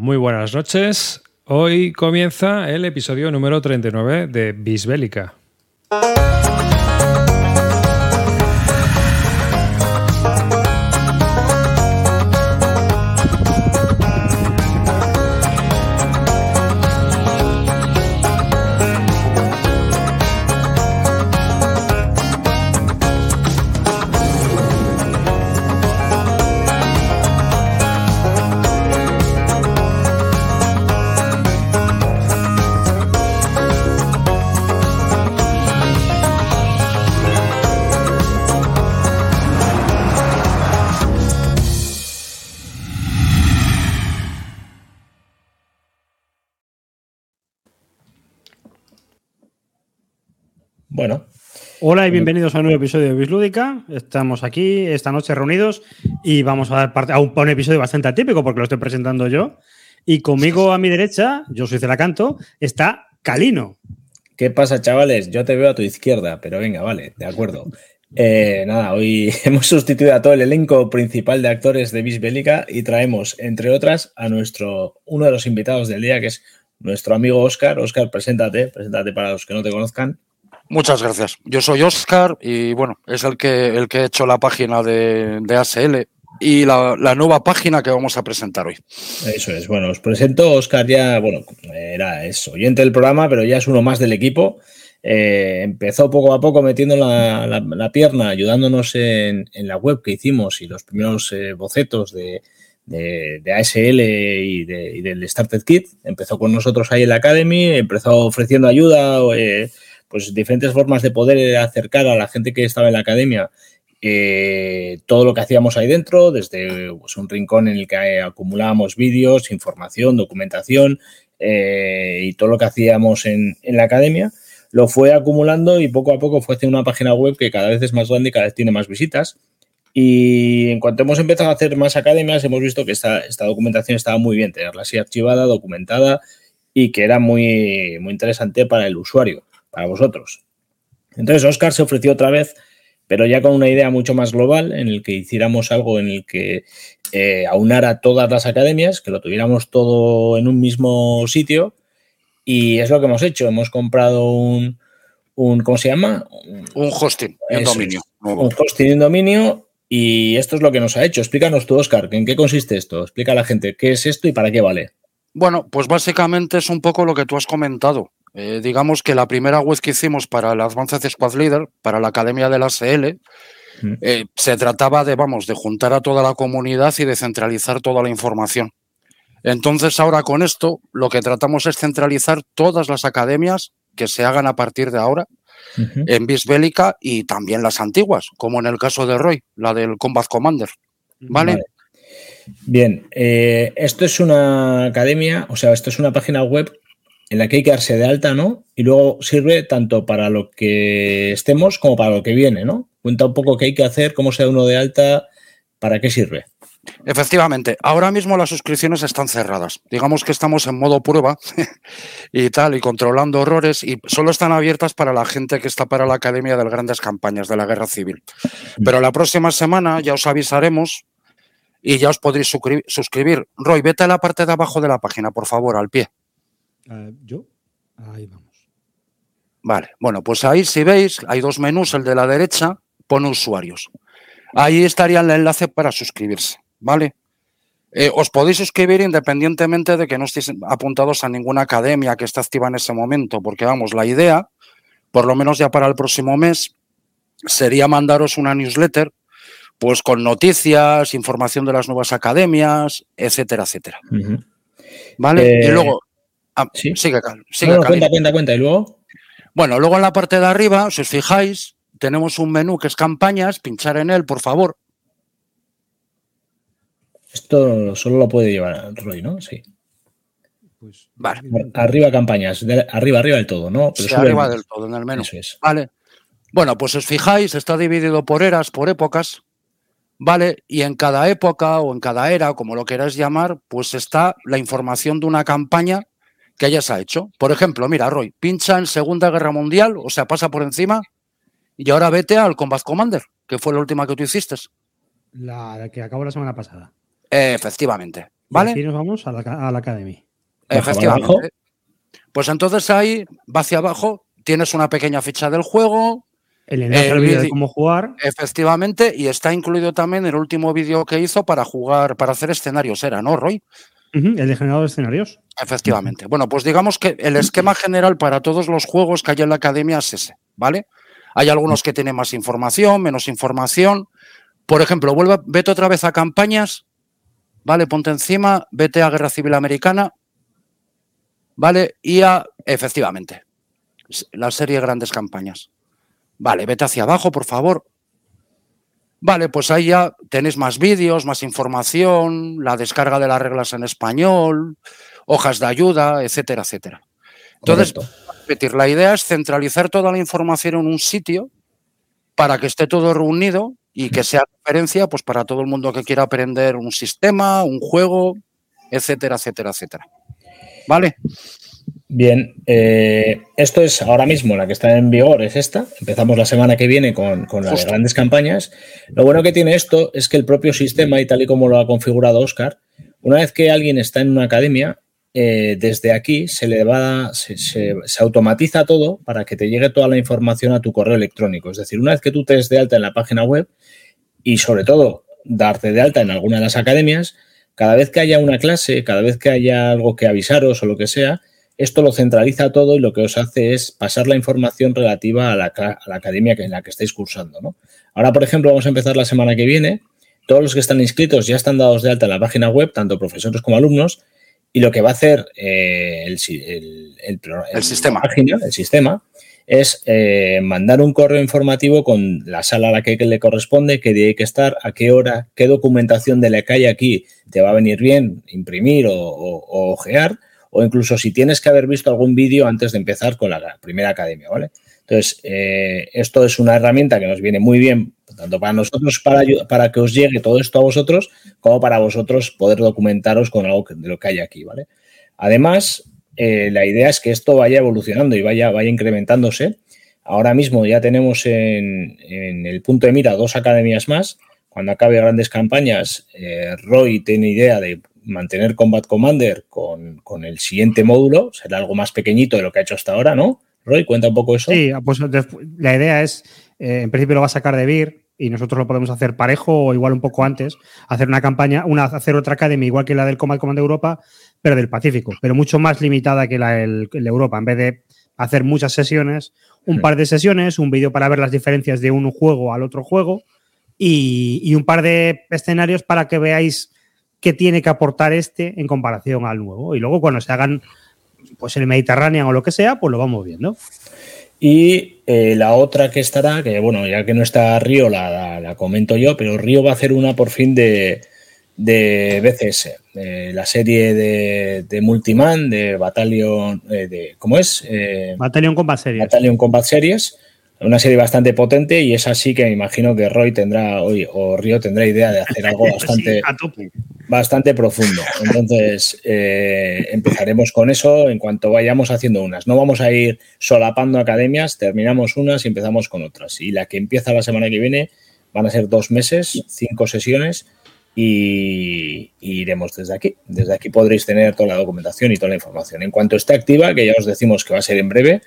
Muy buenas noches. Hoy comienza el episodio número 39 de Bisbélica. Hola y bienvenidos a un nuevo episodio de Bislúdica. Estamos aquí esta noche reunidos y vamos a dar parte a un, a un episodio bastante atípico porque lo estoy presentando yo. Y conmigo a mi derecha, yo soy Celacanto, está Calino. ¿Qué pasa, chavales? Yo te veo a tu izquierda, pero venga, vale, de acuerdo. Eh, nada, hoy hemos sustituido a todo el elenco principal de actores de Bisbélica y traemos, entre otras, a nuestro uno de los invitados del día, que es nuestro amigo Oscar. Oscar, preséntate, preséntate para los que no te conozcan. Muchas gracias. Yo soy Oscar y bueno, es el que, el que ha hecho la página de, ASL y la, nueva página que vamos a presentar hoy. Eso es. Bueno, os presento. Oscar ya, bueno, era es oyente del programa, pero ya es uno más del equipo. Eh, empezó poco a poco metiendo la, pierna, ayudándonos en, en, la web que hicimos y los primeros eh, bocetos de, de, ASL y, de, del Started Kit. Empezó con nosotros ahí en la Academy, empezó ofreciendo ayuda. Eh, pues diferentes formas de poder acercar a la gente que estaba en la academia eh, todo lo que hacíamos ahí dentro, desde pues, un rincón en el que acumulábamos vídeos, información, documentación eh, y todo lo que hacíamos en, en, la academia, lo fue acumulando y poco a poco fue haciendo una página web que cada vez es más grande y cada vez tiene más visitas. Y en cuanto hemos empezado a hacer más academias, hemos visto que esta, esta documentación estaba muy bien, tenerla así archivada, documentada y que era muy, muy interesante para el usuario para vosotros. Entonces Oscar se ofreció otra vez, pero ya con una idea mucho más global, en el que hiciéramos algo en el que eh, aunara todas las academias, que lo tuviéramos todo en un mismo sitio, y es lo que hemos hecho. Hemos comprado un, un ¿cómo se llama? Un hosting, un dominio. Un hosting y un dominio, y esto es lo que nos ha hecho. Explícanos tú, Oscar, ¿en qué consiste esto? Explica a la gente qué es esto y para qué vale. Bueno, pues básicamente es un poco lo que tú has comentado. Eh, digamos que la primera web que hicimos para el Advanced Squad Leader, para la Academia de la SL, mm. eh, se trataba de, vamos, de juntar a toda la comunidad y de centralizar toda la información. Entonces, ahora con esto, lo que tratamos es centralizar todas las academias que se hagan a partir de ahora uh -huh. en Bisbélica y también las antiguas, como en el caso de Roy, la del Combat Commander. ¿Vale? vale. Bien, eh, esto es una academia, o sea, esto es una página web en la que hay que darse de alta, ¿no? Y luego sirve tanto para lo que estemos como para lo que viene, ¿no? Cuenta un poco qué hay que hacer, cómo se da uno de alta, para qué sirve. Efectivamente, ahora mismo las suscripciones están cerradas. Digamos que estamos en modo prueba y tal, y controlando errores, y solo están abiertas para la gente que está para la Academia de las Grandes Campañas de la Guerra Civil. Pero la próxima semana ya os avisaremos y ya os podréis suscribir. Roy, vete a la parte de abajo de la página, por favor, al pie. Uh, ¿Yo? Ahí vamos. Vale, bueno, pues ahí si veis, hay dos menús, el de la derecha pone usuarios. Ahí estaría el enlace para suscribirse, ¿vale? Eh, os podéis suscribir independientemente de que no estéis apuntados a ninguna academia que esté activa en ese momento, porque vamos, la idea, por lo menos ya para el próximo mes, sería mandaros una newsletter, pues con noticias, información de las nuevas academias, etcétera, etcétera. Uh -huh. ¿Vale? Eh, y luego, Ah, ¿Sí? Sigue, sigue no, cuenta, cuenta, cuenta. ¿Y luego? Bueno, luego en la parte de arriba, si os fijáis, tenemos un menú que es campañas, pinchar en él, por favor. Esto solo lo puede llevar Roy, ¿no? Sí. Pues, vale. Arriba campañas, de, arriba, arriba del todo, ¿no? Pero sí, arriba del todo, en el menú. Eso es. Vale. Bueno, pues os fijáis, está dividido por eras, por épocas, ¿vale? Y en cada época o en cada era, como lo queráis llamar, pues está la información de una campaña que hayas hecho. Por ejemplo, mira, Roy, pincha en Segunda Guerra Mundial, o sea, pasa por encima, y ahora vete al Combat Commander, que fue la última que tú hiciste. La que acabó la semana pasada. Eh, efectivamente. ¿Vale? Y así nos vamos a la, a la Academy. Efectivamente. Pues entonces ahí va hacia abajo, tienes una pequeña ficha del juego. El enlace El al vídeo de cómo jugar. Efectivamente, y está incluido también el último vídeo que hizo para jugar, para hacer escenarios, era, ¿no, Roy? El de generador de escenarios. Efectivamente. Bueno, pues digamos que el esquema general para todos los juegos que hay en la academia es ese, ¿vale? Hay algunos que tienen más información, menos información. Por ejemplo, vuelve, vete otra vez a campañas, ¿vale? Ponte encima, vete a Guerra Civil Americana, ¿vale? Y a, efectivamente, la serie Grandes Campañas. Vale, vete hacia abajo, por favor. Vale, pues ahí ya tenéis más vídeos, más información, la descarga de las reglas en español, hojas de ayuda, etcétera, etcétera. Entonces, repetir, la idea es centralizar toda la información en un sitio para que esté todo reunido y que sea referencia pues, para todo el mundo que quiera aprender un sistema, un juego, etcétera, etcétera, etcétera. ¿Vale? Bien, eh, esto es ahora mismo la que está en vigor, es esta. Empezamos la semana que viene con, con la de Justo. grandes campañas. Lo bueno que tiene esto es que el propio sistema, y tal y como lo ha configurado Oscar, una vez que alguien está en una academia, eh, desde aquí se le va, se, se- se automatiza todo para que te llegue toda la información a tu correo electrónico. Es decir, una vez que tú te des de alta en la página web y sobre todo darte de alta en alguna de las academias, cada vez que haya una clase, cada vez que haya algo que avisaros o lo que sea, esto lo centraliza todo y lo que os hace es pasar la información relativa a la, a la academia en la que estáis cursando. ¿no? Ahora, por ejemplo, vamos a empezar la semana que viene. Todos los que están inscritos ya están dados de alta en la página web, tanto profesores como alumnos, y lo que va a hacer eh, el, el- el sistema. página, el sistema, es eh, mandar un correo informativo con la sala a la que le corresponde, qué día hay que estar, a qué hora, qué documentación de la hay aquí te va a venir bien imprimir o, o- o ojear, o incluso si tienes que haber visto algún vídeo antes de empezar con la primera academia, ¿vale? Entonces, eh, esto es una herramienta que nos viene muy bien, tanto para nosotros, para, para que os llegue todo esto a vosotros, como para vosotros poder documentaros con algo de lo que hay aquí, ¿vale? Además, eh, la idea es que esto vaya evolucionando y vaya, vaya incrementándose. Ahora mismo ya tenemos en, en el punto de mira dos academias más. Cuando acabe grandes campañas, eh, Roy tiene idea de mantener Combat Commander con, con el siguiente módulo. Será algo más pequeñito de lo que ha hecho hasta ahora, ¿no? Roy, cuenta un poco eso. Sí, pues despu- la idea es, eh, en principio lo va a sacar de Vir y nosotros lo podemos hacer parejo o igual un poco antes, hacer una campaña, una, hacer otra academia igual que la del Combat Command Europa, pero del Pacífico, pero mucho más limitada que la del el de Europa. En vez de hacer muchas sesiones, un par de sesiones, un vídeo para ver las diferencias de un juego al otro juego y, y un par de escenarios para que veáis qué tiene que aportar este en comparación al nuevo. Y luego cuando se hagan pues el Mediterráneo o lo que sea, pues lo vamos viendo. Y eh, la otra que estará, que bueno, ya que no está Río, la, la- la comento yo, pero Río va a hacer una por fin de, de BCS, de la serie de, de Multiman, de Battalion, eh, de, ¿cómo es? Eh, Battalion Combat Series. Battalion Combat Series, una serie bastante potente y es así que me imagino que Roy tendrá, hoy o Río tendrá idea de hacer algo bastante, Sí, bastante profundo. Entonces, eh, empezaremos con eso en cuanto vayamos haciendo unas. No vamos a ir solapando academias, terminamos unas y empezamos con otras. Y la que empieza la semana que viene van a ser dos meses, cinco sesiones y, y iremos desde aquí. Desde aquí podréis tener toda la documentación y toda la información. En cuanto esté activa, que ya os decimos que va a ser en breve,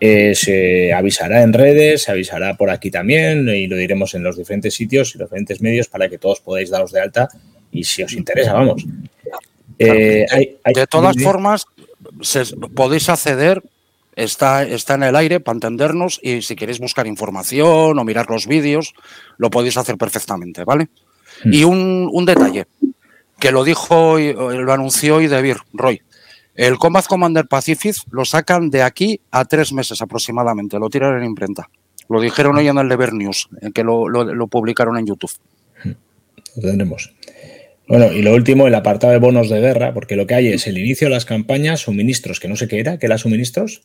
eh, se avisará en redes, se avisará por aquí también y lo diremos en los diferentes sitios y los diferentes medios para que todos podáis daros de alta y si os interesa, vamos. Eh, hay- hay- De todas formas, se- podéis acceder, está, está en el aire para entendernos y si queréis buscar información o mirar los vídeos, lo podéis hacer perfectamente, ¿vale? Hmm. Y un, un detalle, que lo dijo, lo anunció hoy Debir, Roy. El Combat Commander Pacific lo sacan de aquí a tres meses aproximadamente, lo tiran en imprenta. Lo dijeron hoy en el Deber News, en que lo, lo- lo publicaron en YouTube. Lo tendremos. Bueno, y lo último, el apartado de bonos de guerra, porque lo que hay es el inicio de las campañas, suministros, que no sé qué era, ¿qué era suministros?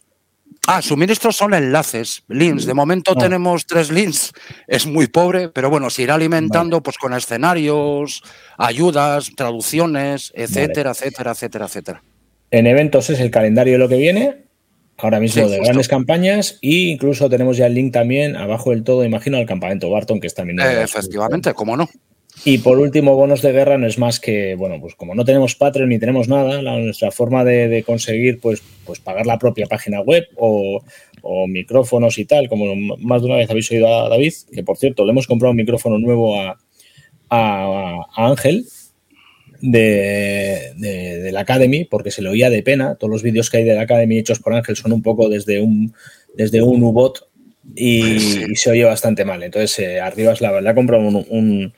Ah, suministros son enlaces, links. De momento Ah. tenemos tres links. Es muy pobre, pero bueno, se irá alimentando pues con escenarios, ayudas, traducciones, etcétera, etcétera, etcétera, etcétera. En eventos es el calendario de lo que viene, ahora mismo Sí, de justo. grandes campañas, e incluso tenemos ya el link también abajo del todo, imagino, al campamento Barton, que es también. Eh, efectivamente, cómo no. Y por último, bonos de guerra no es más que, bueno, pues como no tenemos Patreon ni tenemos nada, la, nuestra forma de, de, conseguir, pues, pues pagar la propia página web o, o, micrófonos y tal, como más de una vez habéis oído a David, que por cierto, le hemos comprado un micrófono nuevo a, a, a Ángel de, de, de, la Academy, porque se le oía de pena. Todos los vídeos que hay de la Academy hechos por Ángel son un poco desde un, desde un U-Bot y, y, se oye bastante mal. Entonces, eh, arriba es la verdad, ha comprado un, un,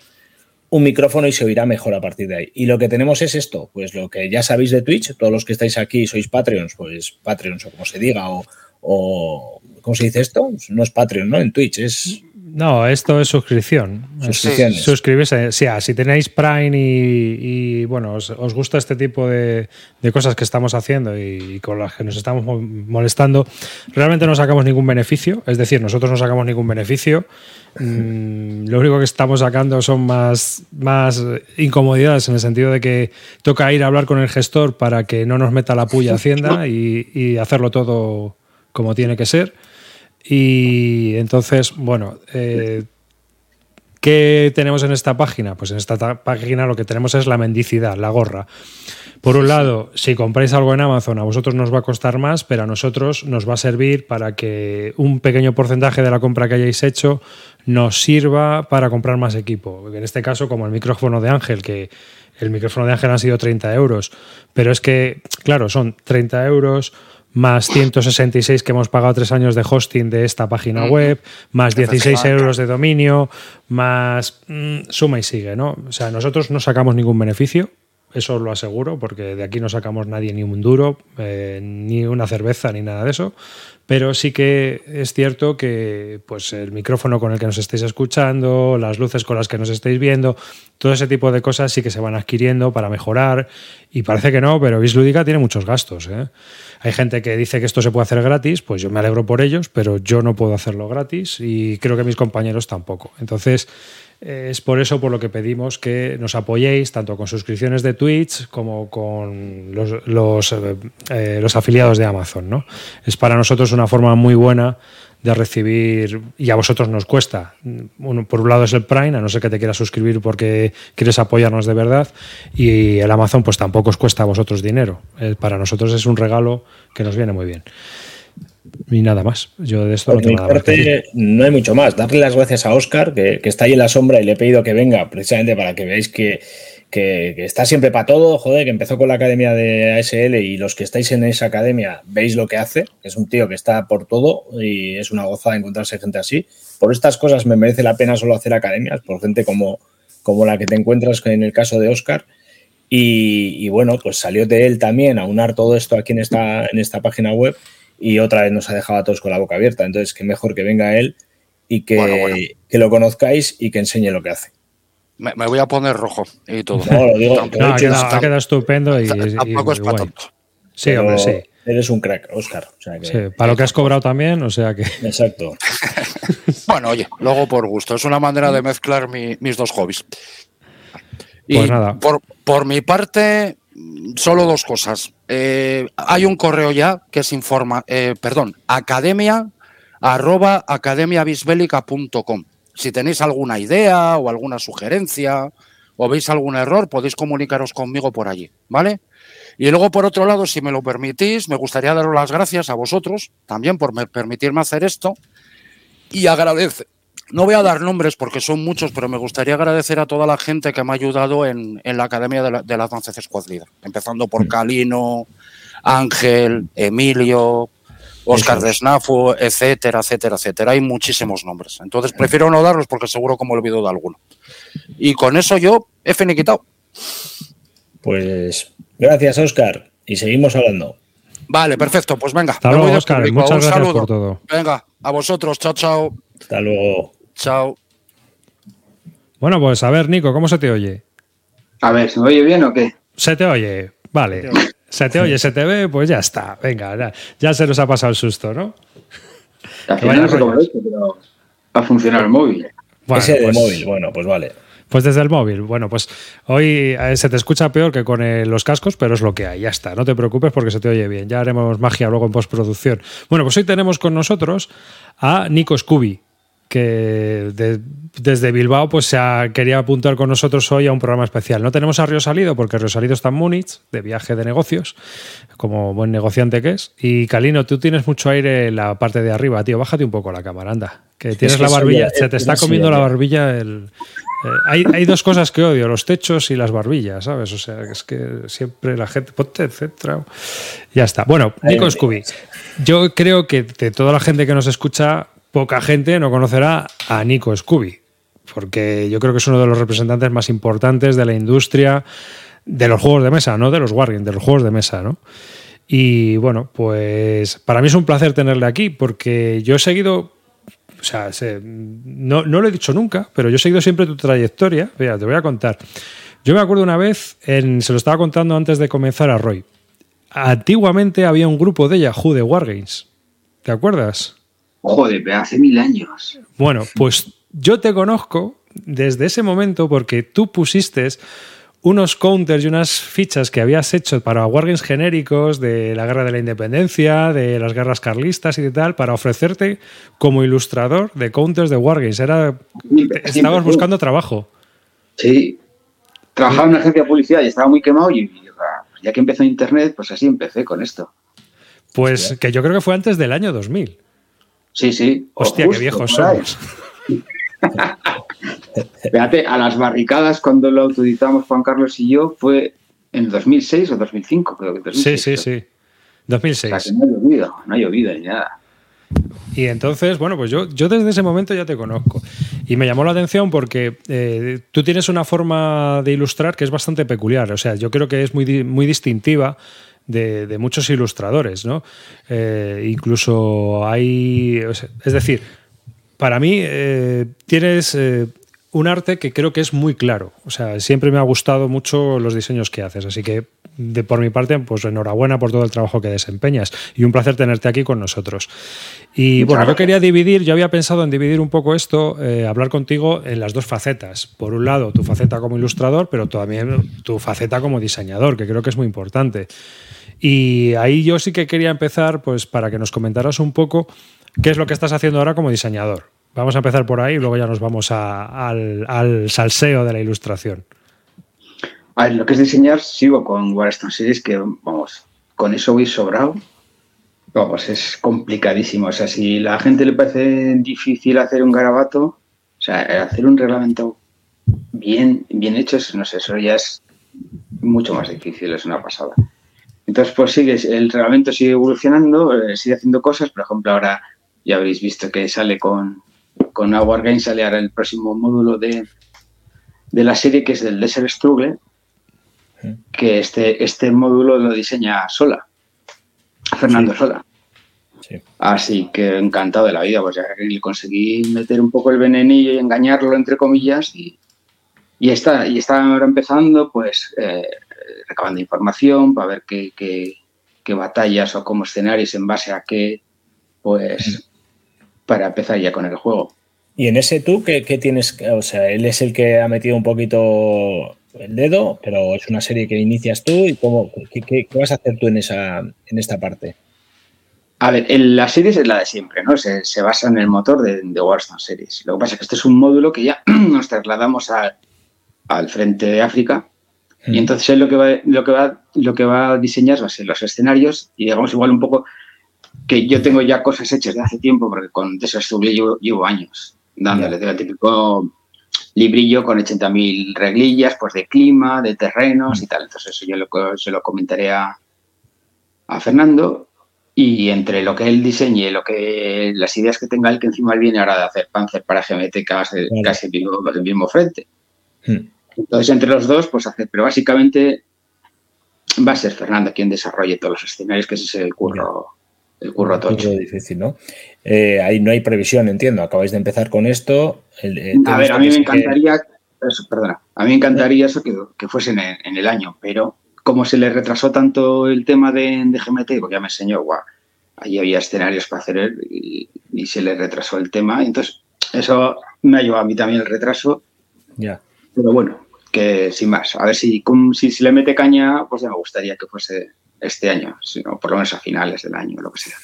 un, micrófono y se oirá mejor a partir de ahí. Y lo que tenemos es esto, pues lo que ya sabéis de Twitch, todos los que estáis aquí sois Patreons, pues Patreons o como se diga, o, o ¿cómo se dice esto? No es Patreon, ¿no? En Twitch es... No, esto es suscripción. Suscripciones. Suscribirse. Si tenéis Prime y, y bueno, os, os, gusta este tipo de, de, cosas que estamos haciendo y, y, con las que nos estamos molestando, realmente no sacamos ningún beneficio. Es decir, nosotros no sacamos ningún beneficio. Mm, lo único que estamos sacando son más, más incomodidades en el sentido de que toca ir a hablar con el gestor para que no nos meta la puya Hacienda y, y hacerlo todo como tiene que ser. Y entonces, bueno, eh, ¿qué tenemos en esta página? Pues en esta página lo que tenemos es la mendicidad, la gorra. Por un lado, si compráis algo en Amazon, a vosotros nos va a costar más, pero a nosotros nos va a servir para que un pequeño porcentaje de la compra que hayáis hecho nos sirva para comprar más equipo. En este caso, como el micrófono de Ángel, que el micrófono de Ángel han sido 30 euros, pero es que, claro, son 30 euros más 166 que hemos pagado tres años de hosting de esta página web, más 16 euros de dominio, más mmm, suma y sigue, ¿no? O sea, nosotros no sacamos ningún beneficio, eso lo aseguro, porque de aquí no sacamos nadie ni un duro, eh, ni una cerveza, ni nada de eso. Pero sí que es cierto que pues, el micrófono con el que nos estáis escuchando, las luces con las que nos estáis viendo, todo ese tipo de cosas sí que se van adquiriendo para mejorar. Y parece que no, pero Bislúdica tiene muchos gastos. ¿eh? Hay gente que dice que esto se puede hacer gratis, pues yo me alegro por ellos, pero yo no puedo hacerlo gratis y creo que mis compañeros tampoco. Entonces, es por eso por lo que pedimos que nos apoyéis tanto con suscripciones de Twitch como con los, los, eh, los afiliados de Amazon. ¿no? Es para nosotros una forma muy buena de recibir, y a vosotros nos cuesta. Uno, por un lado es el Prime, a no ser que te quieras suscribir porque quieres apoyarnos de verdad, y el Amazon pues tampoco os cuesta a vosotros dinero. Eh, para nosotros es un regalo que nos viene muy bien. Y nada más. Yo de esto Por no tengo mi nada más que parte, decir. no hay mucho más. Darle las gracias a Oscar, que, que, está ahí en la sombra y le he pedido que venga precisamente para que veáis que, que, que, está siempre para todo. Joder, que empezó con la academia de ASL y los que estáis en esa academia veis lo que hace. Es un tío que está por todo y es una gozada encontrarse gente así. Por estas cosas me merece la pena solo hacer academias, por gente como, como la que te encuentras en el caso de Oscar. Y, y bueno, pues salió de él también a unar todo esto aquí en esta, en esta página web y otra vez nos ha dejado a todos con la boca abierta. Entonces, que mejor que venga él y que, bueno, bueno. que lo conozcáis y que enseñe lo que hace. Me, me, voy a poner rojo y todo. No, lo digo. no, ha, quedado, ha quedado estupendo y, tampoco y, es para tanto. Sí, Pero hombre, sí. Eres un crack, Oscar. O sea que, sí, para lo que has cobrado también, o sea que. Exacto. bueno, oye, luego por gusto. Es una manera de mezclar mi, mis dos hobbies. Y pues nada. Por, por mi parte, solo dos cosas. Eh, hay un correo ya que es informa, eh, perdón, academia arroba academiabisbélica.com. Si tenéis alguna idea o alguna sugerencia o veis algún error, podéis comunicaros conmigo por allí, ¿vale? Y luego, por otro lado, si me lo permitís, me gustaría daros las gracias a vosotros también por permitirme hacer esto y agradecer. No voy a dar nombres porque son muchos, pero me gustaría agradecer a toda la gente que me ha ayudado en, en la Academia de la, de la Danza Squad Leader, empezando por Calino, Ángel, Emilio, Oscar de Snafu, etcétera, etcétera, etcétera. Hay muchísimos nombres. Entonces prefiero no darlos porque seguro que me olvido de alguno. Y con eso yo he finiquitado. Pues gracias, Oscar. Y seguimos hablando. Vale, perfecto. Pues venga. Hasta luego, Oscar. Muchas Un gracias saludo. por todo. Venga, a vosotros. Chao, chao. Hasta luego. Chao. Bueno, pues a ver, Nico, ¿cómo se te oye? A ver, ¿se me oye bien o qué? Se te oye, vale. Se te oye, se te ve, pues ya está. Venga, ya, ya se nos ha pasado el susto, ¿no? Al final no sé cómo lo he hecho, pero va a funcionar el móvil. Bueno, Ese pues, de móvil, bueno, pues vale. Pues desde el móvil. Bueno, pues hoy eh, se te escucha peor que con eh, los cascos, pero es lo que hay. Ya está. No te preocupes porque se te oye bien. Ya haremos magia luego en postproducción. Bueno, pues hoy tenemos con nosotros a Nico Scooby, que desde Bilbao pues se quería apuntar con nosotros hoy a un programa especial. No tenemos a Río Salido porque Río Salido está en Múnich, de viaje de negocios, como buen negociante que es. Y Calino, tú tienes mucho aire en la parte de arriba, tío. Bájate un poco la cámara, anda. Que tienes la barbilla, se te está comiendo la barbilla el... Eh, hay, dos cosas que odio, los techos y las barbillas, ¿sabes? O sea, es que siempre la gente... Ponte, etcétera. Ya está. Bueno, Nico Scooby. Yo creo que de toda la gente que nos escucha, poca gente no conocerá a Nico Scooby, porque yo creo que es uno de los representantes más importantes de la industria de los juegos de mesa, no de los Wargames, de los juegos de mesa, ¿no? Y bueno, pues para mí es un placer tenerle aquí, porque yo he seguido, o sea, no, lo he dicho nunca, pero yo he seguido siempre tu trayectoria. Mira, te voy a contar. Yo me acuerdo una vez, en, se lo estaba contando antes de comenzar a Roy. Antiguamente había un grupo de Yahoo de Wargames. ¿Te acuerdas? Joder, hace mil años. Bueno, pues yo te conozco desde ese momento porque tú pusiste unos counters y unas fichas que habías hecho para wargames genéricos de la guerra de la independencia, de las guerras carlistas y de tal, para ofrecerte como ilustrador de counters de wargames. Era, estabas buscando trabajo. Sí, trabajaba en una agencia de publicidad y estaba muy quemado y ya que empezó Internet, pues así empecé con esto. Pues que yo creo que fue antes del año 2000. Sí, sí. Hostia, qué viejos somos. Fíjate, a las barricadas cuando lo utilizamos Juan Carlos y yo fue en 2006 o 2005, creo que Sí, sí, sí. 2006. no ha llovido, no ha llovido ni nada. Y entonces, bueno, pues yo, yo desde ese momento ya te conozco. Y me llamó la atención porque eh, tú tienes una forma de ilustrar que es bastante peculiar. O sea, yo creo que es muy, muy distintiva de, muchos ilustradores, ¿no? Eh, incluso hay, es decir, para mí eh, tienes eh, un arte que creo que es muy claro. O sea, siempre me ha gustado mucho los diseños que haces, así que de por mi parte, pues enhorabuena por todo el trabajo que desempeñas y un placer tenerte aquí con nosotros. Y bueno, yo quería dividir, yo había pensado en dividir un poco esto, hablar contigo en las dos facetas. Por un lado, tu faceta como ilustrador, pero también tu faceta como diseñador, que creo que es muy importante. Y ahí yo sí que quería empezar, pues para que nos comentaras un poco qué es lo que estás haciendo ahora como diseñador. Vamos a empezar por ahí y luego ya nos vamos al, salseo de la ilustración. A lo que es diseñar, sigo con Warstone Series, que vamos, con eso voy sobrado. Vamos, es complicadísimo. O sea, si la gente le parece difícil hacer un garabato, o sea, hacer un reglamento bien, bien hecho, no sé, eso ya es mucho más difícil, es una pasada. Entonces, pues sigue, el reglamento sigue evolucionando, eh, sigue haciendo cosas. Por ejemplo, ahora ya habréis visto que sale con, con Wargame, sale ahora el próximo módulo de, de la serie, que es del Desert Struggle, que este, este módulo lo diseña Sola, Fernando Sola. Así que encantado de la vida, pues ya que conseguí meter un poco el venenillo y engañarlo, entre comillas, y, y está, y está ahora empezando, pues, eh, recabando información para ver qué, qué, batallas o como escenarios en base a qué, pues para empezar ya con el juego. Y en ese tú, ¿qué, tienes? O sea, él es el que ha metido un poquito el dedo, pero es una serie que inicias tú y cómo, qué, vas a hacer tú en, esa, en esta parte. A ver, la serie es la de siempre, ¿no? Se, basa en el motor de, de Warzone Series. Lo que pasa es que este es un módulo que ya nos trasladamos al frente de África y entonces él lo que va, lo que va, lo que va a diseñar va a ser los escenarios y digamos igual un poco que yo tengo ya cosas hechas de hace tiempo, porque con Desastre llevo, llevo años dándole el típico librillo con 80.000 reglillas, pues de clima, de terrenos y tal. Entonces eso yo lo, se lo comentaré a, a Fernando y entre lo que él diseñe, lo que las ideas que tenga él, que encima él viene ahora de hacer Panzer para GMT casi, casi el mismo, el mismo frente. Hmm. Entonces, entre los dos, pues hacer, pero básicamente va a ser Fernando quien desarrolle todos los escenarios, que ese es el curro, el curro tocho. difícil, ¿no? Eh, ahí no hay previsión, entiendo. Acabáis de empezar con esto. Eh, a ver, a mí me encantaría, perdona, a mí me encantaría eso que, que fuese en el, año, pero como se le retrasó tanto el tema de, GMT, porque ya me enseñó, guau, ahí había escenarios para hacer él y, y, se le retrasó el tema, entonces eso me ha llevado a mí también el retraso. Ya. Pero bueno, que sin más, a ver si, si, le mete caña, pues ya me gustaría que fuese este año, sino por lo menos a finales del año, lo que sea.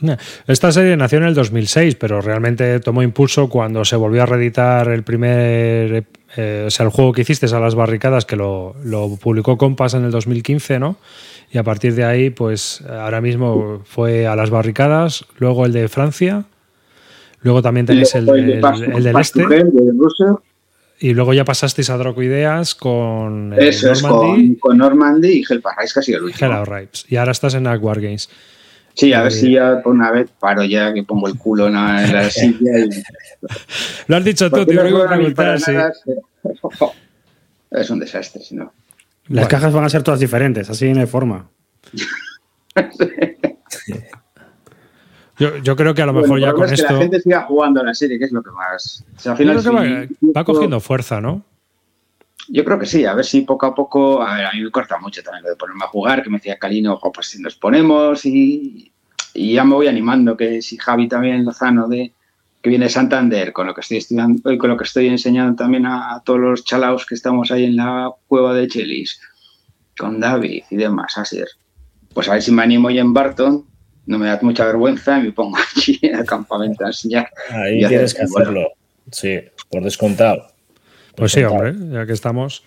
Hmm. Esta serie nació en el 2006, pero realmente tomó impulso cuando se volvió a reeditar el primer, eh, o sea, el juego que hiciste a las barricadas, que lo, lo, publicó Compass en el 2015, ¿no? Y a partir de ahí, pues ahora mismo fue a las barricadas, luego el de Francia, luego también tenéis el, el, el, del este. Y luego ya pasasteis a Drocoideas con eh, Eso Normandy. Es con, con, Normandy y Hellparrais casi el último. Hell Y ahora estás en War Games. Sí, a ver si ya por una vez paro ya que pongo el culo en la, en la silla. Y... Lo has dicho tú, te iba a preguntar, sí. Es un desastre, si no. Las bueno. cajas van a ser todas diferentes, así no hay forma. Yo, yo, creo que a lo mejor bueno, ya con es esto. Que la gente siga jugando a la serie, que es lo que más. O sea, al final, sí, va, va, cogiendo fuerza, ¿no? Yo creo que sí, a ver si poco a poco. A ver, a mí me corta mucho también lo de ponerme a jugar, que me decía Calino, ojo, pues si nos ponemos y, y ya me voy animando, que si Javi también Lozano de que viene de Santander, con lo que estoy estudiando y con lo que estoy enseñando también a, a todos los chalaos que estamos ahí en la cueva de Chelis, con David y demás, así es. Pues a ver si me animo ya en Barton, no me da mucha vergüenza y me pongo allí en el campamento a enseñar. Ahí tienes que hacerlo, sí, por descontado. Pues sí, hombre, ya que estamos.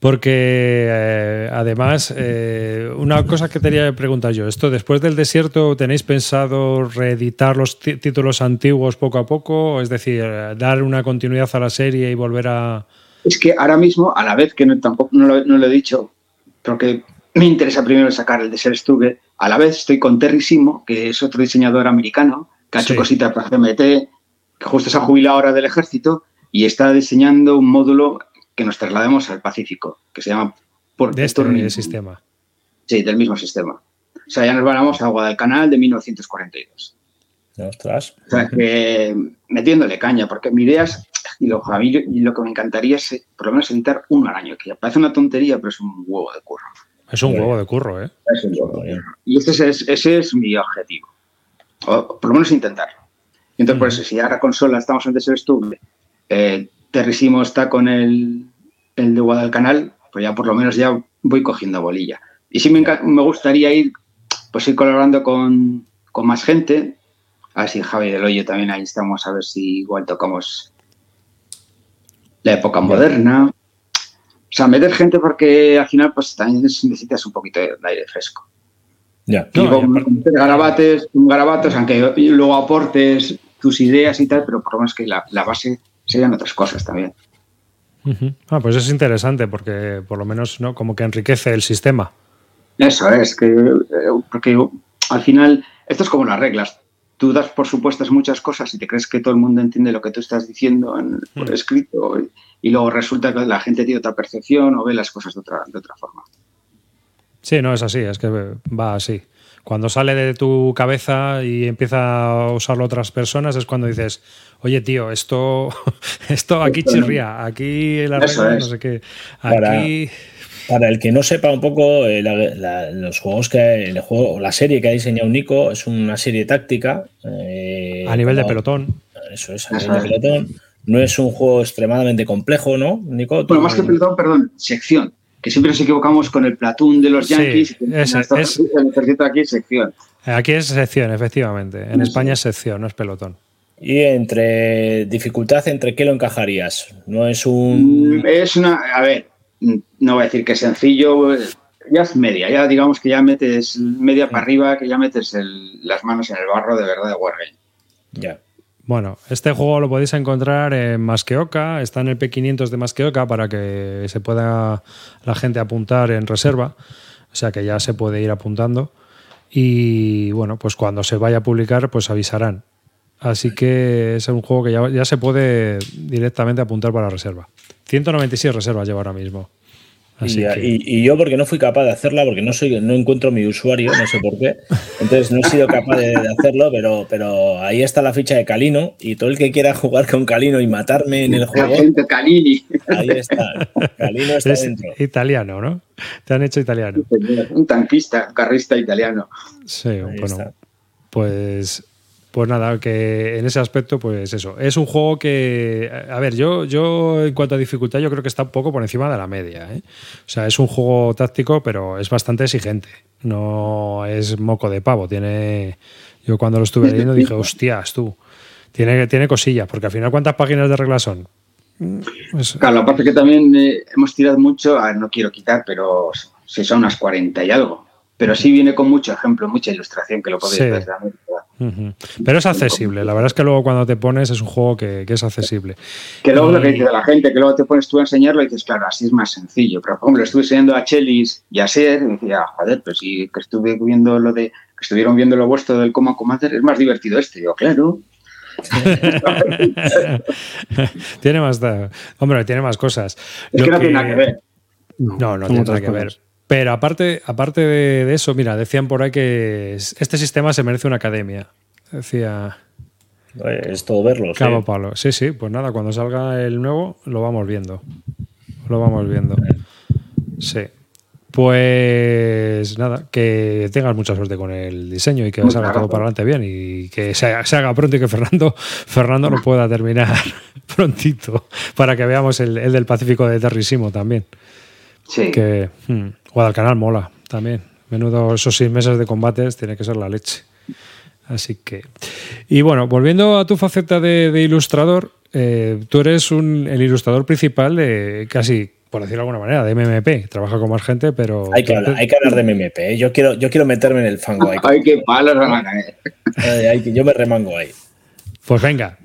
Porque eh, además, eh, una cosa que tenía que preguntar yo, esto después del desierto, ¿tenéis pensado reeditar los títulos antiguos poco a poco? Es decir, dar una continuidad a la serie y volver a... Es que ahora mismo, a la vez que no, tampoco no lo, no lo he dicho, porque me interesa primero sacar el de Ser Stugue, a la vez estoy con Terry Simo, que es otro diseñador americano, que ha hecho sí. cositas para CMT, que justo se ha jubilado ahora del ejército, y está diseñando un módulo que nos traslademos al Pacífico, que se llama Port de este sistema. Sí, del mismo sistema. O sea, ya nos vamos a Guadalcanal de 1942. Ostras. O sea, que metiéndole caña, porque mi idea es, y lo, y lo que me encantaría es por lo menos editar uno al año, que parece una tontería, pero es un huevo de curro. Es un huevo de curro, ¿eh? Es un huevo de curro. Y ese es, ese es mi objetivo. O por lo menos intentarlo. Y entonces, por eso, si ahora consola estamos antes del estudio, eh, Terrísimo está con el, el de Guadalcanal, pues ya por lo menos ya voy cogiendo bolilla. Y sí me, me gustaría ir, pues ir colaborando con, con más gente. Así Javi del Hoyo también ahí estamos, a ver si igual tocamos la época moderna. O sea, meter gente porque al final pues también necesitas un poquito de aire fresco. Ya. Y no, meter garabates, garabatos, aunque luego aportes tus ideas y tal, pero por lo menos que la, la base serían otras cosas también. Uh -huh. Ah, pues es interesante porque por lo menos no como que enriquece el sistema. Eso es, que porque al final esto es como las reglas. Tú das por supuestas muchas cosas y te crees que todo el mundo entiende lo que tú estás diciendo en, por escrito y, y, luego resulta que la gente tiene otra percepción o ve las cosas de otra, de otra forma. Sí, no es así, es que va así. Cuando sale de tu cabeza y empieza a usarlo otras personas es cuando dices, oye tío, esto, esto aquí chirría, aquí la regla, no sé qué. Aquí... Para, para, el que no sepa un poco, eh, la, la, los juegos que el juego, la serie que ha diseñado Nico es una serie táctica. Eh, a nivel como, de pelotón. Eso es, a nivel de pelotón. No es un juego extremadamente complejo, ¿no, Nico? Bueno, más que pelotón, perdón, sección que siempre nos equivocamos con el platón de los Yankees. Sí, es, es, es, aquí es sección. Aquí es sección, efectivamente. En. España es sección, no es pelotón. Y entre dificultad, ¿entre qué lo encajarías? No es un. Es una. A ver, no voy a decir que es sencillo. Ya es media, ya digamos que ya metes media para arriba, que ya metes las manos en el barro de verdad de Wargame. Ya. Bueno, este juego lo podéis encontrar en Masqueoka, está en el P500 de Masqueoka para que se pueda la gente apuntar en reserva, o sea que ya se puede ir apuntando y bueno, pues cuando se vaya a publicar pues avisarán. Así que es un juego que ya, ya se puede directamente apuntar para reserva. 196 reservas lleva ahora mismo. Y, que... y, y, yo porque no fui capaz de hacerla, porque no soy, no encuentro mi usuario, no sé por qué. Entonces no he sido capaz de, de, hacerlo, pero, pero ahí está la ficha de Calino y todo el que quiera jugar con Calino y matarme en el juego. Calini. Ahí está. Calino está es dentro. Italiano, ¿no? Te han hecho italiano. Un tanquista, un carrista italiano. Sí, ahí bueno. Está. Pues pues nada, que en ese aspecto, pues eso. Es un juego que, a ver, yo, yo en cuanto a dificultad, yo creo que está un poco por encima de la media. ¿eh? O sea, es un juego táctico, pero es bastante exigente. no es moco de pavo. Tiene. Yo cuando lo estuve leyendo dije, hostias, tú. Tiene, tiene cosillas, porque al final, ¿cuántas páginas de reglas son? Pues, claro, es que también eh, hemos tirado mucho, a, no quiero quitar, pero si son unas 40 y algo. Pero sí viene con mucho ejemplo, mucha ilustración que lo podéis ver también. Pero es accesible. La verdad es que luego cuando te pones es un juego que, es accesible. Que luego lo que dice la gente, que luego te pones tú a enseñarlo y dices, claro, así es más sencillo. Pero por ejemplo, estuve enseñando a Chelis y a Ser y decía, joder, pero si que estuve viendo lo de, que estuvieron viendo lo vuestro del Coma Commander, es más divertido este. Yo, claro. tiene más. Hombre, tiene más cosas. Es que no tiene nada que ver. No, no, tiene nada que ver. Pero aparte, aparte de, eso, mira, decían por ahí que este sistema se merece una academia. Decía. Es todo verlo. Cabo sí. palo. Sí, sí, pues nada, cuando salga el nuevo lo vamos viendo. Lo vamos viendo. Sí. Pues nada, que tengas mucha suerte con el diseño y que salga todo para adelante bien y que se haga, pronto y que Fernando, Fernando lo pueda terminar prontito para que veamos el, del Pacífico de Terrísimo también. Sí. Que hmm, Guadalcanal mola también. Menudo esos seis meses de combates tiene que ser la leche. Así que. Y bueno, volviendo a tu faceta de, ilustrador, eh, tú eres un, el ilustrador principal de casi por decirlo de alguna manera, de MMP. Trabaja con más gente, pero. Hay que, hablar, hay que hablar de MMP. ¿eh? Yo quiero, yo quiero meterme en el fango ahí. Ay, qué palos a caer. Yo me remango ahí. Pues venga.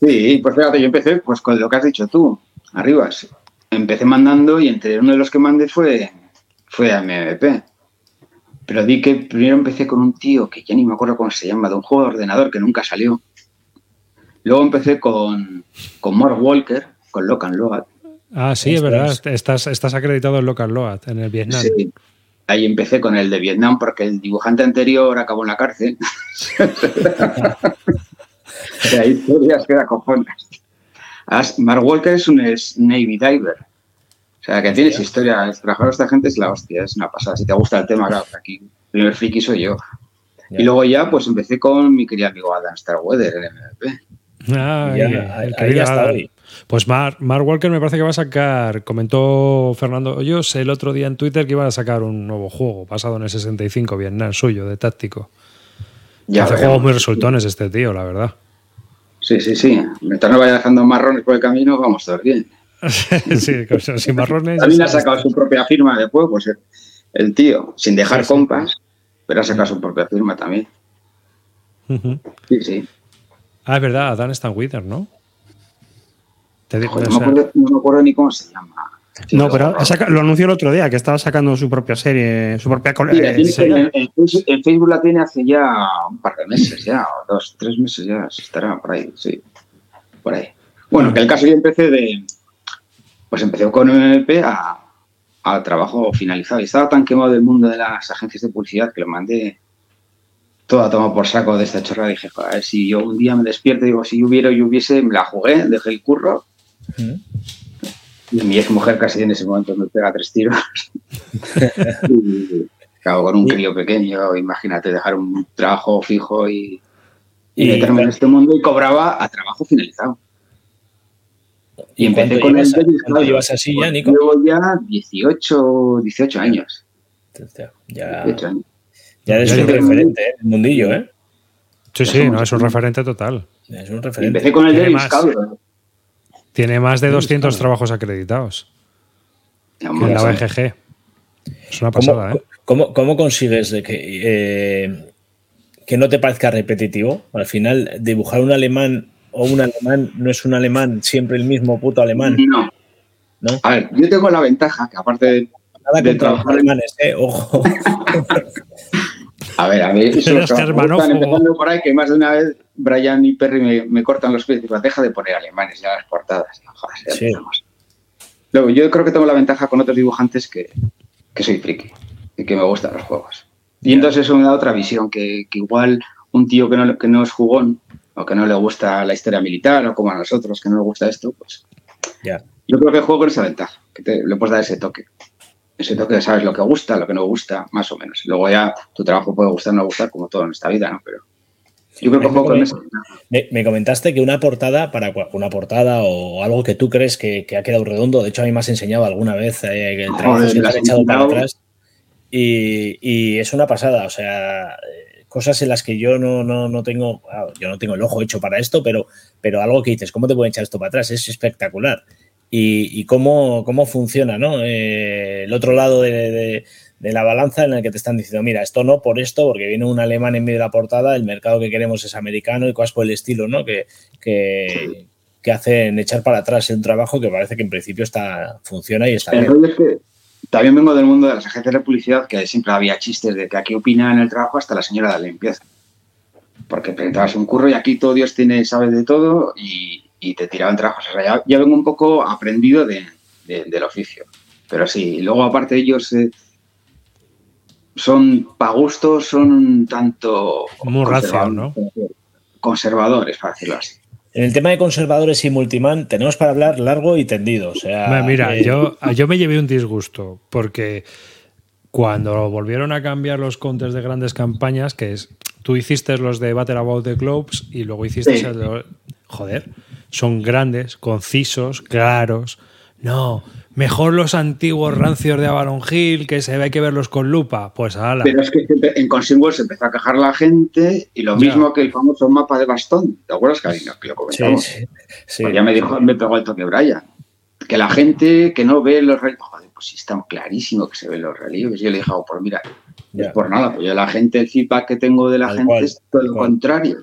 Sí, pues fíjate, yo empecé pues con lo que has dicho tú, arriba. Empecé mandando y entre uno de los que mandé fue, fue a MMP. Pero di que primero empecé con un tío que ya ni me acuerdo cómo se llama, de un juego de ordenador que nunca salió. Luego empecé con, con Mark Walker, con Locan Load Ah, sí, es verdad. Estás, estás acreditado en Local Load, en el Vietnam. Sí. Ahí empecé con el de Vietnam porque el dibujante anterior acabó en la cárcel. o sea, historias que da cojones. Mark Walker es un Navy Diver. O sea, que tienes historia. Trabajar a esta gente es la hostia, es una pasada. Si te gusta el tema, claro, aquí el primer friki soy yo. Y luego ya, pues empecé con mi querido amigo Adam Starweather en MVP. Ah, ya, ahí, ya está hoy. Pues Mark, Walker me parece que va a sacar, comentó Fernando Hoyos el otro día en Twitter que iba a sacar un nuevo juego basado en el 65 Vietnam suyo, de táctico. Ya Hace juegos muy resultones este tío, la verdad. Sí, sí, sí. Mientras no vaya dejando marrones por el camino, vamos todo bien. sí, sin marrones. También ha sacado su propia firma de juegos, el, tío, sin dejar compas, pero ha sacado su propia firma también. Sí, sí. Ah, es verdad, Dan Stanwither, ¿no? Te digo, no, me acuerdo, ni cómo se llama. no, pero lo anunció el otro día, que estaba sacando su propia serie, su propia serie. En, Facebook la tiene hace ya un par de meses, ya, o dos, tres meses ya, estará por ahí, sí. Por ahí. Bueno, que el caso yo empecé de. Pues empecé con MP a, a trabajo finalizado. Y estaba tan quemado del mundo de las agencias de publicidad que lo mandé todo a tomar por saco de esta chorra. Dije, joder, si yo un día me despierto y digo, si hubiera y hubiese, me la jugué, dejé el curro y mi ex mujer casi en ese momento me pega tres tiros. y, con un crío pequeño, imagínate dejar un trabajo fijo y, meterme en este mundo y cobraba a trabajo finalizado. Y, empecé con el ¿Cuánto llevas así ya, Nico? Llevo ya 18, 18 años. Ya, 18 años. ya eres un referente ¿eh? el mundillo, ¿eh? Sí, sí, no, es un referente total. Es un referente. Empecé con el Davis Scout. Tiene más de 200 trabajos acreditados. en la BGG. Es una pasada, ¿eh? ¿Cómo, consigues de que, eh, que no te parezca repetitivo? Al final, dibujar un alemán o un alemán no es un alemán siempre el mismo puto alemán. No. ¿No? A ver, yo tengo la ventaja que aparte de, Nada de trabajar alemanes, eh, ojo. a ver, a mí eso están empezando por ahí que más de una vez Brian y Perry me, cortan los pies y digo, deja de poner alemanes ya las portadas. Luego, yo creo que tengo la ventaja con otros dibujantes que, soy friki y que me gustan los juegos. Y entonces eso me da otra visión, que, igual un tío que no, que no es jugón o que no le gusta la historia militar o como a nosotros que no le gusta esto, pues yo creo que juego con esa ventaja, que te, le puedes dar ese toque. Ese toque sabes lo que gusta, lo que no gusta, más o menos. Luego ya tu trabajo puede gustar o no gustar, como todo en esta vida, ¿no? Pero, yo creo que poco me, me, comentaste que una portada, para una portada o algo que tú crees que, ha quedado redondo, de hecho a mí me has enseñado alguna vez eh, que el trabajo se ha echado para atrás. y, y es una pasada, o sea, eh, cosas en las que yo no, no, no tengo, claro, yo no tengo el ojo hecho para esto, pero, pero algo que dices, ¿cómo te pueden echar esto para atrás? Es espectacular. Y, y cómo, cómo funciona, ¿no? Eh, el otro lado de, de- de la balanza en el que te están diciendo, mira, esto no por esto, porque viene un alemán en medio de la portada, el mercado que queremos es americano y cosas por el estilo, ¿no? Que, que, que hacen echar para atrás un trabajo que parece que en principio está, funciona y está bien. También vengo del mundo de las agencias de publicidad que siempre había chistes de que aquí opina en el trabajo hasta la señora de la limpieza. Porque presentabas un curro y aquí todo Dios tiene, sabe de todo y, y te tiraban trabajos. O sea, ya, ya vengo un poco aprendido de- de- del oficio. Pero sí, luego aparte ellos eh, son, para gusto, son un tanto... Muy conservadores, Conservadores, para decirlo así. En el tema de conservadores y multiman tenemos para hablar largo y tendido. O sea, Mira, eh, yo, yo me llevé un disgusto porque cuando volvieron a cambiar los counters de grandes campañas, que es tú hiciste los de Battle About the Globes y luego hiciste Sí. el de- joder, son grandes, concisos, claros. No, mejor los antiguos rancios de Avalon Hill que se ve hay que verlos con lupa. Pues ala. Pero es que en Consingwell se empezó a quejar la gente y lo mismo que el famoso mapa de bastón. ¿Te acuerdas, Karina? Que lo comentamos. sí, sí. Pues ya me dijo, me pegó el toque Brian. Que la gente que no ve los relieves, joder, pues sí está clarísimo que se ven los relieves. Yo le dije, oh, pues mira, es por nada, pues yo la gente, el feedback que tengo de la gente cual, es todo lo cual. contrario.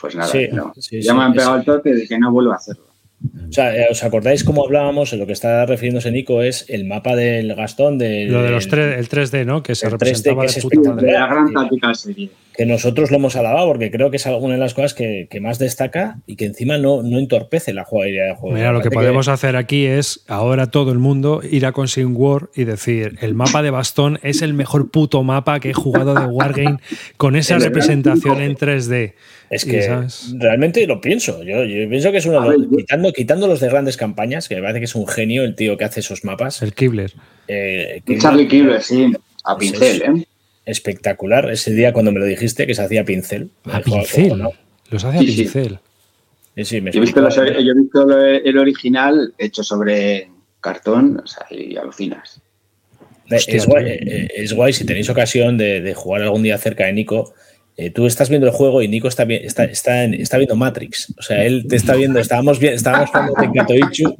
Pues nada, no. ya me han pegado el toque de que no vuelvo a hacerlo. O sea, eh, ¿os acordáis cómo hablábamos? En lo que está refiriéndose Nico es el mapa del Gastón de, Lo de los tres, el 3D, ¿no? Que se el 3D representaba que de se puta. De la gran táctica serie. que nosotros lo hemos alabado porque creo que es alguna de las cosas que, que más destaca y que encima no, no entorpece la jugabilidad del juego. Mira, lo que podemos hacer aquí es ahora todo el mundo ir a Consing War y decir, el mapa de bastón es el mejor puto mapa que he jugado de Wargame con esa representación en 3D. Es que ¿sabes? realmente lo pienso. Yo, yo pienso que es uno de Quitando, quitando los de grandes campañas, que me parece que es un genio el tío que hace esos mapas. El Kibler. eh, Charlie Kibler, sí, a Pues pincel, es- ¿eh? Espectacular. Ese día cuando me lo dijiste que se hacía pincel. A pincel. acojonado. Los hace a Sí, pincel. Sí, sí, me Yo he visto, explicó. los- yo he visto lo- el original hecho sobre cartón, o sea, y alucinas. Eh, Hostia, es, guay, eh, es guay si tenéis ocasión de, de jugar algún día cerca de Nico. Eh, tú estás viendo el juego y Nico está, está, está, en- está viendo Matrix. O sea, él te está viendo. Estábamos, bien, estábamos jugando Tenkatoichu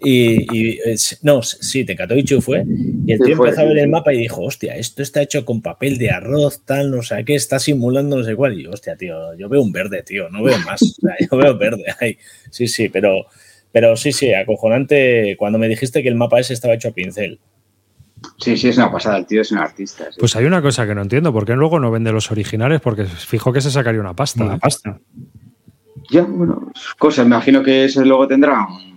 y, y es- no, sí, Tenkatoichu fue. Y el tío empezó a ver el mapa y dijo: Hostia, esto está hecho con papel de arroz, tal, no sé qué, está simulando no sé cuál. Y yo, hostia, tío, yo veo un verde, tío, no veo más. O sea, yo veo verde ahí. Sí, sí, pero, pero sí, sí, acojonante cuando me dijiste que el mapa ese estaba hecho a pincel. Sí, sí, es una pasada, el tío es un artista. sí. Pues hay una cosa que no entiendo, ¿por qué luego no vende los originales? Porque fijo que se sacaría una pasta. Una pasta. Ya, bueno, cosas, me imagino que eso luego tendrá un...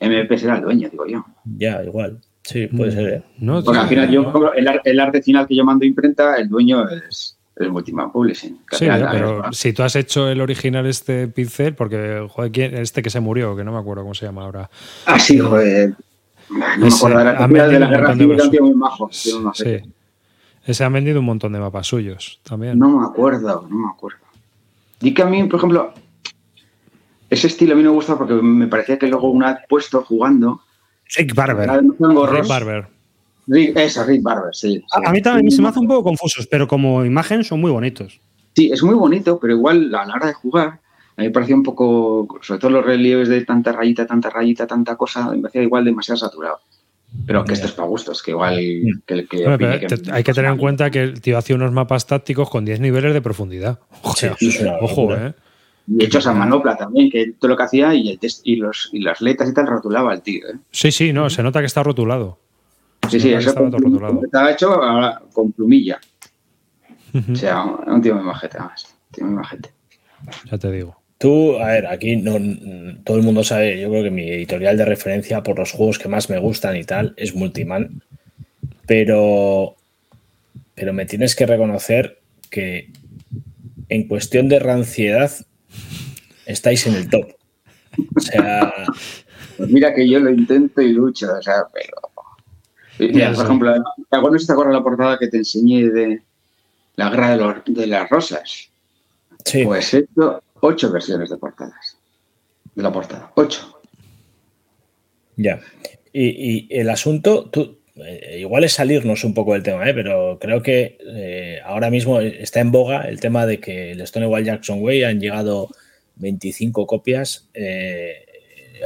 MP será el dueño, digo yo. Ya, igual. Sí, puede ser. ¿eh? No, Porque al final yo, el, el arte final que yo mando imprenta, el dueño es el Multiman Publishing. Sí, pero si tú has hecho el original este pincel, porque joder, ¿quién- este que se murió, que no me acuerdo cómo se llama ahora. Ah, sí, joder. No me Ese, acuerdo de la han película de la guerra civil, tío muy majo. tío muy Sí. majete. Ese han vendido un montón de mapas suyos también. No me acuerdo, no me acuerdo. Di que a mí, por ejemplo, ese estilo a mí me gusta porque me parecía que luego una vez puesto jugando. Rick Barber. era. Rick Barber. Rick- esa, Rick Barber, sí. sí. A, a mí también se me hace un poco confusos, pero como imagen son muy bonitos. Sí, es muy bonito, pero igual a la hora de jugar, a mí me parecía un poco, sobre todo los relieves de tanta rayita, tanta rayita, tanta cosa, me parecía igual demasiado saturado. Pero que esto es para gustos, que igual que el que opine pero que- te- hay que tener en cuenta que el tío hacía unos mapas tácticos con 10 niveles de profundidad. O sea, Sí, ojo. ¿eh? Y hechos a manopla también, que todo lo que hacía y, el test- y, los, y las letras y tal rotulaba el tío. ¿eh? Sí, sí, no, se nota que está rotulado. Sí, Se sí, que eso estaba con, rotulado. estaba hecho ahora con plumilla. O sea, un tío muy majete, además. Tío muy majete. Ya te digo. Tú, a ver, aquí no, todo el mundo sabe, yo creo que mi editorial de referencia por los juegos que más me gustan y tal es Multiman, pero, pero me tienes que reconocer que en cuestión de ranciedad estáis en el top. O sea, Pues mira que yo lo intento y lucho, o sea, pero. Mira, por sí. ejemplo, ¿te acuerdas, te acuerdas la portada que te enseñé de la guerra de, los- de las rosas? sí, Pues hecho ocho versiones de portadas. De la portada. Ocho. ya. Y, y el asunto, tú, eh, igual es salirnos un poco del tema, ¿eh? pero creo que eh, ahora mismo está en boga el tema de que el Stonewall Jackson Way han llegado 25 copias. Eh,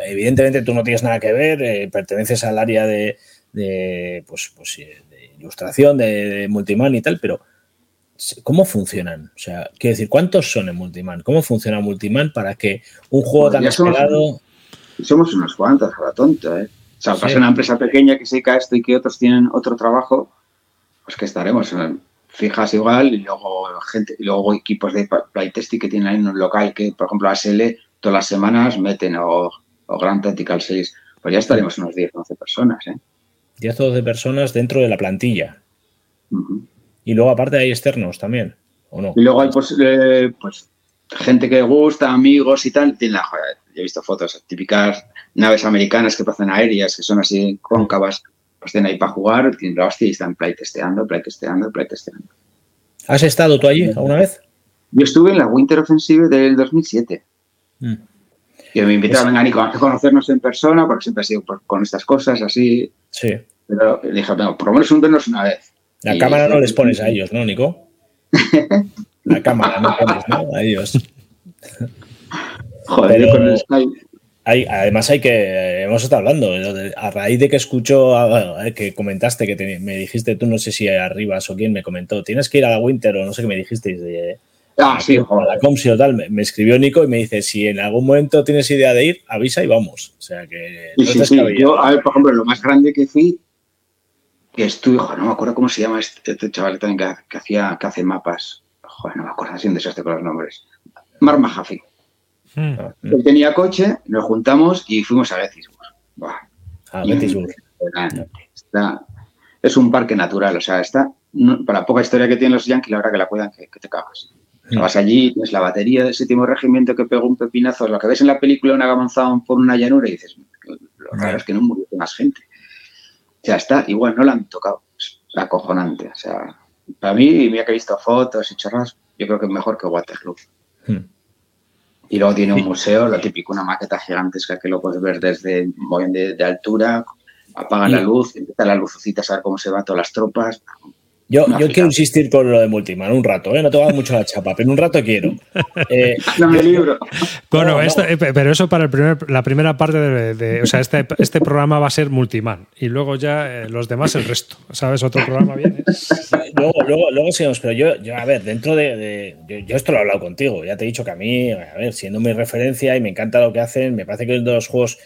evidentemente tú no tienes nada que ver, perteneces al área de, de, pues, pues, de ilustración, de, de Multiman y tal, pero ¿cómo funcionan? O sea, quiero decir, ¿cuántos son en Multiman? ¿Cómo funciona Multiman para que un juego tan ya somos- esperado... Somos unas cuantas, a la tonta, ¿eh? O sea, Sí. pasa una empresa pequeña que se dedica a esto y que otros tienen otro trabajo, pues que estaremos eh, fijas igual y luego gente y luego equipos de playtesting que tienen ahí en un local que, por ejemplo, ASL todas las semanas meten o, o Grand Tactical Series. Pues ya estaremos unos 10, 11 personas, ¿eh? 10 o 12 personas dentro de la plantilla. Ujú. Y luego aparte hay externos también, ¿o no? Y luego hay pues, eh, pues gente que gusta, amigos y tal. Tiene la, joder, yo he visto fotos, típicas naves americanas que parecen aéreas, que son así cóncavas, pues tienen ahí para jugar, tienen la hostia y están playtesteando, playtesteando, playtesteando. ¿Has estado tú allí alguna vez? Yo estuve en la Winter Offensive del 2007. Mm. Y me invitaron, venga, Nico, a conocernos en persona, porque siempre he sido por- con estas cosas así. Sí. Pero dije, "Venga, por lo menos juntarnos una vez. La cámara no les pones a ellos, ¿no, Nico? La cámara no pones, ¿no? A ellos. Joder, Pero- con el Skype. Hay, además hay que, hemos estado hablando, a raíz de que escucho, ah, bueno, eh, que comentaste, que te- me dijiste tú, no sé si Arribas o quién me comentó, tienes que ir a la Winter o no sé qué me dijisteis, de, Ah, sí, a la joder. Comsi o tal, me, me escribió Nico y me dice, si en algún momento tienes idea de ir, avisa y vamos. O sea que Sí, no sí, sí. Yo, a ver, por ejemplo, lo más grande que fui, estuve, joder, no me acuerdo cómo se llama este, este chaval también que, que hacía, que hace mapas. Joder, no me acuerdo, así un desastre con los nombres. Mark Mahaffey. Hmm. Él tenía coche, nos juntamos y fuimos a Gettysburg. Buah, Ah, Gettysburg. es un parque natural, o sea, está, no- para la poca historia que tienen los Yankees, la verdad que la cuidan que, que te cagas. O sea, Mm. vas allí, tienes la batería del séptimo regimiento que pegó un pepinazo, lo que ves en la película, una que avanzaban por una llanura y dices, lo raro es que no murió más gente. Sea, está igual, no la han tocado. Es acojonante. O sea, para mí, mira que he visto fotos y chorras, yo creo que es mejor que Waterloo. Hmm. Y luego tiene un museo, lo típico, una maqueta gigantesca que lo puedes ver desde muy de, de altura, apagan la luz, empieza la lucecita, a ver cómo se van todas las tropas. Yo, yo quiero insistir con lo de Multiman un rato, ¿eh? no te va a dar mucho la chapa, pero un rato quiero. Eh, Dame el libro. Bueno, No, no. esto- eh, pero eso para el primer, la primera parte de, de- O sea, este, este programa va a ser multiman. Y luego ya eh, los demás el resto. ¿Sabes? Otro programa viene. luego, luego, luego sigamos, pero yo, yo, a ver, dentro de. de- yo, yo esto lo he hablado contigo, ya te he dicho que a mí, a ver, siendo mi referencia y me encanta lo que hacen, me parece que es de los juegos.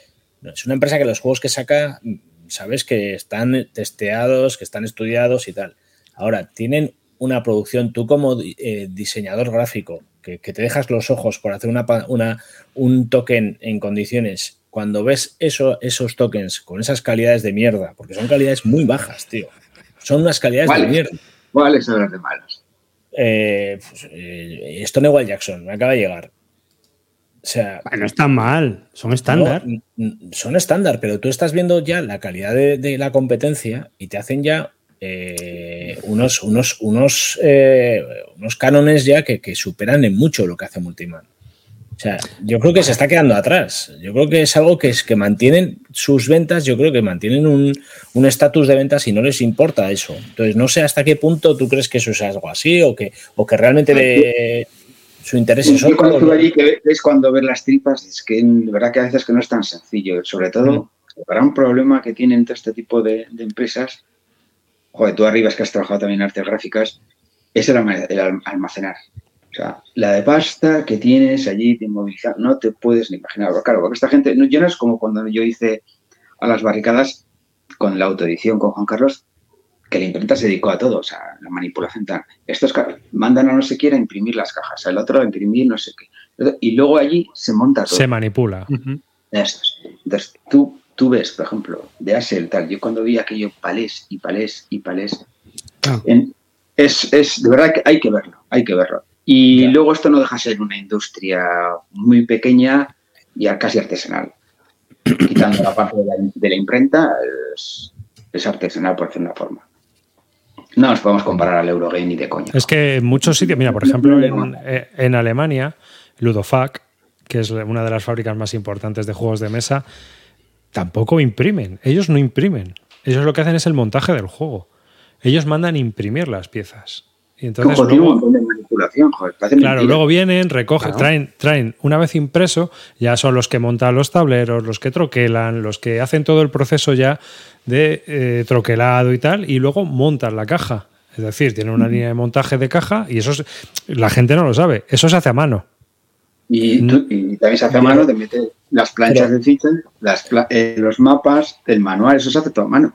no, Es una empresa que los juegos que saca, sabes que están testeados, que están estudiados y tal. Ahora, tienen una producción, tú como eh, diseñador gráfico, que, que te dejas los ojos por hacer una, un token en condiciones, cuando ves eso, esos tokens con esas calidades de mierda, porque son calidades muy bajas, tío. Son unas calidades Vale. de mierda. ¿Cuáles son los de malos? Eh, pues, eh, Stonewall Jackson, me acaba de llegar. O sea, no están mal, son estándar. no, son estándar, pero tú estás viendo ya la calidad de, de la competencia y te hacen ya eh, unos, unos, unos, eh, unos cánones ya que, que superan en mucho lo que hace Multiman. O sea, yo creo que se está quedando atrás. Yo creo que es algo que es que mantienen sus ventas, yo creo que mantienen un un estatus de ventas y no les importa eso. Entonces, no sé hasta qué punto tú crees que eso es algo así o que, o que realmente le- su interés es Yo cuando otro. estuve allí, que es cuando ver las tripas, es que de verdad que a veces que no es tan sencillo. Sobre todo, para un problema que tienen todo este tipo de, de empresas, joder, tú arriba es que has trabajado también en artes gráficas, es el, alma- el alm- almacenar. O sea, la de pasta que tienes allí de inmovilizar, no te puedes ni imaginar. Claro, porque esta gente, no, yo no es como cuando yo hice a las barricadas con la autoedición con Juan Carlos, que la imprenta se dedicó a todo, o sea, la manipulación tal. Estos mandan a no sé quién a imprimir las cajas, el otro a imprimir no sé qué. Y luego allí se monta todo. Se manipula. Es. Entonces, tú, tú ves, por ejemplo, de Asel, tal, yo cuando vi aquello palés y palés y palés, Ah. en- es, es de verdad que hay que verlo, hay que verlo. Y luego esto no deja de ser una industria muy pequeña y casi artesanal. Quitando la parte de la, de la imprenta, es, es artesanal por decir una forma. No nos podemos comparar al Eurogame ni de coña. Es que en muchos sitios, mira, por ejemplo, en, eh, en Alemania, Ludofac, que es una de las fábricas más importantes de juegos de mesa, tampoco imprimen. Ellos no imprimen. ellos lo que hacen es el montaje del juego. Ellos mandan imprimir las piezas. Y entonces un luego- de manipulación, joder. Claro, mentira. luego vienen, recogen, Claro. traen, traen, una vez impreso, ya son los que montan los tableros, los que troquelan, los que hacen todo el proceso ya de eh, troquelado y tal, y luego montan la caja. Es decir, tienen una línea de montaje de caja y eso es- la gente no lo sabe. Eso se hace a mano. Y, tú- y también se hace a mano de meter las planchas Pero- de fichas, las pla- eh, los mapas, el manual, eso se hace todo a mano.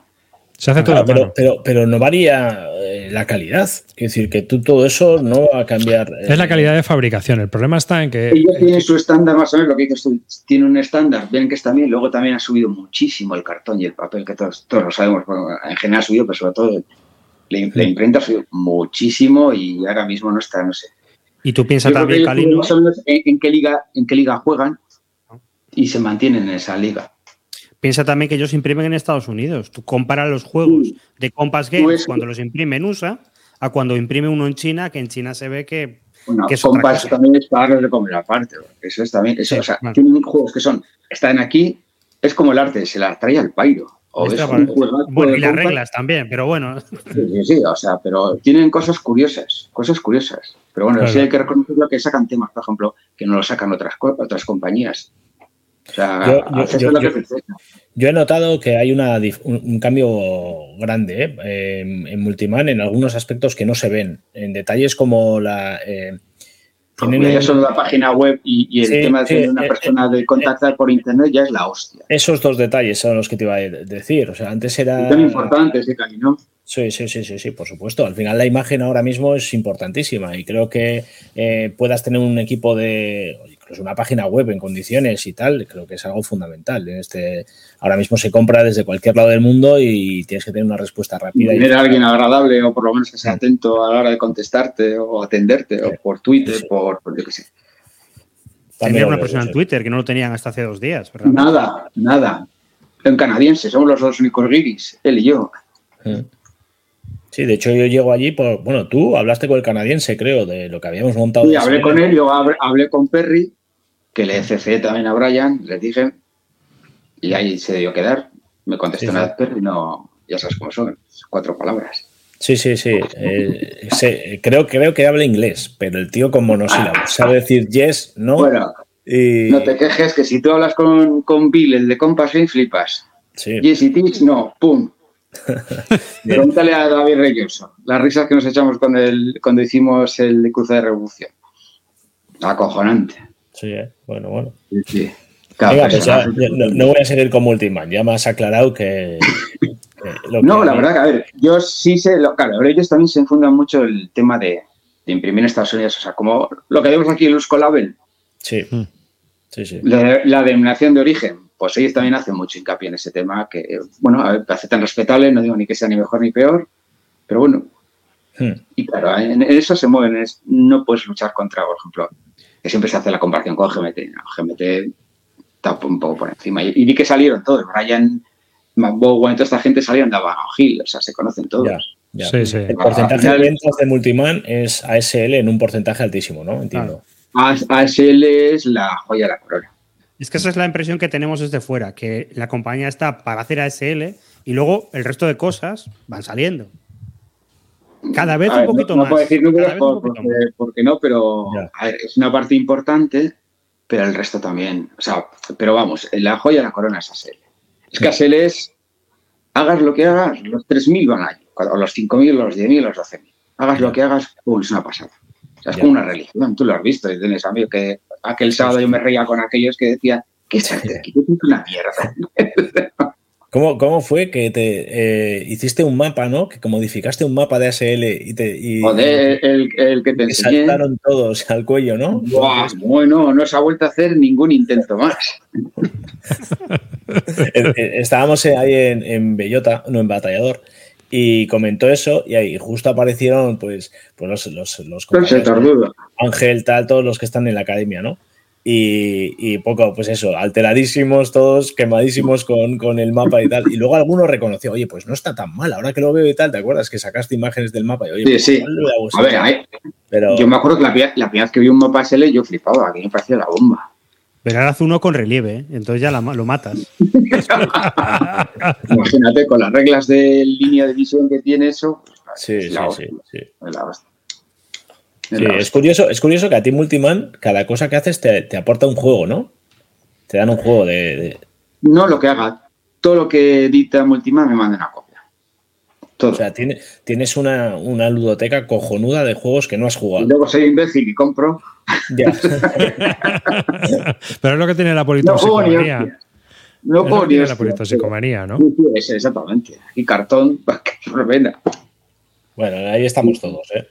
Se hace todo a pero, mano. pero, pero no varía eh, la calidad. Es decir, que tú todo eso no va a cambiar. eh, Es la calidad de fabricación. El problema está en que. Ellos en tienen su estándar, más o menos lo que dices tú, tiene un estándar, ven que está bien, luego también ha subido muchísimo el cartón y el papel, que todos, todos lo sabemos, bueno, en general ha subido, pero sobre todo la imprenta ha subido muchísimo y ahora mismo no está, no sé. Y tú piensas también, Calino, en, en qué liga, en qué liga juegan y se mantienen en esa liga. piensa también que ellos imprimen en Estados Unidos. Tú comparas los juegos Sí. de Compass Games Pues- cuando los imprime en USA a cuando imprime uno en China, que en China se ve que Bueno, que es otra Compass cosa. también es pagarles de comer aparte. Eso es también, eso, Sí, o sea, claro. tienen juegos que son, están aquí, es como el arte, se la trae al pairo. O es un juegazo Bueno, y las reglas también, pero bueno. Sí, sí, sí, o sea, pero tienen cosas curiosas, cosas curiosas. Pero bueno, Claro. sí hay que reconocerlo que sacan temas, por ejemplo, que no lo sacan otras, otras compañías. O sea, Yo- he notado que hay una, un, un cambio grande ¿eh? Eh, en, en Multiman en algunos aspectos que no se ven. En detalles como la. eh, tienen ya solo la página web y, y el Sí, tema de sí, una eh, persona de contactar por internet ya es la hostia. esos dos detalles son los que te iba a de- decir. O sea, antes era. Son importantes, ¿eh, Cali, no? Sí, sí, sí, sí, sí, por supuesto. Al final la imagen ahora mismo es importantísima y creo que eh, puedas tener un equipo de, incluso una página web en condiciones y tal, creo que es algo fundamental. En este, ahora mismo se compra desde cualquier lado del mundo y tienes que tener una respuesta rápida. y- Tener a alguien agradable o por lo menos que sea atento a la hora de contestarte o atenderte o por Twitter, Sí. por, por yo qué sé. También una persona sí. en Twitter que no lo tenían hasta hace dos días. ¿verdad? Nada, nada. En canadiense, somos los dos únicos guiris, él y yo. Sí, de hecho yo llego allí por, bueno, tú hablaste con el canadiense, creo, de lo que habíamos montado. Y de hablé con él, yo hablé, hablé con Perry, que le CC también a Brian, les dije, y ahí se dio a quedar. Me contestó Sí, nada Perry, no, ya sabes cómo son, cuatro palabras. Sí, sí, sí. eh, creo, creo que habla inglés, pero el tío con monosílabos. Sabe decir yes, no. Bueno, y, no te quejes que si tú hablas con, con Bill, el de Compass Game, flipas. sí. Yes, it is, no, pum. Pregúntale a David Reyoso, las risas que nos echamos el, cuando hicimos el Cruce de Revolución. Acojonante. Sí, eh, bueno, bueno. Sí, sí. Venga, pues ya, no, no voy a seguir con Multiman, ya me has aclarado que. que lo No, que- la verdad que, a ver, yo sí sé, lo, claro, ahora ellos también se enfundan mucho el tema de, de imprimir en Estados Unidos, o sea, como lo que vemos aquí en Luz Label, Sí, Mm. sí, sí. la, la denominación de origen, pues ellos también hacen mucho hincapié en ese tema, que, bueno, a ver, parece tan respetable, no digo ni que sea ni mejor ni peor, pero bueno, Hmm. y claro, en, en eso se mueven, es- no puedes luchar contra, por ejemplo, que siempre se hace la comparación con GMT, ¿no? GMT está un poco por encima, y, y vi que salieron todos, Brian, McBowen, toda esta gente salían de Abajo Hill, o sea, se conocen todos. Ya, ya. Sí, sí. El porcentaje de ventas de Multiman es ASL en un porcentaje altísimo, ¿no? Entiendo. AS- ASL es la joya de la corona. Es que esa es la impresión que tenemos desde fuera, que la compañía está para hacer ASL y luego el resto de cosas van saliendo. Cada vez A un ver, poquito no, más. No puedo decir números por- porque, porque no, pero a ver, es una parte importante, pero el resto también. O sea, pero vamos, la joya de la corona es ASL. Es que ASL es, hagas lo que hagas, los 3.000 van ahí, o los 5.000, los 10.000, los 12.000. Hagas lo que hagas, pum, es una pasada. O sea, es Ya. como una religión, tú lo has visto, y tienes amigos que aquel sábado yo me reía con aquellos que decían, ¿qué es arte aquí? Es una mierda. ¿Cómo, cómo fue que te eh, hiciste un mapa, ¿no? Que modificaste un mapa de ASL y te. Y, Joder, el, el que te enseñé. saltaron todos al cuello, ¿no? Buah, bueno, no se ha vuelto a hacer ningún intento más. Eh, eh, Estábamos ahí en, en Bellota, no en Batallador, y comentó eso, y ahí justo aparecieron, pues, pues los, los, los. Ángel, tal, todos los que están en la academia, ¿no? Y, y poco, pues eso, alteradísimos, todos quemadísimos con, con el mapa y tal. Y luego alguno reconoció, oye, pues no está tan mal, ahora que lo veo y tal, ¿te acuerdas que sacaste imágenes del mapa? Y, oye, Sí, pues sí. A ver, Pero, yo me acuerdo que la, pri- la primera vez que vi un mapa SL yo flipaba, que me parecía la bomba. Pero ahora haz uno con relieve, ¿eh? entonces ya la lo matas. Imagínate, con las reglas de línea de visión que tiene eso. Sí, sí, la sí, hostia, sí. es la hostia. Es Sí, es curioso, es curioso que a ti Multiman, cada cosa que haces te, te aporta un juego, ¿no? Te dan un juego de. de- No lo que haga, todo lo que edita Multiman me manda una copia. Todo. o sea, tiene- tienes una, una ludoteca cojonuda de juegos que no has y jugado. luego soy imbécil y compro. Ya. Pero es lo que tiene la No juego ni politoxicomanía. hostia. No Es lo que tiene la politoxicomanía, ¿no? Sí, sí, es exactamente. Y cartón, verbena. Bueno, ahí estamos todos, ¿eh?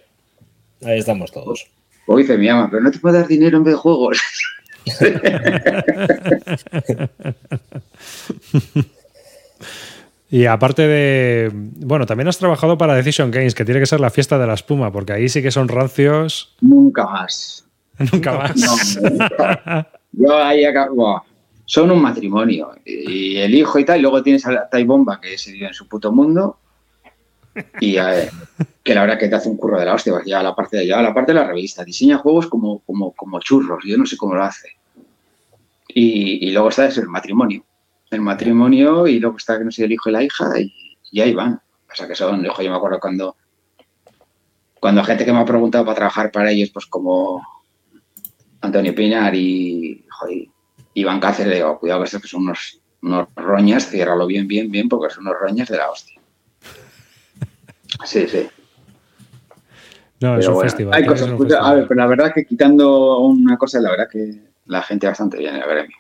Ahí estamos todos. O dice mi ama, pero no te puedo dar dinero en vez de juegos. Y aparte de. Bueno, también has trabajado para Decision Games, que tiene que ser la fiesta de la espuma, porque ahí sí que son rancios. Nunca más. Nunca más. No, nunca. Yo ahí acabo. Son un matrimonio. Y el hijo y tal, y luego tienes a la Tai Bomba, que se vive en su puto mundo. Y eh, que la verdad que te hace un curro de la hostia, ya la parte de, ya la parte de la revista. Diseña juegos como, como, como churros, yo no sé cómo lo hace. Y, y luego está el matrimonio. El matrimonio, y luego está, que no sé, el hijo y la hija, y, y ahí van. O sea que son, yo me acuerdo cuando, cuando gente que me ha preguntado para trabajar para ellos, pues como Antonio Pinar y Iván Cáceres, le digo, cuidado que estos que son unos, unos roñas, ciérralo bien, bien, bien, porque son unos roñas de la hostia. Sí, sí. No, es un bueno, festival. hay cosas, un a ver, pero la verdad que quitando una cosa, la verdad que la gente bastante bien en el gremio.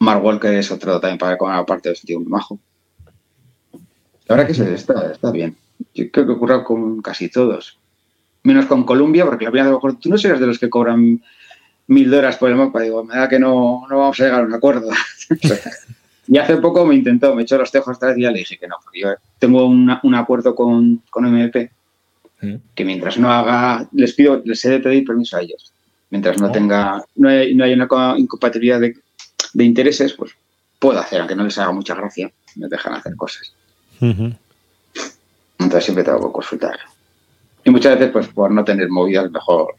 Mark Walker es otro también para con aparte de muy majo. La verdad que se- está, está bien. Yo creo que ocurre con casi todos. Menos con Columbia, porque la primera vez a lo mejor tú no serás de los que cobran mil dólares por el mapa. Digo, me da que no, no vamos a llegar a un acuerdo. y hace poco me intentó, me echó los tejos vez y ya le dije que no. Porque yo tengo una- un acuerdo con, con MP Mm. que mientras no haga, les pido, les he de pedir permiso a ellos. Mientras no Oh. tenga, no hay, no hay una co- incompatibilidad de, de intereses, pues puedo hacer, aunque no les haga mucha gracia, me dejan hacer cosas. Entonces siempre tengo que consultar. Y muchas veces, pues por no tener movidas, mejor,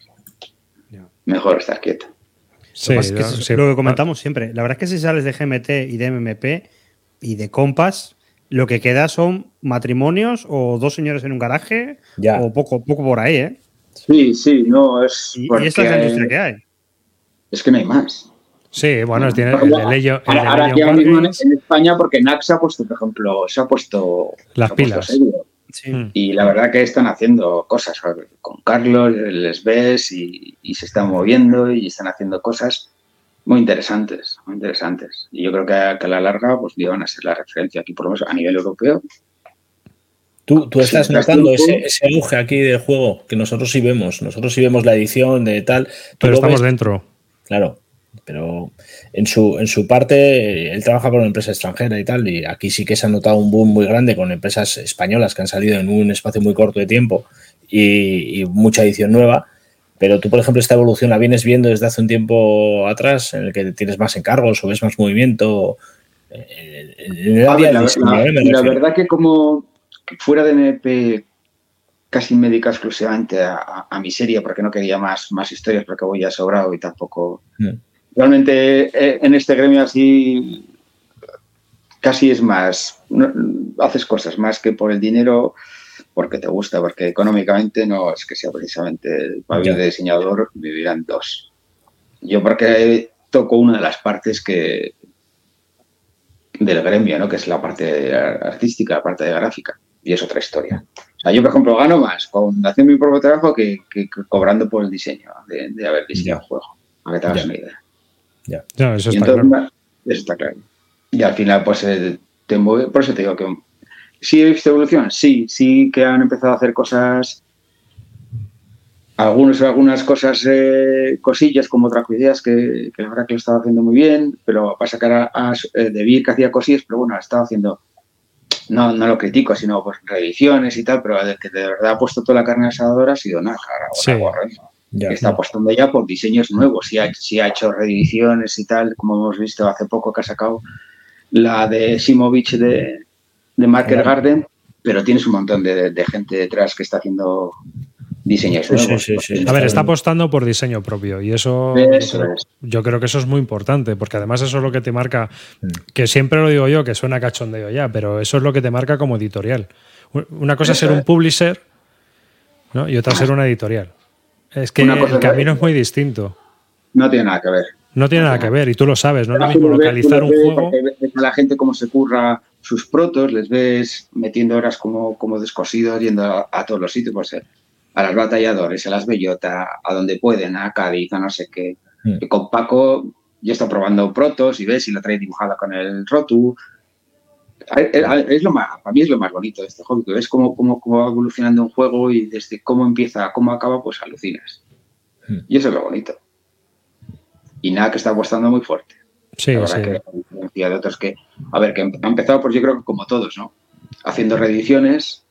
mejor estar quieto. Sí, Lo que pasa es que no, es sí. lo que comentamos siempre. La verdad es que si sales de GMT y de MMP y de Compass, lo que queda son matrimonios o dos señores en un garaje Ya. o poco, poco por ahí, ¿eh? Sí, sí, no, es. Y, esta es la industria que hay. Es que no hay más. Sí, bueno, tiene el de Leyo. el de ahora, ahora aquí ahora mismo en, España, porque NAC se ha puesto, por ejemplo, se ha puesto. Las se ha puesto pilas. serio. Sí. Mm. Y la verdad que están haciendo cosas con Carlos, les ves y, y se están moviendo y están haciendo cosas muy interesantes, muy interesantes. Y yo creo que a, que a la larga pues van a ser la referencia aquí, por lo menos a nivel europeo. Tú, tú estás Sí, notando tú- ese, ese auge aquí del juego, que nosotros sí vemos. Nosotros sí vemos la edición de tal. Tú Pero estamos ves- dentro. Claro, pero en su, en su parte, él trabaja con una empresa extranjera y tal, y aquí sí que se ha notado un boom muy grande con empresas españolas que han salido en un espacio muy corto de tiempo y, y mucha edición nueva. Pero tú, por ejemplo, esta evolución la vienes viendo desde hace un tiempo atrás, en el que tienes más encargos o ves más movimiento. eh, En el A área ver, del la, diseño, la- ¿eh? Me la refiero. verdad que como fuera de NP casi me dedico exclusivamente a, a- a mi serie porque no quería más, más historias porque voy ya sobrado y tampoco... Mm. Realmente eh, en este gremio así casi es más, no- haces cosas más que por el dinero porque te gusta, porque económicamente no es que sea precisamente el pabellón de diseñador, vivirán dos. Yo porque toco una de las partes que del gremio, ¿no? que es la parte artística, la parte de gráfica, y es otra historia. O sea, yo, por ejemplo, gano más con hacer mi propio trabajo que, que- que cobrando por el diseño de, de haber diseñado un juego, para que te hagas Ya. una idea. No, eso está entonces, claro. Eso está claro. Y al final, pues, eh, te mueve. Por eso te digo que sí he visto evolución, sí, sí que han empezado a hacer cosas, algunos, algunas cosas, eh, cosillas como otras ideas que, que la verdad que lo estaba haciendo muy bien, pero pasa que ahora a, eh, de que hacía cosillas, pero bueno, ha estado haciendo, no, no lo critico, sino pues reediciones y tal, pero el que de verdad ha puesto toda la carne asadora ha sido Nájara o Sí. Navarro, Ya. que está apostando ya por diseños nuevos. Sí ha, hecho reediciones y tal, como hemos visto hace poco que ha sacado la de Simovich de, de Market Claro. Garden, pero tienes un montón de, de gente detrás que está haciendo diseños nuevos. sí, sí, sí. A ver, está apostando por diseño propio y eso, Eso yo, creo, es. yo creo que eso es muy importante porque además eso es lo que te marca, Mm. que siempre lo digo yo, que suena cachondeo ya, pero eso es lo que te marca como editorial. Una cosa es ser un publisher ¿no? y otra ser una editorial. Es que Una cosa el camino es muy distinto. No tiene nada que ver. No tiene nada que ver y tú lo sabes, no es lo mismo lo localizar un lo juego. ves a la gente cómo se curra sus protos, les ves metiendo horas como, como descosidos, yendo a, a todos los sitios, pues, a las batalladores, a las bellota, a donde pueden, a Cádiz, a no sé qué. Mm. Y con Paco ya está probando protos y ves y la trae dibujada con el Rotu. Es, lo más, para mí es lo más bonito de este hobby, que ves cómo, cómo, cómo va evolucionando un juego y desde cómo empieza a cómo acaba, pues alucinas. Mm. Y eso es lo bonito. Y nada, que está apostando muy fuerte. Sí, La verdad sí. que diferencia de otros que, a ver, que ha empezado, pues yo creo que como todos, ¿no? Haciendo reediciones,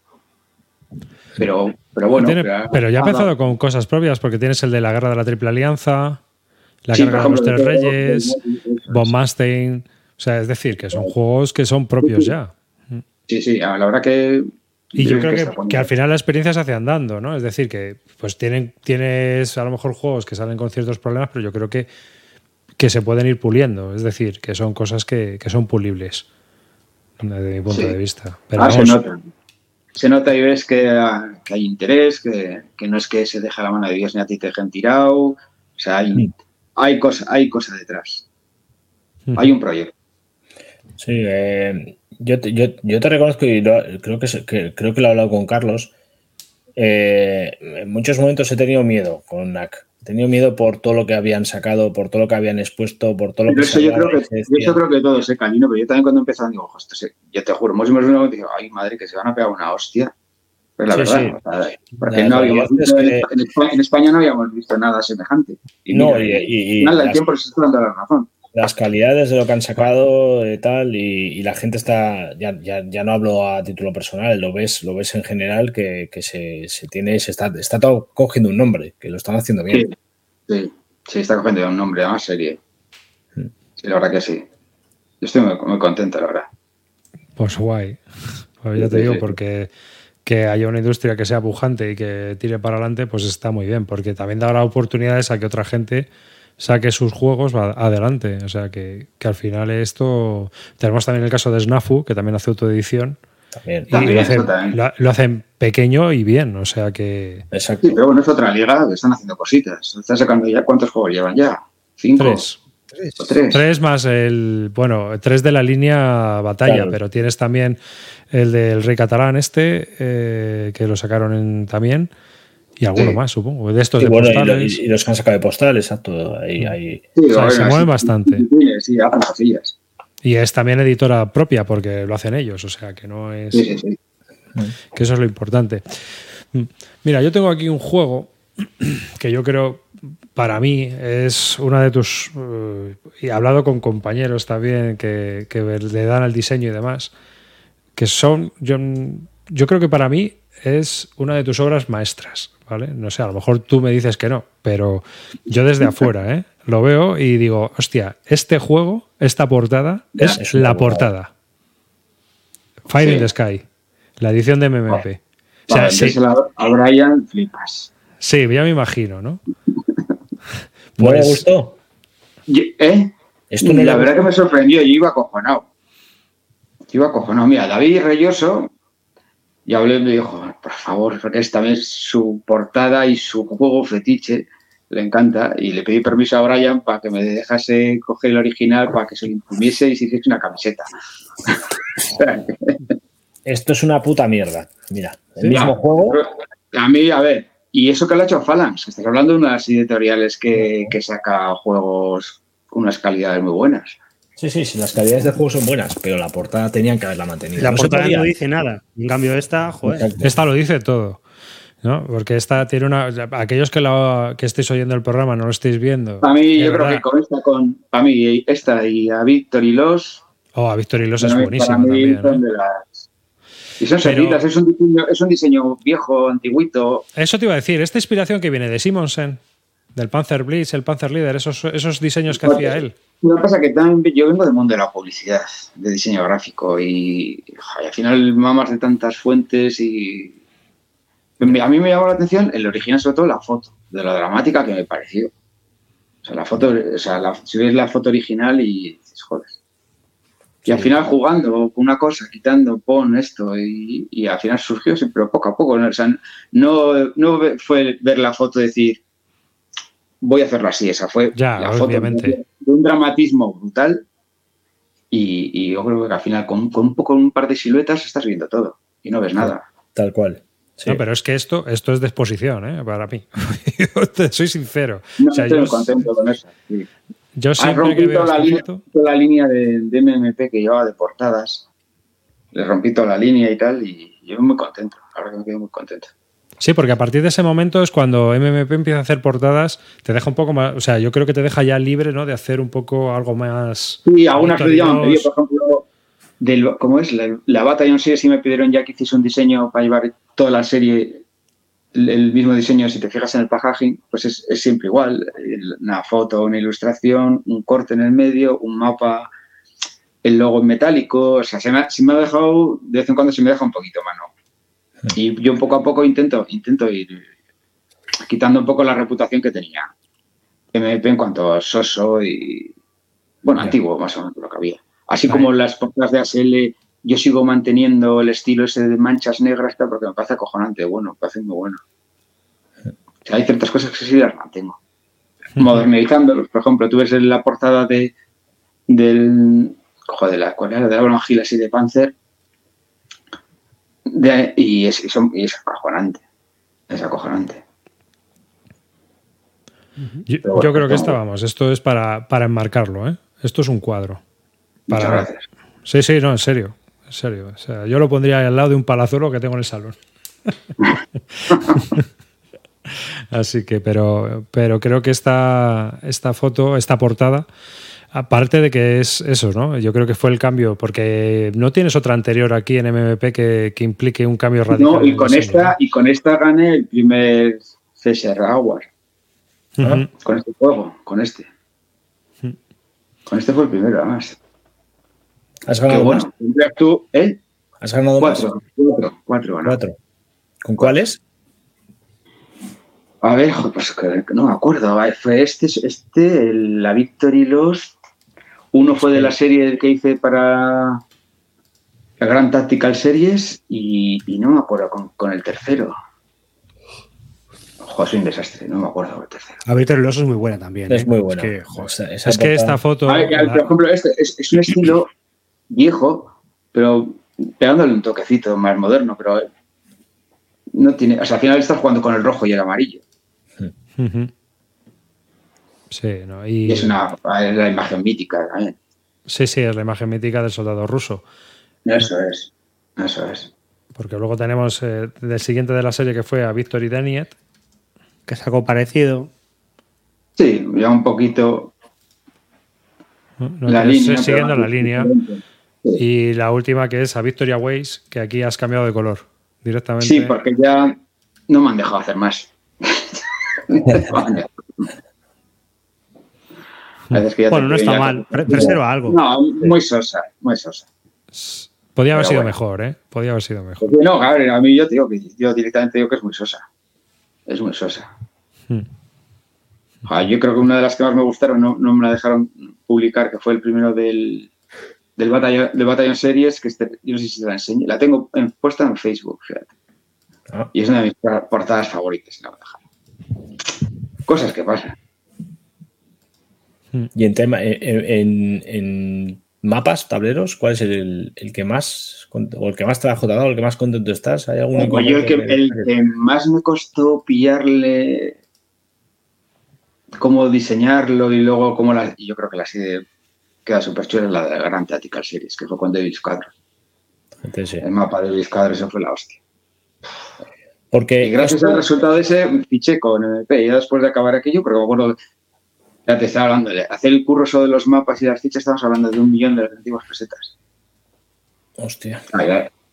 pero, pero bueno. Tiene- pero ya ha empezado con cosas propias porque tienes el de la guerra de la Triple Alianza, la Sí, guerra de los tres reyes, Von Mustaine. O sea, es decir, que son juegos que son propios ya. Sí, sí, a la verdad que. Y yo creo que, que al final la experiencia se hace andando, ¿no? Es decir, que pues tienen, tienes a lo mejor juegos que salen con ciertos problemas, pero yo creo que, que se pueden ir puliendo. Es decir, que son cosas que, que son pulibles, desde mi punto Sí. de vista. Pero Ah, se nota. Se nota y ves que, hay interés, que, que no es que se deja la mano de Dios ni a ti te dejen tirado. O sea, hay, Mm. hay, cosa, hay cosa detrás. Ujú. Hay un proyecto. Sí, eh, yo, te, yo, yo te reconozco y lo- creo, que, se- que- creo que lo he hablado con Carlos. eh, en muchos momentos he tenido miedo con NAC. He tenido miedo por todo lo que habían sacado, por todo lo que habían expuesto, por todo lo que eso se yo creo que, se yo creo que todo ese camino, pero yo también cuando empezaron digo, ojo, esto se- yo te juro, una y digo, ay madre, que se van a pegar una hostia. Pero la Sí, verdad, sí. o sea, porque La no habíamos es visto, en, que- en España, en España no habíamos visto nada semejante. Y No, mira, y- del las- tiempo les está dando la razón. Las calidades de lo que han sacado y tal, y, y la gente está, ya, ya, ya no hablo a título personal, lo ves, lo ves en general que, que se, se tiene, se está, está todo cogiendo un nombre, que lo están haciendo bien. sí, sí, está cogiendo un nombre más serie. Mm. Sí, la verdad que sí. Yo estoy muy, muy contento, la verdad. Pues guay. Pues ya te digo, porque que haya una industria que sea pujante y que tire para adelante, pues está muy bien, porque también dará oportunidades a que otra gente saque sus juegos va- adelante. O sea, que, que al final esto... Tenemos también el caso de Snafu, que también hace autoedición, También. y También, lo hacen, eso también. lo, lo hacen pequeño y bien, o sea que... Exacto. Sí, pero bueno, es otra liga, están haciendo cositas. Están sacando ya, ¿cuántos juegos llevan ya? ¿Cinco? Tres. ¿O tres? Tres más el. Bueno, tres de la línea batalla, Claro. pero tienes también el del Rey Catalán, este, eh, que lo sacaron en- también. Y alguno Sí. más, supongo. De estos Y, de bueno, y, lo- postales. y- y los que han sacado de postal, exacto. Ahí, ahí. Sí, O sea, bueno, se mueven bastante. Sí, sí, hacen cosillas. Y es también editora propia, porque lo hacen ellos. O sea, que no es. Sí, sí, sí. que eso es lo importante. Mira, yo tengo aquí un juego que yo creo, para mí, es una de tus... y he hablado con compañeros también que, que le dan al diseño y demás, que son, yo, yo creo que para mí es una de tus obras maestras, ¿vale? No sé, a lo mejor tú me dices que no, pero yo desde afuera, ¿eh? Lo veo y digo, hostia, este juego, esta portada, Ya, es, la portada. Fire in the Sky, la edición de MMP. O sea, sí, díselo a Brian, flipas. sí, ya me imagino, ¿no? ¿No le Pues- gustó? ¿Eh? Esto no la verdad que me sorprendió, yo iba acojonado. Yo iba acojonado. Mira, David Reyoso, y hablé y me dijo, por favor, porque esta vez su portada y su juego fetiche le encanta. Y le pedí permiso a Brian para que me dejase coger el original para que se lo imprimiese y se hiciese una camiseta. Esto es una puta mierda. Mira, el mismo juego. A mí, a ver, y eso que lo ha hecho Phalanx, que estás hablando de unas editoriales que, que saca juegos con unas calidades muy buenas. Sí, sí, sí, las calidades de juego son buenas, pero la portada tenían que haberla mantenido. La No portada no dice nada. En cambio, esta, joder. Exacto. Esta lo dice todo. ¿no? Porque esta tiene una. Aquellos que, la, que estéis oyendo el programa no lo estéis viendo. Para mí, yo creo que con esta, con, para mí, esta y a Víctor y los, Oh, a Víctor y los es mí también. son ¿eh? de las- Y son Pero- servidas, es un, diseño, es un diseño viejo, antiguito. Eso te iba a decir. Esta inspiración que viene de Simonsen, del Panzer Blitz, el Panzer Leader, esos, esos diseños que hacía él. Lo que pasa es que también yo vengo del mundo de la publicidad, de diseño gráfico, y, al final mamas de tantas fuentes y... A mí me llamó la atención el original, sobre todo la foto, de lo dramática que me pareció. O sea, la foto, o sea, la, si ves la foto original y dices, joder. Y al final jugando con una cosa, quitando, pon esto, y, y al final surgió, pero poco a poco. ¿no? O sea, no, no fue ver la foto y decir, voy a hacerlo así. Esa fue Ya, la foto obviamente. De un dramatismo brutal. Y, y yo creo que al final, con, con un par de siluetas, estás viendo todo y no ves nada. Tal cual. Sí. No, pero es que esto, esto es de exposición, ¿eh? para mí. Yo soy sincero. No O sea, estoy yo, muy contento con eso. sí. yo siempre que rompí veo toda la, línea, foto, toda la línea de, de MMP que llevaba de portadas. Le rompí toda la línea y tal, y yo muy contento. Ahora que me quedo muy contento. Sí, porque a partir de ese momento es cuando MMP empieza a hacer portadas, te deja un poco más, o sea, yo creo que te deja ya libre, ¿no? De hacer un poco algo más. Sí, me han pedido, 2. por ejemplo, del, ¿cómo es? La, la Battalion Series sí me pidieron ya que hiciese un diseño para llevar toda la serie, el, el mismo diseño, si te fijas en el packaging, pues es, es siempre igual. Una foto, una ilustración, un corte en el medio, un mapa, el logo en metálico, o sea, se me, ha, se me ha dejado, de vez en cuando se me deja un poquito mano. Y yo poco a poco intento, intento ir quitando un poco la reputación que tenía MP en cuanto a soso y, bueno, antiguo más o menos lo que había. Así Vale. como las portadas de ASL, yo sigo manteniendo el estilo ese de manchas negras porque me parece acojonante, bueno, me parece muy bueno. O sea, hay ciertas cosas que sí las mantengo. Modernizándolos, por ejemplo, tú ves en la portada de del joder, la, ¿cuál era? De la Hill así de Panzer de- y, es, y son- y es acojonante. Es acojonante. Yo, Pero bueno, yo creo que vamos, esto es para, para enmarcarlo, ¿eh? Esto es un cuadro. Muchas Para- gracias. Sí, sí, no, en serio. En serio. O sea, yo lo pondría al lado de un palazuelo que tengo en el salón. Así que, pero, pero creo que esta, esta foto, esta portada, aparte de que es eso, ¿no? Yo creo que fue el cambio, porque no tienes otra anterior aquí en MMP que, que implique un cambio radical. No, y con esta, y con esta gané el primer CSR Award. ¿no? Con este juego, con este. Con este fue el primero, además. ¿Has Qué ganado más? bueno. Tendrías tú, ¿eh? ¿Has ganado más? Cuatro, cuatro, cuatro. Cuatro. ¿Con cuáles? A ver, pues que no me acuerdo. Fue este, este, el- la Victory Lost. Uno fue de la serie que hice para la Gran Tactical Series y, y no me acuerdo con, con el tercero. Ojo, soy un desastre, no me acuerdo con el tercero. A Victory Loso es muy buena también. Es ¿eh? muy buena. que, joder, Esa- esa Es que esta foto. Ver, la- por ejemplo, este es, es un estilo viejo, pero pegándole un toquecito más moderno, pero no tiene. O sea, al final estás jugando con el rojo y el amarillo. Ujú. Sí, ¿no? y, Y es una es la imagen mítica también. sí, sí, es la imagen mítica del soldado ruso. Eso es. Eso es. Porque luego tenemos eh, del siguiente de la serie que fue a Victory Deniet. que es algo parecido. Sí, ya un poquito ¿no? La línea. eh, siguiendo la línea. Y la última que es a Victoria Ways, que aquí has cambiado de color directamente. Sí, porque ya no me han dejado hacer más. A veces que ya Bueno, te- no está ya- mal. Pre- Preserva algo. No, muy sosa, muy sosa. Podía haber Pero sido bueno. mejor, ¿eh? Podía haber sido mejor. Porque no, a ver, a mí yo te digo que yo directamente digo que es muy sosa. Es muy sosa. Hmm. Ah, yo creo que una de las que más me gustaron no, no me la dejaron publicar, que fue el primero del, del Batallon, del Batallon Series, que este, yo no sé si te la enseño. La tengo en- puesta en Facebook, fíjate. Ah. Y es una de mis por- portadas favoritas, la voy a dejar. Cosas que pasan. Y en tema, en, en- en mapas, tableros, ¿cuál es el, el que más o el que más trabajo te ha dado, el que más contento estás? ¿Hay alguno Pues yo el que, el que más me costó pillarle cómo diseñarlo y luego cómo la... Yo creo que la serie queda súper chula es la de Grand Tactical Series, que fue con David Squadron. Sí. El mapa de David Squadron, eso fue la hostia. Porque Y gracias esto- al resultado de ese, fiché con MP. Y ya después de acabar aquello, me acuerdo, ya te estaba hablando, de hacer el curro eso de los mapas y las fichas, estamos hablando de un millón de las antiguas pesetas. Hostia.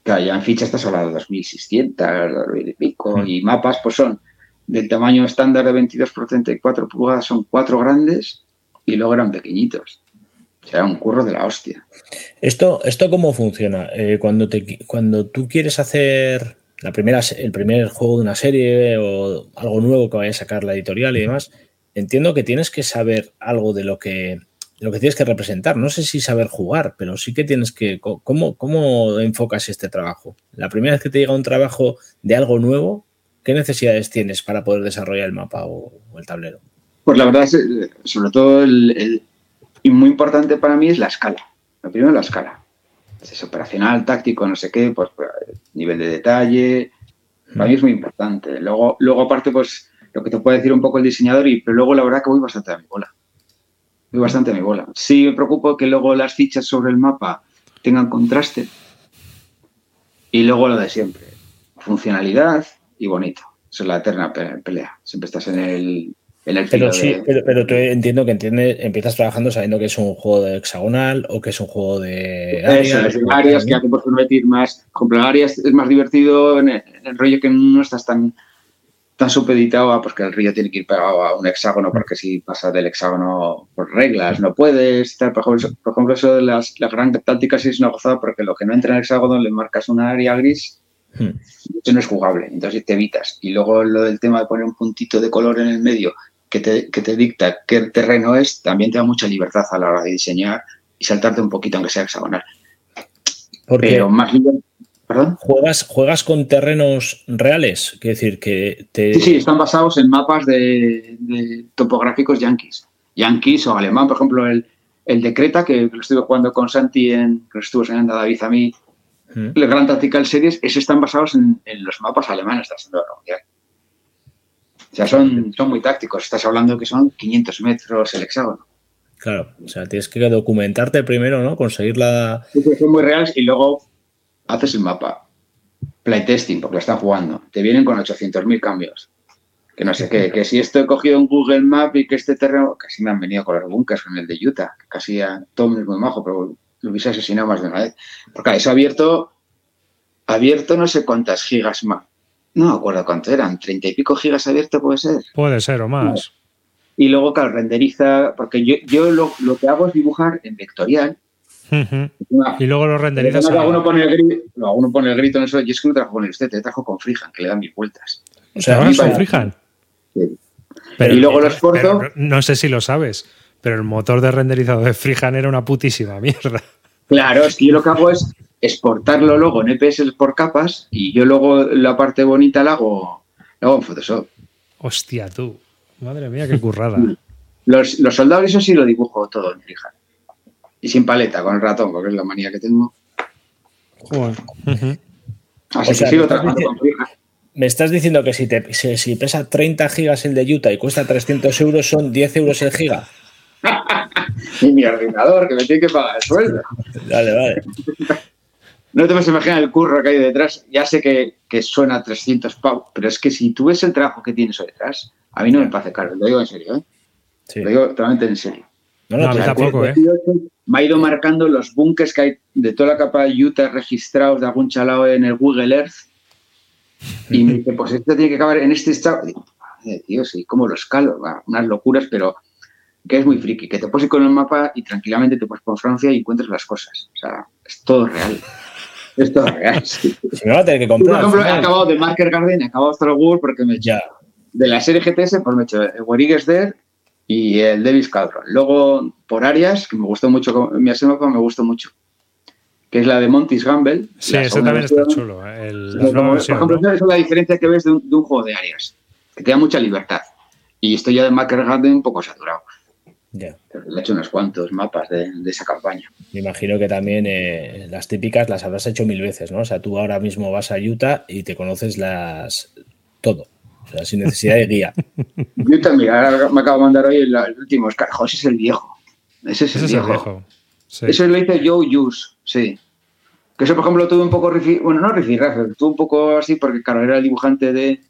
Claro, ya en fichas estás hablando de 2600, 2000 y pico. Y mapas, pues son del tamaño estándar de 22 por 34 pulgadas, son cuatro grandes y luego eran pequeñitos. O sea, era un curro de la hostia. ¿Esto, esto cómo funciona? Eh, cuando, te, cuando tú quieres hacer la primera, el primer juego de una serie o algo nuevo que vaya a sacar la editorial y demás, entiendo que tienes que saber algo de lo que, lo que tienes que representar. No sé si saber jugar, pero sí que tienes que. ¿Cómo, cómo enfocas este trabajo? La primera vez que te llega un trabajo de algo nuevo, ¿qué necesidades tienes para poder desarrollar el mapa o, el tablero? Pues la verdad, es, sobre todo, el, y muy importante para mí es la escala. Lo primero, la escala. Es operacional, táctico, no sé qué, pues, pues nivel de detalle. Para mí es muy importante. Luego, luego aparte, pues lo que te puede decir un poco el diseñador, y, pero luego la verdad que voy bastante a mi bola. Voy bastante a mi bola. Sí me preocupo que luego las fichas sobre el mapa tengan contraste. Y luego lo de siempre. Funcionalidad y bonito. Esa es la eterna pelea. Siempre estás en el, pero sí, pero, tú entiendo que entiendes, empiezas trabajando sabiendo que es un juego de hexagonal o que es un juego de áreas. áreas que hay que permitir más. Por áreas es más divertido en el, rollo que no estás tan, tan supeditado a porque el río tiene que ir pegado a un hexágono, porque si pasa del hexágono por reglas no puedes. Por, ejemplo, eso de las, la gran táctica sí es una gozada porque lo que no entra en el hexágono le marcas una área gris hmm. eso no es jugable, entonces te evitas. Y luego lo del tema de poner un puntito de color en el medio que te, dicta qué terreno es, también te da mucha libertad a la hora de diseñar y saltarte un poquito aunque sea hexagonal. Pero más ¿Perdón? ¿Juegas, ¿Juegas con terrenos reales? Quiere decir que te... Sí, sí, están basados en mapas de, topográficos yanquis. Yanquis o alemán, por ejemplo, el, el de Creta, que lo estuve jugando con Santi, en, que lo estuvo enseñando a David a mí, mm. el Gran Tactical Series, esos están basados en, los mapas alemanes de la Segunda Guerra Mundial. O sea, son, son muy tácticos. Estás hablando que son 500 metros el hexágono. Claro, o sea, tienes que documentarte primero, ¿no? Conseguir la... son muy reales y luego haces el mapa. Playtesting, porque lo están jugando. Te vienen con 800.000 cambios. Que no sé qué, que si esto he cogido un Google Map y que este terreno... Casi me han venido con los bunkers, con el de Utah. Que casi a todo muy majo, pero lo hubiese asesinado más de una vez. Porque eso abierto... Abierto no sé cuántas gigas más no me acuerdo cuánto eran, treinta y pico gigas abierto puede ser. Puede ser o más. Y luego, claro, renderiza, porque yo, yo lo, que hago es dibujar en vectorial. Y luego lo renderizas. A... Alguno, pone el grito, no, pone el grito en eso. Y es que no trabajo con usted, te trabajo con Freehand, que le dan mil vueltas. O sea, ¿vas con Freehand? Sí. y luego lo exporto. no sé si lo sabes, pero el motor de renderizado de Freehand era una putísima mierda. Claro, es que yo lo que hago es exportarlo luego en EPS por capas y yo luego la parte bonita la hago, en Photoshop. Hostia, tú. Madre mía, qué currada. Los, los soldados, eso sí lo dibujo todo en Freehand. Y sin paleta, con el ratón, porque es la manía que tengo. Joder. Así que sigo trabajando con. Me estás diciendo que si, te, si, pesa 30 gigas el de Utah y cuesta 300 euros, son 10 euros el giga. y mi ordenador, que me tiene que pagar el sueldo. Vale, vale. No te puedes imaginar el curro que hay detrás. Ya sé que, que suena 300 pavos, pero es que si tú ves el trabajo que tienes detrás, a mí no me parece caro. Lo digo en serio, ¿eh? Lo digo totalmente en serio. No, no, tampoco, ¿eh? Me ha ido marcando los bunkers que hay de toda la capa de Utah registrados de algún chalao en el Google Earth. Y me dice, pues esto tiene que acabar en este estado. Digo, tío, sí, ¿cómo lo escalo? unas locuras, pero que es muy friki, que te puedes ir con el mapa y tranquilamente te puedes por Francia y encuentras las cosas. O sea, es todo real. Es real. Si me va a tener que comprar. Por ejemplo, he acabado de Marker Garden, he acabado Star Wars porque me he hecho de la serie GTS, pues me he hecho el Dead y el Davis Caldron. Luego, por áreas, que me gustó mucho, mi me gustó mucho, que es la de Monty's Gamble. Sí, ese también está chulo. El, por ejemplo, esa es la diferencia que ves de un, de un, juego de áreas, que te da mucha libertad. Y estoy ya de Marker Garden un poco saturado. Le he hecho unos cuantos mapas de, esa campaña. Me imagino que también eh, las típicas las habrás hecho mil veces, ¿no? O sea, tú ahora mismo vas a Utah y te conoces las todo. O sea, sin necesidad de guía. Utah, mira, me acabo de mandar hoy el, último Oscar. ese es el viejo. Ese es el viejo. Eso lo hizo Joe Hughes, sí. Que eso, por ejemplo, tuve un poco, bueno, no rifirrafe, tuve un poco así porque, claro, era el dibujante de,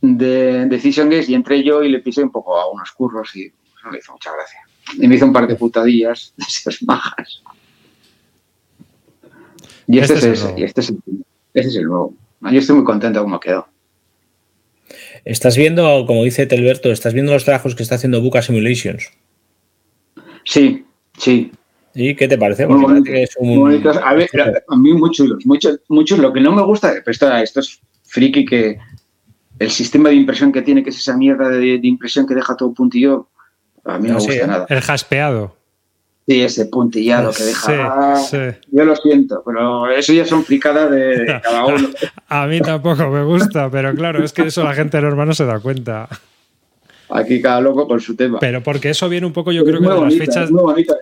de Decision Games y entré yo y le pisé un poco a unos curros y no le hizo mucha gracia. Y me hizo un par de putadillas de esas majas. Y este, este es, ese, y este es, el, este es el nuevo. Yo estoy muy contento cómo quedó. Estás viendo, como dice Telberto, estás viendo los trabajos que está haciendo Buca Simulations. Sí, sí. ¿Y qué te parece? Muy Porque bonito, parece que es un- muy bonitos. A, ver, a mí muy chulos, muchos, muchos. Lo que no me gusta, pero esto, esto es friki que el sistema de impresión que tiene, que es esa mierda de, de impresión que deja todo puntillo, a mí no, No, me sí, gusta ¿eh? nada. El jaspeado. Sí, ese puntillado que deja. Sí, sí. Yo lo siento, pero eso ya son fricadas de, de cada uno. A mí tampoco me gusta, pero claro, es que eso la gente normal no se da cuenta. Aquí cada loco con su tema. Pero porque eso viene un poco, yo Pero creo es que de las fichas. es muy bonita.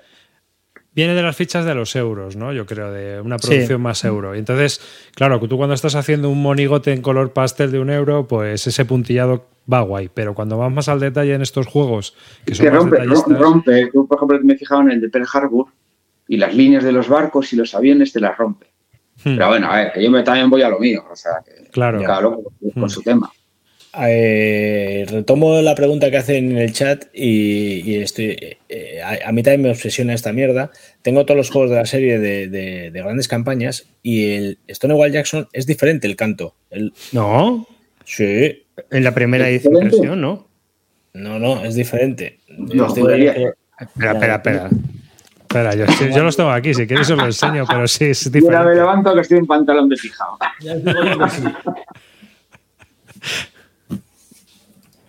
Viene de las fichas de los euros, ¿no? Yo creo, de una Sí. producción más euro. Y Entonces, claro, que tú cuando estás haciendo un monigote en color pastel de un euro, pues ese puntillado va guay. Pero cuando vas más al detalle en estos juegos, que son que rompe, detallistas, rompe. Yo, por ejemplo, me he fijado en el de Pearl Harbor y las líneas de los barcos y los aviones te las rompe. hmm, Pero bueno, a ver, que yo me, también voy a lo mío. O sea, que claro. cada loco con Mm. su tema. Eh, retomo la pregunta que hacen en el chat y, y estoy, eh, a, a mí también me obsesiona esta mierda. Tengo todos los juegos de la serie de, de- de grandes campañas y el Stonewall Jackson es diferente el canto. El, No, sí, en la primera edición, ¿Diferente? versión, ¿no? no, no, es diferente. No, que- Espera, espera, espera. Espera, yo, yo los tengo aquí, si quieres os lo enseño, pero sí, es Mira, me diferente. levanto que estoy en pantalón de fijado.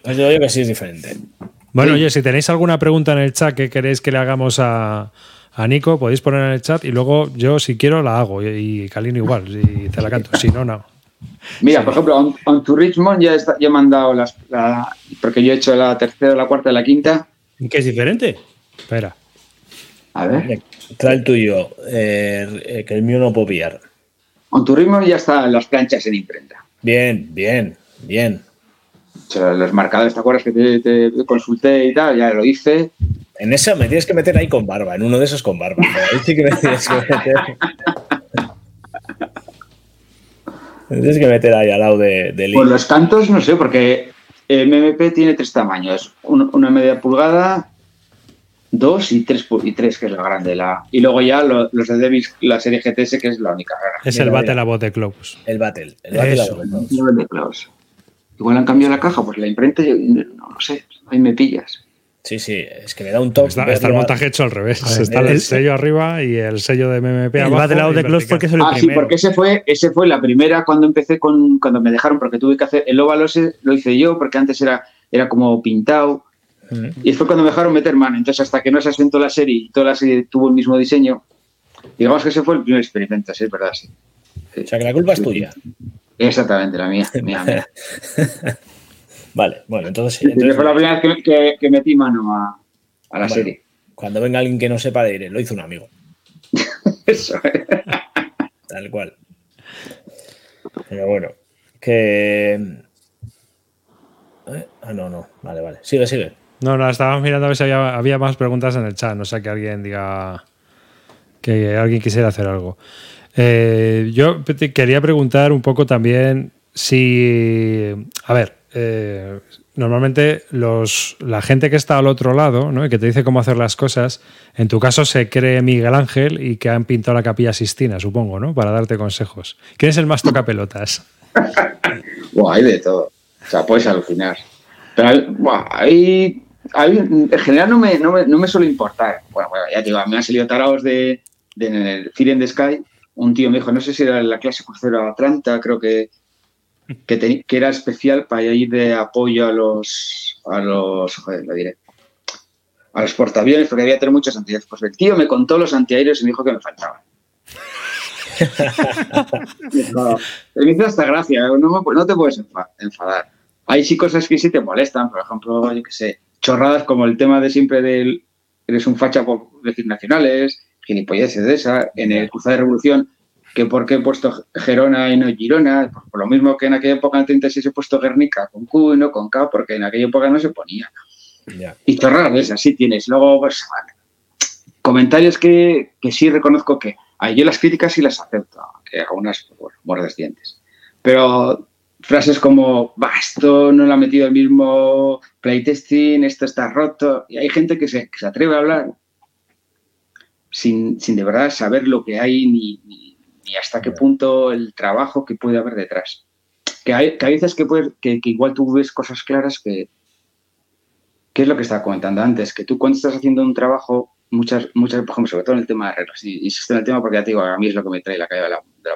Os digo yo que sí es diferente. Bueno, oye, si tenéis alguna pregunta en el chat que queréis que le hagamos a, a Nico, podéis poner en el chat y luego yo, si quiero, la hago. Y, y Calino igual, y te la canto. Si no, no. Mira, por ejemplo, on, on to Richmond ya, está, ya me han dado las. la- porque yo he hecho la tercera, la cuarta y la quinta. ¿Qué es diferente? Espera. A ver. Trae el tuyo, eh, eh, que el mío no puedo pillar. On to Richmond ya están las planchas en imprenta. Bien, bien, bien. O sea, los marcadores, ¿te acuerdas que te, te consulté y tal? Ya lo hice. En eso me tienes que meter ahí con barba, en uno de esos con barba. Ahí sí que me tienes que meter. Tienes que meter ahí al lado de, de Lee. Pues los cantos, no sé, porque el MMP tiene tres tamaños: Un- una media pulgada, dos y tres, y tres que es la grande. La, y luego ya lo- los de la serie GTS, que es la única. Es el. Battle a Bote Close. El Battle. El battle los-. Igual han cambiado la caja, pues la imprenta, yo no lo sé, ahí me pillas. Sí, sí, es que me da un toque. Está, está el montaje hecho al revés. ver, está el- el sello arriba y el sello de MMP El abajo. Battle Out y de Close fue vertical. que es el ah, sí, porque ese fue, ese fue la primera cuando empecé con, cuando me dejaron, porque tuve que hacer el óvalo ese lo hice yo, porque antes era, era como pintado, Mm. y fue cuando me dejaron meter mano. Entonces, hasta que no se asentó la serie y toda la serie tuvo el mismo diseño, digamos que ese fue el primer experimento, sí, es verdad, sí. O sea, que la culpa es tuya. Exactamente, la mía. mía, mía. Vale, bueno, entonces, Sí, entonces fue la primera vez que, que- que metí mano a, a la Bueno. serie. cuando venga alguien que no sepa de ir, lo hizo un amigo. Eso, ¿eh? Tal cual. Pero bueno, que. ¿Eh? Ah, no, no. Vale, vale. Sigue, sigue. No, no, estábamos mirando a ver si había, había más preguntas en el chat. No sé que alguien diga que alguien quisiera hacer algo. Eh, yo te quería preguntar un poco también si. A ver, eh, normalmente los, la gente que está al otro lado ¿no? y que te dice cómo hacer las cosas, en tu caso se cree Miguel Ángel y que han pintado la capilla Sistina, supongo, ¿no? Para darte consejos. ¿Quién es el más tocapelotas? Buah, hay de todo. O sea, puedes alucinar. Pero buah, hay- en general no me, no, me, no me suele importar. Bueno, bueno, ya te digo, me han salido tarados de, de en el Fear in the Sky. Un tío me dijo, no sé si era la clase crucero Atlanta, creo que, que, teni- que era especial para ir de apoyo a los, a los, joder, lo diré, a los portaaviones, porque había que tener muchos antiaéreos. Pues el tío me contó los antiaéreos y me dijo que me faltaban. No, me hizo hasta gracia, no, me- no te puedes enfa- enfadar. Hay sí cosas que sí te molestan, por ejemplo, yo qué sé, chorradas como el tema de siempre del eres un facha por decir nacionales, gilipolleces de esa, en el Cruzada de Revolución, que por qué he puesto Gerona y no Girona, pues por lo mismo que en aquella época en el 36 he puesto Guernica con Q y no con K, porque en aquella época no se ponía. Ya. Y chorradas de esas, sí tienes. Luego, pues, vale. comentarios que, que sí reconozco que yo las críticas sí las acepto, que algunas, pues, bueno, muerdes dientes. Pero frases como, esto no lo ha metido el mismo playtesting, esto está roto. Y hay gente que se, que se atreve a hablar sin, sin de verdad saber lo que hay ni, ni- ni hasta qué punto el trabajo que puede haber detrás. Que hay, que hay veces que, puedes- que, que igual tú ves cosas claras que, ¿Qué es lo que estaba comentando antes? Que tú cuando estás haciendo un trabajo muchas, muchas, por ejemplo, sobre todo en el tema de reglas. Y insisto en el tema porque ya te digo, a mí es lo que me trae la caída de la, de la.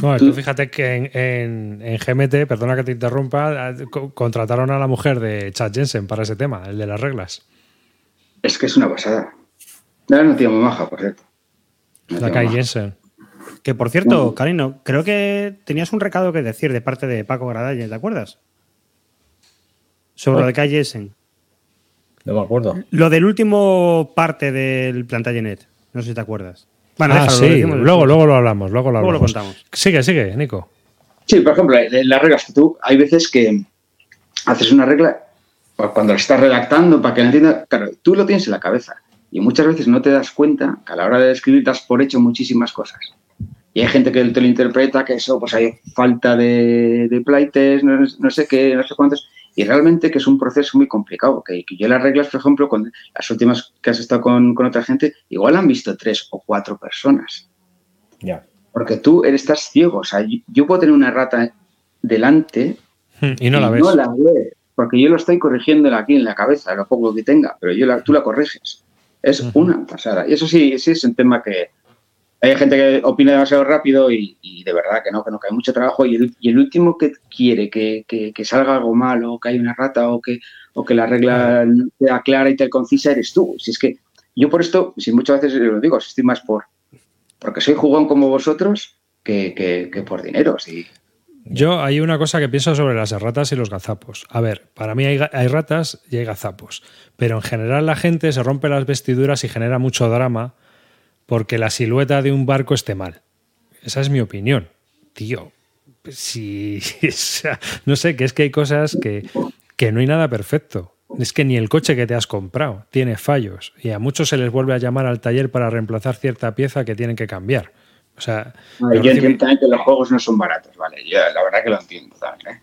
No, tú fíjate que en, en, en, GMT, perdona que te interrumpa, contrataron a la mujer de Chad Jensen para ese tema, el de las reglas. Es que es una pasada. No, no tiene muy maja, por cierto. La Kai Jensen. Que por cierto, Karino, creo que tenías un recado que decir de parte de Paco Gradalle, ¿te acuerdas? Sobre lo de Kai Jensen. No me acuerdo. Lo del último parte del Plantagenet. No sé si te acuerdas. Bueno, ah, déjalo, sí. luego, luego lo hablamos, luego lo, luego lo contamos. Sigue, sigue, Nico. Sí, por ejemplo, las reglas que tú, hay veces que haces una regla cuando la estás redactando para que la entienda, claro, tú lo tienes en la cabeza y muchas veces no te das cuenta que a la hora de escribir te has por hecho muchísimas cosas. Y hay gente que te lo interpreta que eso, pues hay falta de, de playtest, no, no, sé qué, no sé cuántos. Y realmente que es un proceso muy complicado, que, que yo las reglas, por ejemplo, con las últimas que has estado con, con otra gente, igual han visto tres o cuatro personas. Ya. Porque tú estás ciego. O sea, yo, puedo tener una rata delante y no la ves. No la ves, porque yo lo estoy corrigiendo aquí en la cabeza, lo poco que tenga, pero yo la, tú la corriges. Es uh -huh. una pasada. Y eso sí, sí es un tema que, hay gente que opina demasiado rápido y, y, de verdad que no, que no, que hay mucho trabajo y el, y el último que quiere que, que, que, salga algo mal o que hay una rata o que, o que la regla sea clara y tal concisa eres tú. Si es que yo por esto, si muchas veces lo digo, estoy más por porque soy jugón como vosotros que, que por dinero. Sí. Yo hay una cosa que pienso sobre las ratas y los gazapos. A ver, para mí hay, hay, ratas y hay gazapos, pero en general la gente se rompe las vestiduras y genera mucho drama porque la silueta de un barco esté mal. Esa es mi opinión. Tío, si, no sé, que es que hay cosas que, que no hay nada perfecto. Es que ni el coche que te has comprado tiene fallos y a muchos se les vuelve a llamar al taller para reemplazar cierta pieza que tienen que cambiar. O sea, no, yo entiendo también que los juegos no son baratos, ¿vale? Yo la verdad que lo entiendo también, ¿eh?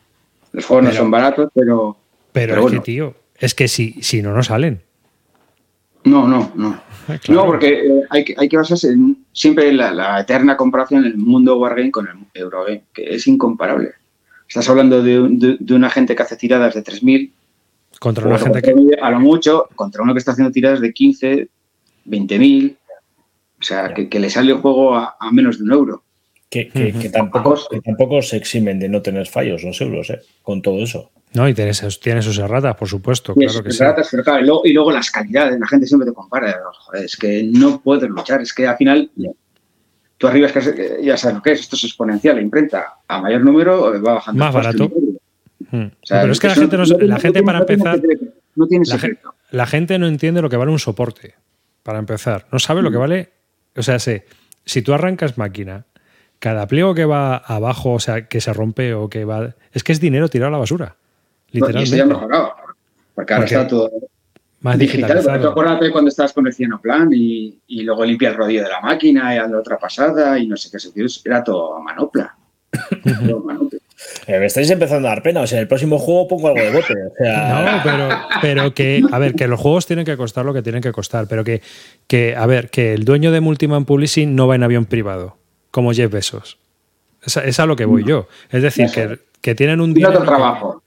Los juegos pero, no son baratos, pero... Pero, pero es bueno. que, tío, es que si, si no, no salen. No, no, no. Claro. No, porque eh, hay, que, hay que basarse en, siempre en la, la, eterna comparación en el mundo Wargame con el Eurogame, que es incomparable. Estás hablando de, de, de una gente que hace tiradas de 3.000 contra una gente que... A lo mucho, contra uno que está haciendo tiradas de 15, 20.000. O sea, que, que, le sale el juego a, a menos de un euro. Que, que, que, tampoco, que tampoco se eximen de no tener fallos los euros, ¿eh? Con todo eso. No, y tiene, tiene sus erratas, por supuesto. Claro que sí. Erratas, pero claro, y, luego, y luego las calidades, la gente siempre te compara. Joder, es que no puedes luchar, es que al final tú arriba es que ya sabes lo que es, esto es exponencial, la imprenta a mayor número va bajando. Más barato. Hmm. O sea, pero es que la gente, no, no, la gente para empezar, no tiene la, la, gente no entiende lo que vale un soporte, para empezar. No sabe lo que vale, o sea, sé, si tú arrancas máquina, cada pliego que va abajo, o sea, que se rompe o que va, es que es dinero tirado a la basura. Literalmente. No, y mejorado, porque ahora porque está todo más digital. Tú acuérdate cuando estabas con el Cienoplan y, y luego limpia el rodillo de la máquina y haz otra pasada y no sé qué, era todo a manopla. todo manopla. Eh, me estáis empezando a dar pena. O sea, en el próximo juego pongo algo de bote. O sea... No, pero, pero que, a ver, que los juegos tienen que costar lo que tienen que costar, pero que, que, a ver, que el dueño de Multiman Publishing no va en avión privado, como Jeff Bezos. Es, es a lo que voy yo. Es decir, que, que, tienen un dinero. Trabajo.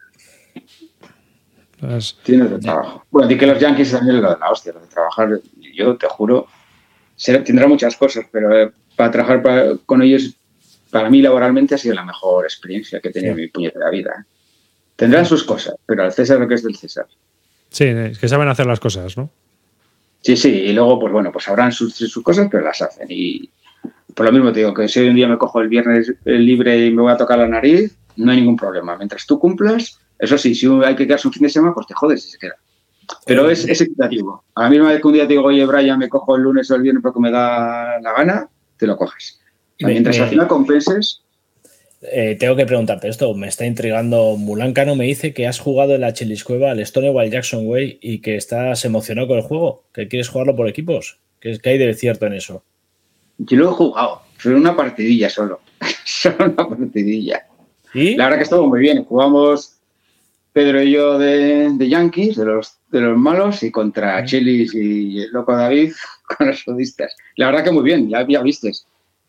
Pues, Tiene otro trabajo. Bueno, di que los Yankees también lo de la hostia, lo de trabajar, yo te juro, tendrá muchas cosas, pero eh, para trabajar para, con ellos para mí laboralmente ha sido la mejor experiencia que he tenido sí. en mi puñetera vida. Tendrán sus cosas, pero al César lo que es del César. Sí, es que saben hacer las cosas, ¿no? Sí, sí, y luego, pues bueno, pues sabrán sus, sus cosas, pero las hacen. Y por lo mismo te digo que si hoy un día me cojo el viernes libre y me voy a tocar la nariz, no hay ningún problema. Mientras tú cumplas, eso sí, si hay que quedarse un fin de semana, pues te jodes si se queda. Pero es, es equitativo. A la misma vez que un día te digo, oye, Brian, me cojo el lunes o el viernes porque me da la gana, te lo coges. Mientras al final compenses. Eh, tengo que preguntarte esto, me está intrigando. Mulan Cano me dice que has jugado en la Chiliscueva al Stonewall Jackson Way y que estás emocionado con el juego, que quieres jugarlo por equipos. ¿Qué, qué hay de cierto en eso? Yo lo he jugado, pero una partidilla solo. solo una partidilla. ¿Y? La verdad que estuvo muy bien. Jugamos Pedro y yo de, de Yankees, de los, de los malos, y contra Chilis y el loco David con los sudistas. La verdad que muy bien, ya, ya vistes.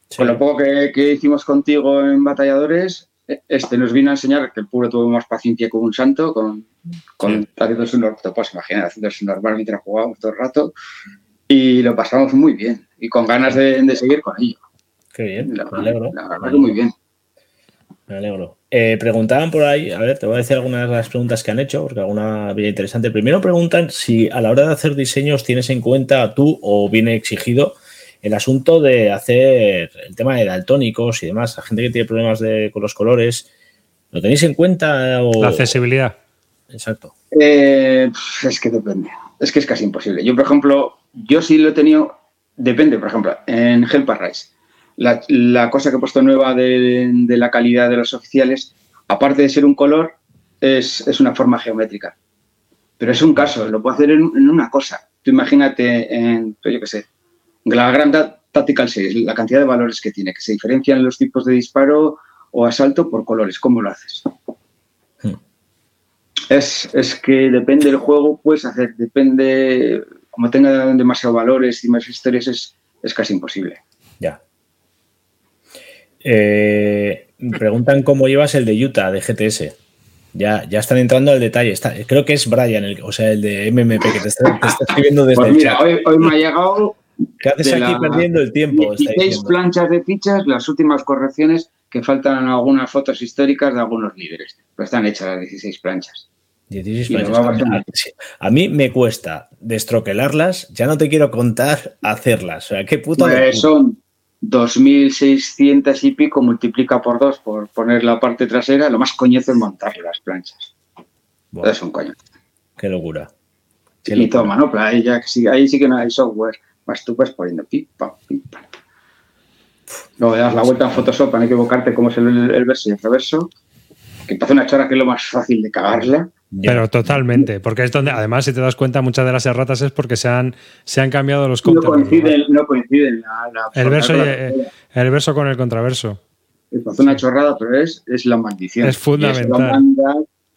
Sí. Con lo poco que, que, hicimos contigo en Batalladores, este nos vino a enseñar que el puro tuvo más paciencia con un santo, con, con sí. haciendo su normal, pues imagina, haciendo su normal mientras jugábamos todo el rato. y lo pasamos muy bien y con ganas de, de seguir con ello. Qué bien, La, me alegro. la verdad que muy bien. Me alegro. Eh, preguntaban por ahí, a ver, te voy a decir algunas de las preguntas que han hecho, porque alguna bien interesante. Primero preguntan si a la hora de hacer diseños tienes en cuenta tú o viene exigido el asunto de hacer el tema de daltónicos y demás. La gente que tiene problemas de, con los colores, ¿lo tenéis en cuenta? O... La accesibilidad. Exacto. Eh, es que depende. Es que es casi imposible. Yo, por ejemplo, yo sí lo he tenido. Depende, por ejemplo, en Hell Paradise. La, la cosa que he puesto nueva de, de la calidad de los oficiales, aparte de ser un color, es, es una forma geométrica. Pero es un caso, lo puedo hacer en, en una cosa. Tú imagínate en, pues yo qué sé, la Gran Ta- Tactical Series, la cantidad de valores que tiene, que se diferencian los tipos de disparo o asalto por colores. ¿Cómo lo haces? Hmm. Es, es que depende del juego, puedes hacer, depende, como tenga demasiados valores y más historias, es, es casi imposible. Ya. Eh, preguntan cómo llevas el de Utah, de GTS. Ya, ya están entrando al detalle. Está, creo que es Brian, el, o sea, el de MMP, que te está, te está escribiendo desde Pues el mira, chat. hoy, hoy me ha llegado ¿Qué haces de aquí la- perdiendo el tiempo? Está 16 diciendo. planchas de fichas, las últimas correcciones, que faltan algunas fotos históricas de algunos líderes. Pero están hechas las 16 planchas. 16 Y lo planchas. va bastante. Sí. A mí me cuesta destroquelarlas, ya no te quiero contar hacerlas. O sea, qué puto. Pues son 2.600 y pico, multiplica por dos por poner la parte trasera. Lo más coñazo es montar las planchas. Es un coño. qué locura. Qué Y locura. toma, ¿no? Pero ahí, ya, ahí sí que no hay software. Vas tú pues poniendo pim, pam, pim, pam. Luego das la vuelta en Photoshop para no equivocarte cómo es el, el verso y el reverso. Que hace una chora que es lo más fácil de cagarla. Ya. Pero totalmente, porque es donde, además, si te das cuenta, muchas de las erratas es porque se han, se han cambiado los No coinciden, no coinciden la, la- El verso, y, la- el verso con el contraverso. Parece una chorrada, pero es, es la maldición. Es fundamental.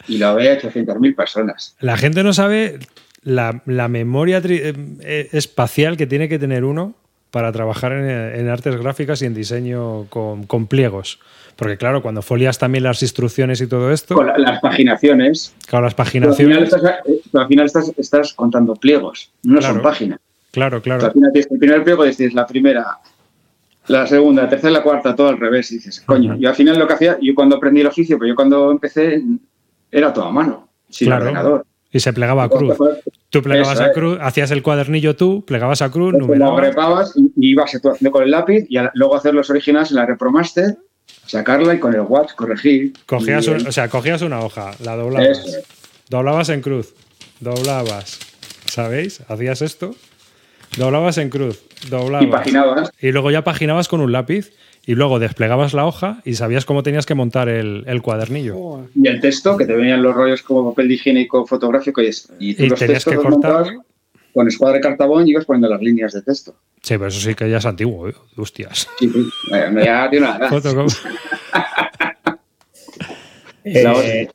Y, y lo ve 800.000 personas. La gente no sabe la, la memoria tri- eh, eh, espacial que tiene que tener uno para trabajar en, en artes gráficas y en diseño con, con pliegos. Porque claro, cuando folias también las instrucciones y todo esto, Con la- las paginaciones. claro, las Pero al final, paginaciones, estás, eh, pero al final estás, estás contando pliegos, no Claro. son páginas. claro, Al claro. final tienes el primer pliego dices la primera, la segunda, la tercera, la cuarta, todo al revés. Y dices, coño, Ujú. yo al final lo que hacía, yo cuando aprendí el oficio, pero yo cuando empecé era todo a mano, sin Claro. ordenador. Y se plegaba a cruz. Tú plegabas Eso a cruz, hacías el cuadernillo tú, plegabas a cruz, Lo numerabas. agrepabas y, y ibas tú haciendo con el lápiz y a- luego hacer los originales en la Repromaster, sacarla y con el watch corregir. Cogías, Y un- el- o sea, cogías una hoja, la doblabas, Eso doblabas en cruz, doblabas, ¿sabéis? Hacías esto, doblabas en cruz, doblabas. y paginabas. Y luego ya paginabas con un lápiz y luego desplegabas la hoja y sabías cómo tenías que montar el, el cuadernillo. Y el texto, que te venían los rollos como papel higiénico fotográfico y, y Y los tenías textos que cortar. montabas con escuadra de cartabón y ibas poniendo las líneas de texto. Sí, pero eso sí que ya es antiguo, ¿eh? hostias. Sí, sí. Bueno, ya tiene una Eh,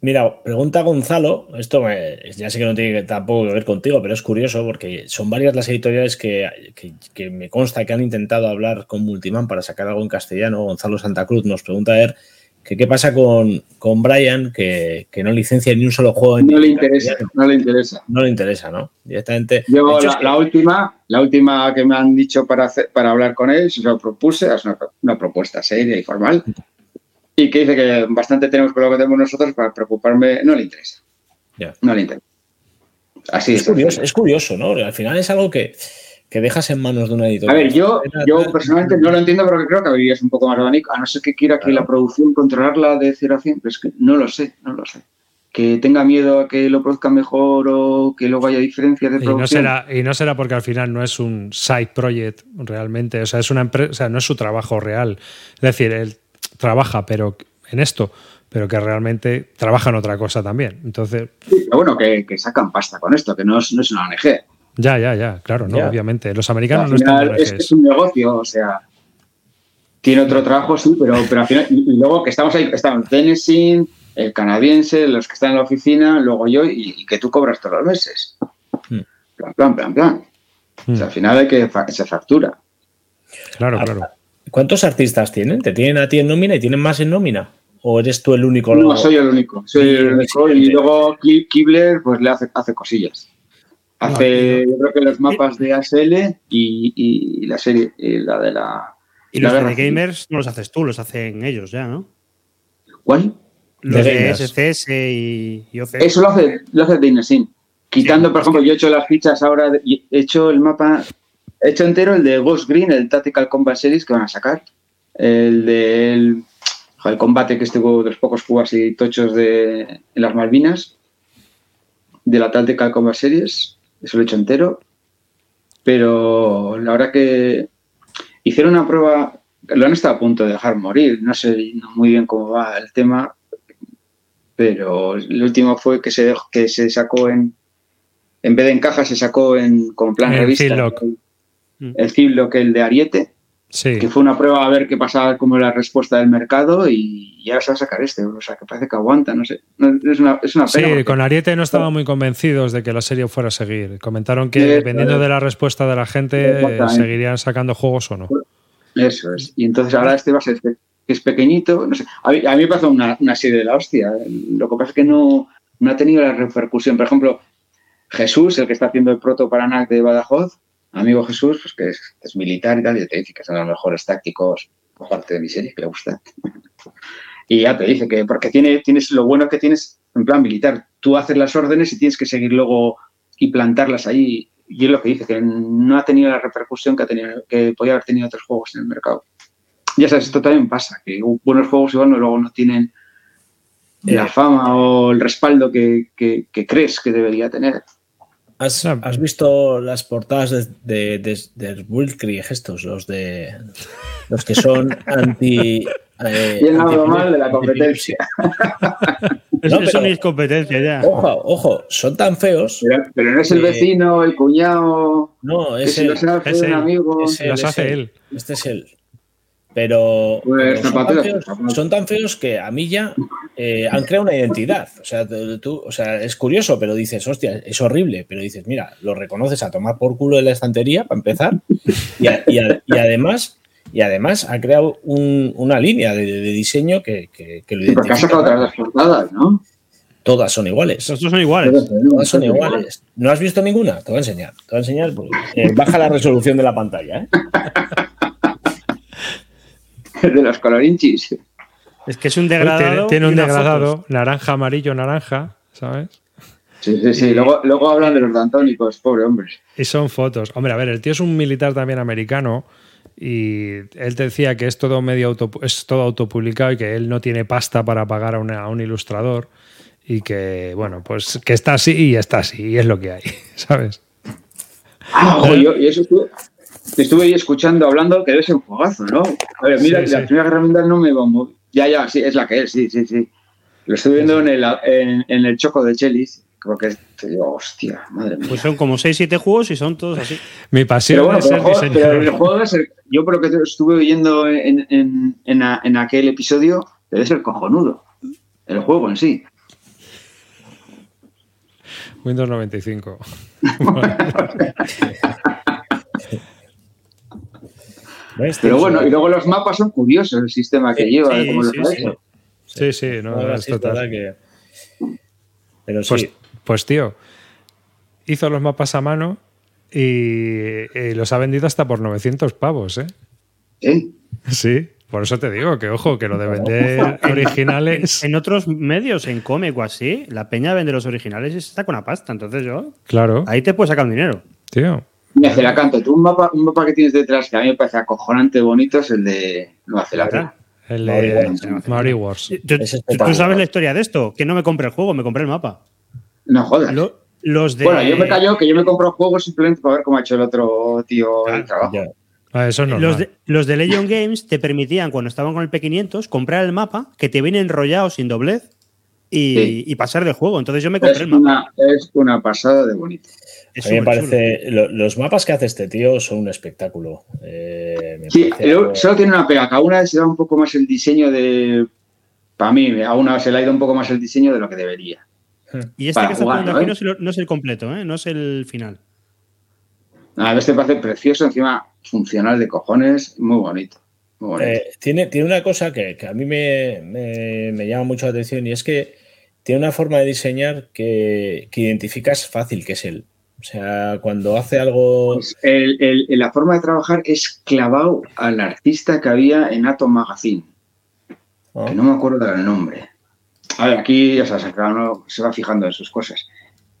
mira, pregunta Gonzalo, esto me- ya sé que no tiene tampoco que ver contigo, pero es curioso porque son varias las editoriales que, que- que me consta que han intentado hablar con Multiman para sacar algo en castellano. Gonzalo Santa Cruz nos pregunta a ver que qué pasa con, con Brian, que, que no licencia ni un solo juego en No le interesa, no le interesa. No le interesa, ¿no? Directamente. Yo hecho, la, es que- la última, la última que me han dicho para hacer, para hablar con él, se lo propuse, es una, una propuesta seria y formal, y que dice que bastante tenemos con lo que tenemos nosotros para preocuparme, no le interesa. No le interesa. Así es es. curioso, es curioso, ¿no? Al final es algo que, que dejas en manos de una A editorial. ver, yo, yo personalmente no lo entiendo, pero creo que abrirías un poco más abanico, a no ser que quiera que la producción controlarla de 0 a 100, pero es que no lo sé, no lo sé. Que tenga miedo a que lo produzca mejor o que luego haya diferencias de Y no, producción. será, y no será porque al final no es un side project realmente, o sea, es una empresa, o sea, no es su trabajo real. Es decir, él trabaja pero en esto, pero que realmente trabaja en otra cosa también. Entonces, Sí, pero bueno, que, que sacan pasta con esto, que no es, no es una ONG. Ya, ya, ya, claro, no, Ya. obviamente. Los Al americanos no están final es, es un negocio, o sea, tiene otro trabajo, sí, pero, pero al final, y, y luego que estamos ahí, estamos Tennessee, el canadiense, los que están en la oficina, luego yo, y, y que tú cobras todos los meses. Hmm. Plan, plan, plan, plan. O sea, Mm, al final hay que fa- se factura. claro, claro. ¿Cuántos artistas tienen? ¿Te tienen a ti en nómina y tienen más en nómina? ¿O eres tú el único? No, soy el único. Soy Sí, el único. Y luego Ki- Kibler, pues le hace, hace cosillas. Hace, yo creo que los mapas de ASL y, y la serie, y la de la. Y la los de gamers no los haces tú, los hacen ellos ya, ¿no? ¿Cuál? Los De de. SCS y, y OC. Eso lo hace, lo hace Dynasyn. Quitando, Sí, por ejemplo, yo he hecho las fichas ahora, de- he hecho el mapa, he hecho entero el de Ghost Green, el Tactical Combat Series que van a sacar. El del joder, el combate que estuvo de los pocos cubas y tochos de, en las Malvinas, de la Tactical Combat Series, eso lo he hecho entero. Pero la verdad que hicieron una prueba, lo han estado a punto de dejar morir, no sé muy bien cómo va el tema, pero el último fue que se, dejó- que se sacó en, en vez de en caja, se sacó en como plan En revista. El, el Ziploc, el de Ariete, Sí. que fue una prueba a ver qué pasaba, cómo era la respuesta del mercado y, y ahora se va a sacar este, o sea, que parece que aguanta, no sé. No, es, una, es una Sí, pena. porque- con Ariete no estaban muy convencidos de que la serie fuera a seguir. Comentaron que Sí, dependiendo claro. de la respuesta de la gente, Exactamente. seguirían sacando juegos o no. Eso es. Y entonces ahora este va a ser que es pequeñito, no sé. A mí, a mí me parece una, una serie de la hostia. Lo que pasa es que no, no ha tenido la repercusión. Por ejemplo, Jesús, el que está haciendo el proto Paranac de Badajoz, amigo Jesús, pues que es, es militar y tal, y te dice que son los mejores tácticos, aparte de mi serie, que le gusta. Y ya te dice que, porque tiene, tienes lo bueno que tienes en plan militar. Tú haces las órdenes y tienes que seguir luego y plantarlas ahí. Y es lo que dice, que no ha tenido la repercusión que, ha tenido, que podía haber tenido otros juegos en el mercado. Ya sabes, esto también pasa, que buenos juegos igual no, luego no tienen la fama o el respaldo que, que- que crees que debería tener. ¿Has, Ah, has visto las portadas de, de, de, de Wiltkrieg estos, los de los que son anti. Eh, Y he hablado anti- mal de la competencia. No, eso ni es competencia ya. Ojo, ojo, son tan feos. Pero, pero no es el Eh, vecino, el cuñado, No, es si el, los hace es un él, amigo. es Las es hace él. Este es él. Pero, Pues, pero son, tan feos, Zapatero. son tan feos que a mí ya eh, han creado una identidad. O sea, tú- o sea, es curioso, pero dices, hostia, es horrible. Pero dices, mira, lo reconoces a tomar por culo de la estantería para empezar. Y, a- y a- y además, y además ha creado un- una línea de, de diseño que, que, que lo identifica. portadas, ¿no? Todas son iguales. Estos son iguales. Todas son iguales. ¿No has visto ninguna? Te voy a enseñar. Te voy a enseñar. porque, eh, baja la resolución de la pantalla. ¿eh? De los colorinchis. Es que es un degradado. tiene un degradado, fotos. naranja, amarillo, naranja, ¿sabes? Sí, sí, sí. Y- Luego, luego hablan de los dantónicos, pobre hombre. Y son fotos. Hombre, a ver, el tío es un militar también americano y él te decía que es todo medio auto, es todo autopublicado y que él no tiene pasta para pagar a, una- a un ilustrador y que, bueno, pues que está así y está así y es lo que hay, ¿sabes? Ah, ojo, yo, y eso estuve, estuve ahí escuchando, hablando, que debe ser un juegazo, ¿no? A ver, mira, Sí, la sí. primera guerra mundial no me va muy... Ya, ya, sí, es la que es, sí, sí, sí. Lo estuve viendo en el, en, en el choco de Chelis, porque te digo, hostia, madre mía. Pues son como 6-7 juegos y son todos así. Mi pasión pero bueno, es pero el, ser juego, pero el diseñador. juego debe ser, yo por lo que te estuve oyendo en, en, en, a- en aquel episodio, debe ser cojonudo. El juego en sí. Windows 95. ¿Ves? Pero bueno, una- y luego los mapas son curiosos, el sistema que Sí, lleva, de sí, cómo los sí, ha sí. Sí, sí, no, es total. que- Pero sí. Pues, pues tío, hizo los mapas a mano y, y los ha vendido hasta por 900 pavos, ¿eh? Sí. Sí, por eso te digo que ojo, que lo de vender originales. En otros medios, en cómic o así, la peña vende los originales y se está con la pasta. Entonces yo, Claro, ahí te puedes sacar un dinero. tío. Mira, Celacanto, tú un mapa, un mapa que tienes detrás que a mí me parece acojonante bonito es el de Nueva Zelanda. El de. Maori Wars. Tú, es tú- sabes la historia de esto, que no me compré el juego, me compré el mapa. No jodas. Lo- los de... Bueno, yo me callo que yo me compro juegos simplemente para ver cómo ha hecho el otro tío Claro, el trabajo. Ya. Ah, eso no. Los de, los de Legion Games te permitían, cuando estaban con el P500, comprar el mapa que te viene enrollado sin doblez y, Sí. y pasar del juego. Entonces yo me Es compré el mapa. una, es una pasada de bonito. Es A mí me parece. lo- los mapas que hace este tío son un espectáculo. Eh, me Sí, pero algo- solo tiene una pega. Cada una se da un poco más el diseño de. Para mí, a una se le ha ido un poco más el diseño de lo que debería. Y este que está ¿no, aquí eh? no es, el, no es el completo, ¿eh? no es el final. A ver, este parece precioso, encima funcional de cojones, muy bonito. Muy bonito. Eh, tiene, tiene una cosa que, que a mí me, me- me llama mucho la atención y es que tiene una forma de diseñar que, que identificas fácil que es él. O sea, cuando hace algo. Pues el- el- la forma de trabajar es clavado al artista que había en Atom Magazine, ¿no? que no me acuerdo del nombre. A ver, aquí ya sabes, uno se va fijando en sus cosas.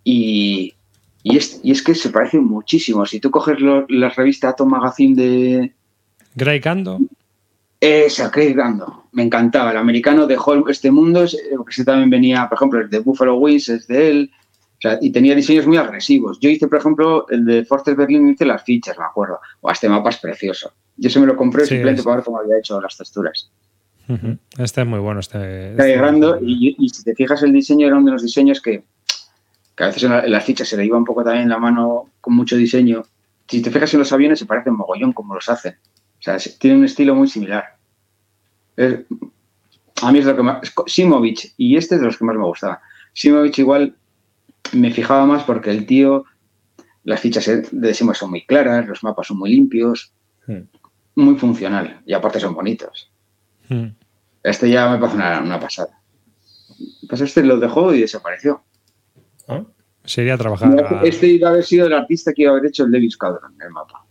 Y, y, es, y es que se parecen muchísimo. Si tú coges lo- la revista Atom Magazine de, Grey Cando. Esa, Craig Gando. Me encantaba. El americano dejó este mundo, es- eh, ese también venía, por ejemplo, el de Buffalo Wings es de él. O sea, y tenía diseños muy agresivos. Yo hice, por ejemplo, el de Fortes Berlin, hice las fichas, me acuerdo. O este mapa es precioso. Yo se me lo compré Sí, simplemente es- para ver cómo había hecho las texturas. Ujú. Este es muy bueno. Este, este- Gando, y, y si te fijas, el diseño era uno de los diseños que, que a veces en, la- en las fichas se le iba un poco también la mano con mucho diseño. Si te fijas en los aviones, se parecen mogollón como los hacen. O sea, se- tienen un estilo muy similar. Es- a mí es lo que más. Simovic, y este es de los que más me gustaba. Simovic igual me fijaba más porque el tío, las fichas de Simo son muy claras, los mapas son muy limpios, Hmm. muy funcional, y aparte son bonitos. Mm. Este ya me parece una, una pasada. Pues este lo dejó y desapareció. ¿Ah? Se iría a trabajar. Este iba a haber sido el artista que iba a haber hecho el Davis Cadron, el mapa.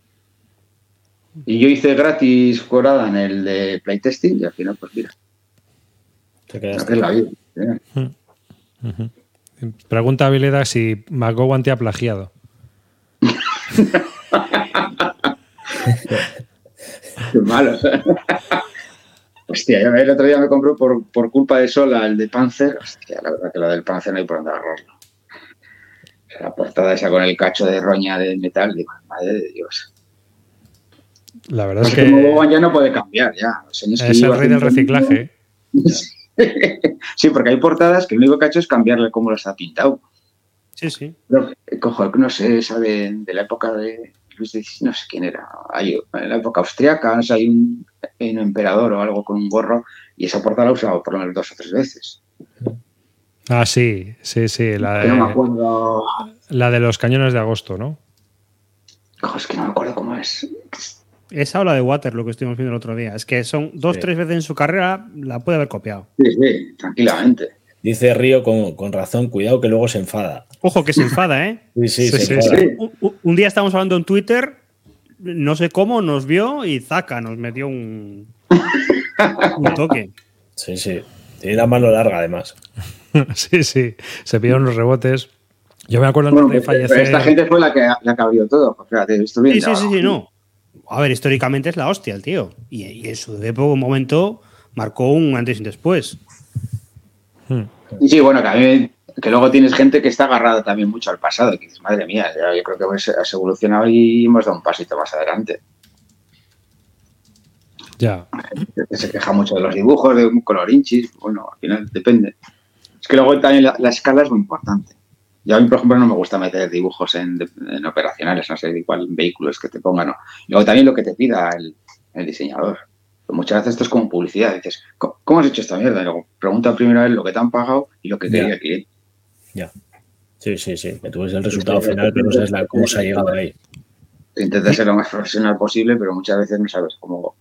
Y yo hice gratis corada en el de playtesting y al final, pues mira, Te es la vida. ¿eh? Ujú. Pregunta a Vileda si McGowan te ha plagiado. Qué malo. Hostia, yo el otro día me compró por, por culpa de Sola el de Panzer. Hostia, la verdad que lo del Panzer no hay por dónde agarrarlo. La portada esa con el cacho de roña de metal, digo, madre de Dios. La verdad es Es que como ya no puede cambiar, ya. Los años que es el rey del reciclaje. sí, porque hay portadas que lo único que ha hecho es cambiarle cómo las ha pintado. Sí, sí. Pero, eh, cojo, no sé, esa de, de la época de Luis XVI, no sé quién era. Hay, en la época austriaca, no sé, hay un, un emperador o algo con un gorro y esa portada la ha usado por lo menos dos o tres veces. Ah, sí, sí, sí. La Que no me de, acuerdo. la de los cañones de agosto, ¿no? Cojo, es que no me acuerdo cómo es. Esa o la de Water, lo que estuvimos viendo el otro día. Es que son dos, Sí. tres veces en su carrera, la puede haber copiado. Sí, sí, tranquilamente. Dice Río con, con razón, cuidado que luego se enfada. Ojo que se enfada, ¿eh? Sí, sí, Sí, se sí, enfada. sí. Un, día estábamos hablando en Twitter, no sé cómo, nos vio y zaca, nos metió un, un toque. Sí, sí. Tiene la mano larga, además. sí, sí. Se pidieron los rebotes. Yo me acuerdo Bueno, antes de pero fallecer. esta gente fue la que, la que abrió todo. Pues fíjate, esto viene Sí, sí, sí, sí, no. A ver, históricamente es la hostia el tío. Y, y en su época, un momento, marcó un antes y un después. Hmm. Y sí, bueno, que, a mí- que luego tienes gente que está agarrada también mucho al pasado. Que dices, madre mía, ya yo creo que hemos has evolucionado y hemos dado un pasito más adelante. Ya. se queja mucho de los dibujos, de un colorinchis, bueno, al final depende. Es que luego también la, la escala es muy importante. Yo a mí, por ejemplo, no me gusta meter dibujos en, en operacionales, no sé, igual en vehículos que te pongan. ¿no? Luego también lo que te pida el, el diseñador. Pues muchas veces esto es como publicidad. Dices, ¿cómo, cómo has hecho esta mierda? Y luego pregunta primero a él lo que te han pagado y lo que quería el cliente. Ya. Sí, sí, sí. Que tú ves el resultado final, pero no sabes la- cómo se ha llegado ahí. Intentas ser lo más profesional posible, pero muchas veces no sabes cómo,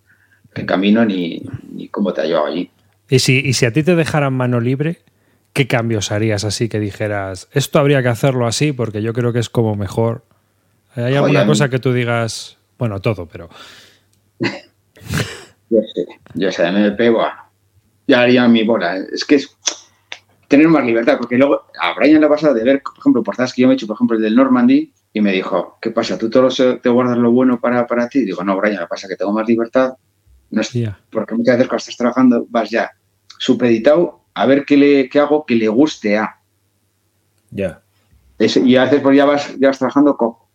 qué camino ni, ni cómo te ha llevado allí. Y si, y si a ti te dejaran mano libre, ¿qué cambios harías así que dijeras, esto habría que hacerlo así porque yo creo que es como mejor? ¿Hay Joder, alguna cosa que tú digas, bueno, todo, pero Yo sé, yo sé, MP, buah, ya haría mi bola. Es que es tener más libertad, porque luego a Brian le ha pasado de ver, por ejemplo, portadas que yo me he hecho, por ejemplo, el del Normandy, y me dijo, ¿qué pasa? ¿Tú todo se- te guardas lo bueno para, para ti? Digo, no, Brian, me pasa que tengo más libertad, no es, ya. porque muchas veces cuando estás trabajando vas ya supeditado a ver qué, le, qué hago que le guste a. Ya. Y a veces pues ya vas, ya vas trabajando cojo.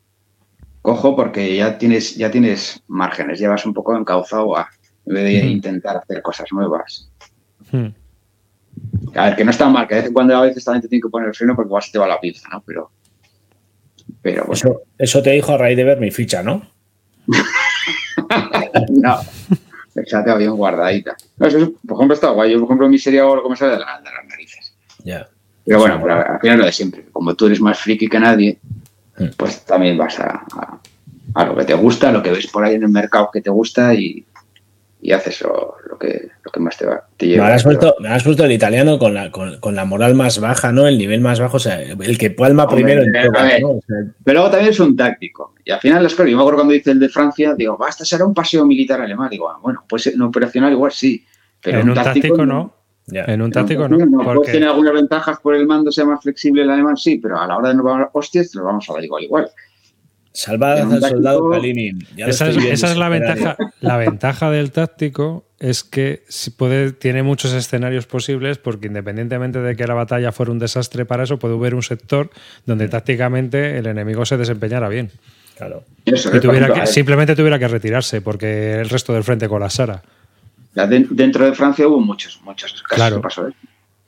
Cojo porque ya tienes, ya tienes márgenes, ya vas un poco encauzado a en vez de intentar hacer cosas nuevas. A ver, que no está mal, que de vez en cuando a veces también te tiene que poner el freno porque se te va la pinza, ¿no? Pero, pero bueno, Eso, eso te dijo a raíz de ver mi ficha, ¿no? no. Esa te bien guardadita. No, eso, es- por ejemplo, está guay. Yo, por ejemplo, mi serie que me sale de, la- de las narices. Ya. Pero bueno, pero al final lo de siempre. Como tú eres más friki que nadie, Hmm. pues también vas a, a- a lo que te gusta, a lo que ves por ahí en el mercado que te gusta y, y haces lo, lo que, lo que más te va. Te Me lleva. has, puesto, me has puesto el italiano con la, con, con la moral más baja, ¿no? El nivel más bajo, o sea, el que palma Hombre, primero todo, ver. ¿no? O sea, Pero luego también es un táctico. Y al final las cosas, yo me acuerdo cuando dice el de Francia, digo, basta, será un paseo militar alemán. Digo, ah, bueno, pues en operacional igual sí. Pero en un táctico no. ya. En un En un táctico no. táctico Pues porque- tiene algunas ventajas por el mando, sea más flexible el alemán, sí, pero a la hora de no vamos hostias, lo vamos a dar igual, igual. Salvad al soldado Kalinin. Esa es, viendo, esa es la ventaja. La ventaja del táctico es que si puede, tiene muchos escenarios posibles porque independientemente de que la batalla fuera un desastre para eso, puede haber un sector donde tácticamente el enemigo se desempeñara bien. Claro. Eso, Y tuviera ejemplo, que, simplemente tuviera que retirarse porque el resto del frente colapsara. de- dentro de Francia hubo muchos, muchos casos Claro. que pasó, ¿eh?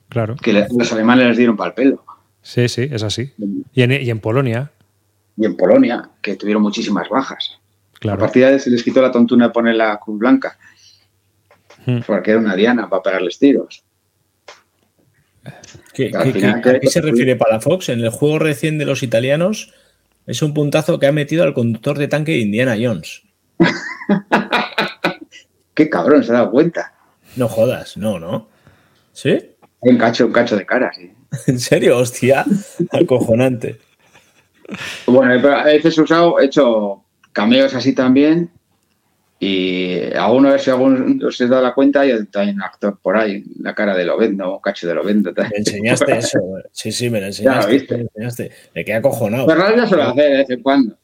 Claro. que le- los alemanes les dieron para el pelo. Sí, sí, es así. Y en, y en Polonia, Y en Polonia, que tuvieron muchísimas bajas. A claro. partir de ahí se les quitó la tontuna de poner la cruz blanca, Hmm. porque era una diana para pegarles tiros. ¿Qué, qué- final, qué- ¿A ¿qué- se refiere Palafox? En el juego recién de los italianos es un puntazo que ha metido al conductor de tanque de Indiana Jones. Qué cabrón, se ha dado cuenta. No jodas, no, ¿no? ¿Sí? Un cacho, un cacho de cara, sí. ¿En serio? Hostia, acojonante. Bueno, pero a veces he usado, he hecho cameos así también. Y alguno, a ver si algún os he dado la cuenta, y hay un actor por ahí, la cara de un cacho de Lobezno. Me enseñaste eso. Sí, sí, me lo enseñaste. viste. me lo enseñaste. Me quedé acojonado. Pues realmente suelo hacer de vez en cuando.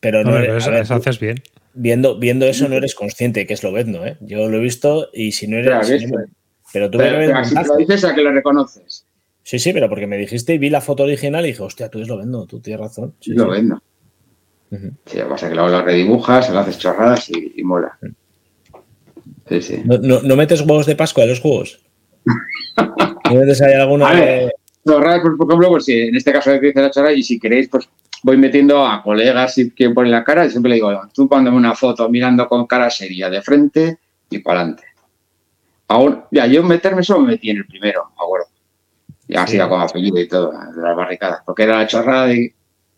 Pero no Hombre, eres- pero a eso, ver, eso haces bien. viendo, viendo eso no eres consciente que es Lobezno, ¿eh? Yo lo he visto y si no Pero, eres... si no me- pero que Pero, pero así te montaje. lo dices a que lo reconoces. Sí, sí, pero porque me dijiste y vi la foto original y dije, hostia, tú eres Lobezno, tú tienes razón. Sí, sí. Lobezno. Ujú. Sí, lo que pasa es que luego lo redibujas, lo haces chorradas y, y mola. Sí, sí. ¿No, no, no metes huevos de Pascua en los juegos? ¿No metes ahí alguna... A ver. Chorradas, pues, por ejemplo, pues si en este caso que dice la chorrada, y si queréis, pues voy metiendo a colegas y que ponen la cara, y siempre le digo, tú mándame una foto mirando con cara seria de frente y para adelante. Aún, ya, yo meterme solo me metí en el primero, me acuerdo. Y así ya con apellido y todo, de las barricadas. Porque era la chorrada de,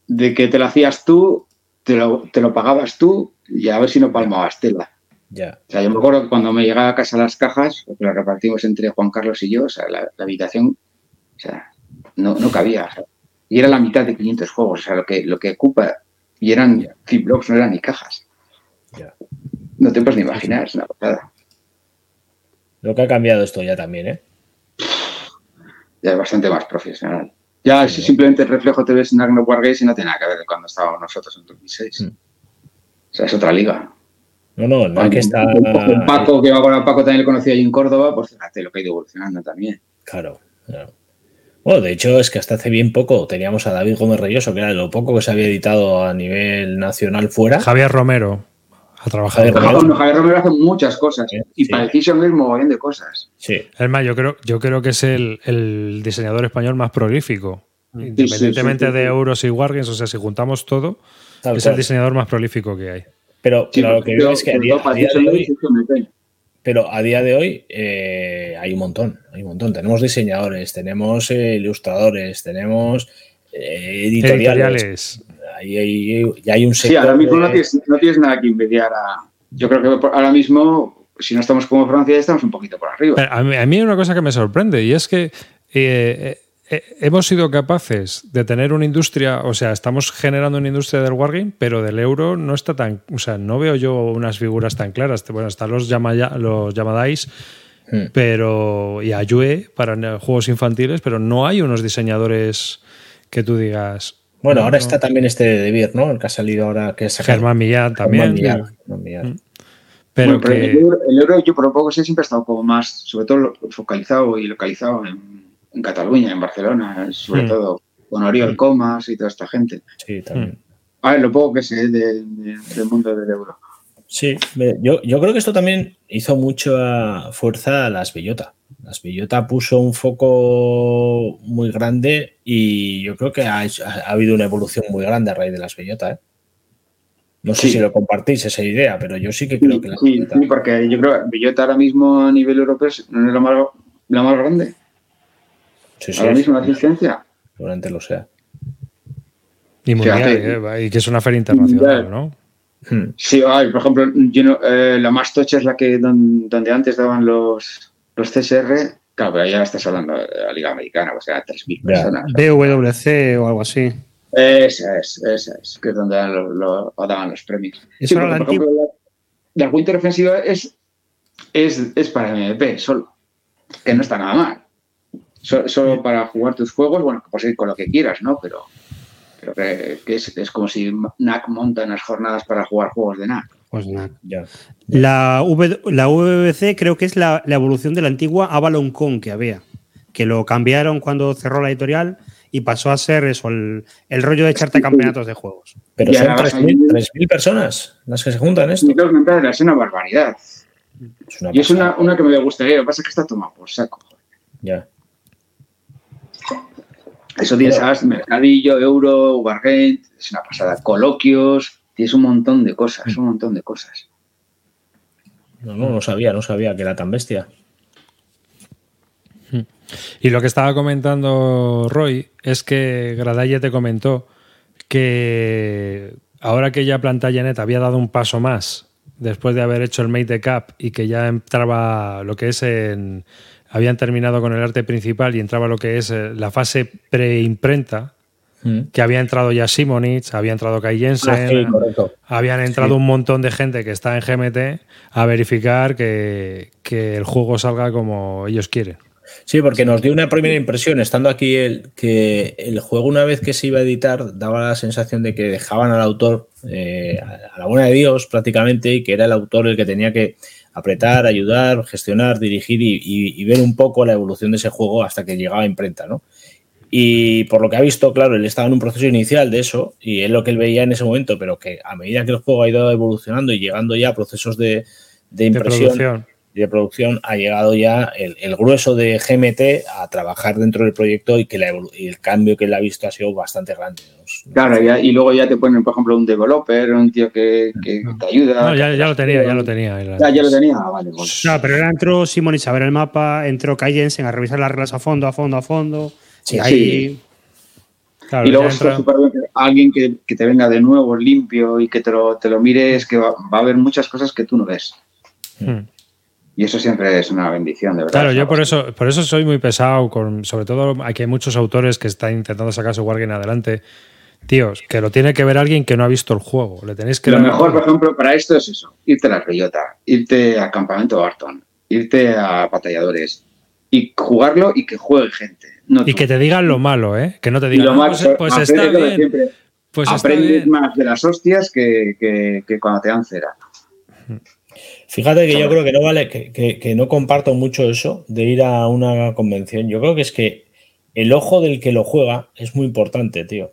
de que te lo hacías tú, te lo, te lo pagabas tú y a ver si no palmabas tela. Ya. O sea, yo me acuerdo que cuando me llegaba a casa las cajas, porque las repartimos entre Juan Carlos y yo, o sea, la, la habitación, o sea, no, no cabía. o sea, y era la mitad de 500 juegos, o sea, lo que, lo que ocupa, y eran blocks, no eran ni cajas. Ya. No te puedes ni imaginar, es una pasada. Lo que ha cambiado esto ya también, ¿eh? Ya es bastante más profesional. Ya si simplemente el reflejo te ves en Agno Wargames y no tiene nada que ver de cuando estábamos nosotros en 2006. Mm. O sea, es otra liga. No, no, no hay que estar... El Paco, que va con el Paco también le conocí ahí en Córdoba, pues fíjate lo que ha ido evolucionando también. Claro, claro. Bueno, de hecho es que hasta hace bien poco teníamos a David Gómez Reyoso, que era de lo poco que se había editado a nivel nacional fuera. Javier Romero ha trabajado. Javier Romero. él. Javier, Romero hace muchas cosas Sí, y sí. para Decision es mogollón de cosas. Sí, Es más, yo creo, yo creo que es el, el diseñador español más prolífico. Independientemente sí, sí, de sí. euros y wargames, o sea, si juntamos todo, tal es cual. el diseñador más prolífico que hay. Pero, Sí, pero lo que yo- es que a día, a día de hoy, pero a día de hoy eh, hay un montón, hay un montón. Tenemos diseñadores, tenemos eh, ilustradores, tenemos eh, editoriales. Editoriales. Ahí hay, ya hay un sector. Sí, ahora mismo de- no tienes, no tienes nada que envidiar a... Yo creo que ahora mismo, si no estamos como Francia, estamos un poquito por arriba. Pero A mí, a mí hay una cosa que me sorprende y es que eh, eh, eh, hemos sido capaces de tener una industria, o sea, estamos generando una industria del wargame, pero del euro no está tan, o sea, no veo yo unas figuras tan claras. Bueno, están los, Yamaya- los Yamadais, Hmm. pero y Ayue para juegos infantiles, pero no hay unos diseñadores que tú digas. Bueno, ahora no, está también este de Beer, ¿no? El que ha salido ahora, que es Germán Millán también, Millán, Germán Millán. Pero Bueno, pero que el, euro, el euro, yo por lo poco sé, siempre ha estado como más, sobre todo focalizado y localizado en, en Cataluña, en Barcelona, sobre todo con Oriol Comas y toda esta gente. Sí, también. A ver, lo poco que sé de- de- del mundo del euro. Sí, yo, yo creo que esto también hizo mucha fuerza a las Bellota. Las Bellota puso un foco muy grande y yo creo que ha, ha habido una evolución muy grande a raíz de las Bellota. ¿eh? No sé Sí. si lo compartís esa idea, pero yo sí que creo que las Sí, Bellota- sí, porque yo creo que Bellota ahora mismo a nivel europeo es- no es la más, la más grande. sí, sí, ahora mismo la asistencia. seguramente lo sea. y mundial, eh, y que es una feria internacional, Mundial. ¿no? Hmm. Sí, por ejemplo, eh, la más tocha es la que donde, antes daban los, los CSR. Claro, pero ya estás hablando de la Liga Americana, o sea, 3.000 personas. BWC o algo así. Esa es, esa es, que es donde daban los premios. Sí, por ejemplo, la, la Winter Ofensiva es, es, es para MVP solo, que no está nada mal. solo para jugar tus juegos, bueno, puedes ir con lo que quieras, ¿no? Pero que, es, como si NAC monta unas jornadas para jugar juegos de NAC. Pues NAC. La, la VBC creo que es la, evolución de la antigua Avalon Con que había, que lo cambiaron cuando cerró la editorial y pasó a ser eso, el, rollo de echarte campeonatos de juegos. Pero son 3.000 personas las que se juntan esto. Es una barbaridad. y es una, una, que me gustaría, lo que pasa es que está tomado por saco. Ya. Eso tienes Mercadillo, Euro, Wargate, es una pasada. Coloquios, tienes un montón de cosas, un montón de cosas. No, no, no sabía, no sabía que era tan bestia. Y lo que estaba comentando Roy es que Gradalle te comentó que ahora que ya Plantagenet había dado un paso más después de haber hecho el Mate Cup y que ya entraba lo que es en, habían terminado con el arte principal y entraba lo que es eh, la fase preimprenta, mm. que había entrado ya Simonich, había entrado Kai Jensen, ah, habían entrado un montón de gente que está en GMT a verificar que, el juego salga como ellos quieren. Sí, porque nos dio una primera impresión, estando aquí, el, que el juego una vez que se iba a editar daba la sensación de que dejaban al autor eh, a la buena de Dios prácticamente y que era el autor el que tenía que apretar, ayudar, gestionar, dirigir y, ver un poco la evolución de ese juego hasta que llegaba a imprenta, ¿no? Y por lo que ha visto, claro, él estaba en un proceso inicial de eso y es lo que él veía en ese momento, pero que a medida que el juego ha ido evolucionando y llegando ya a procesos de, impresión y de producción, ha llegado ya el, grueso de GMT a trabajar dentro del proyecto y que el cambio que él ha visto ha sido bastante grande. Claro, y luego ya te ponen, por ejemplo, un developer, un tío que, te ayuda. No, ya, lo tenía, ya lo tenía. Ya, ya lo tenía, ah, vale. Pues. No, pero ahora entró Simon a ver el mapa, entró Kai a revisar las reglas a fondo, a fondo, a fondo. Sí, ahí... y luego está súper bien alguien que, te venga de nuevo limpio y que te lo, te lo mires, que va, a haber muchas cosas que tú no ves. Hmm. Y eso siempre es una bendición, de verdad. Claro, yo por eso, por eso soy muy pesado, con, sobre todo aquí hay muchos autores que están intentando sacar su Wargame adelante Tíos, que lo tiene que ver alguien que no ha visto el juego. Le tenéis que lo mejor, por ejemplo, para esto es eso: irte a la Reyota, irte a Campamento Barton, irte a Batalladores y jugarlo y que juegue gente. y que te digan lo malo, ¿eh? Que no te digan, lo malo, pues, pues está bien. Pues aprendes más de las hostias que, cuando te dan cera. Fíjate que yo creo que no vale, que, que, no comparto mucho eso de ir a una convención. Yo creo que es que el ojo del que lo juega es muy importante, tío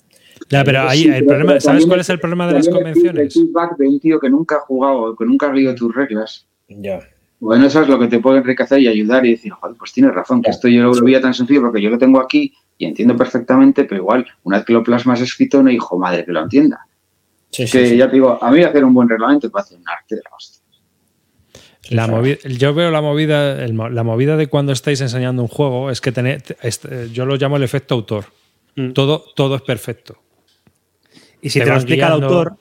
pero ahí el problema, ¿sabes cuál es el problema de las convenciones? El feedback de un tío que nunca ha jugado, que nunca ha leído tus reglas. Ya. Bueno, eso es lo que te puede enriquecer y ayudar y decir, joder, pues tienes razón, que esto yo lo veía tan sencillo porque yo lo tengo aquí y entiendo perfectamente, pero igual, una vez que lo plasmas escrito, no hijo madre que lo entienda. Sí, que ya te digo, a mí hacer un buen reglamento puede hacer un arte de la hostia. La movida, yo veo la movida, la movida de cuando estáis enseñando un juego es que tener, este, yo lo llamo el efecto autor. Mm. Todo, todo es perfecto. Y si te, lo explica el autor.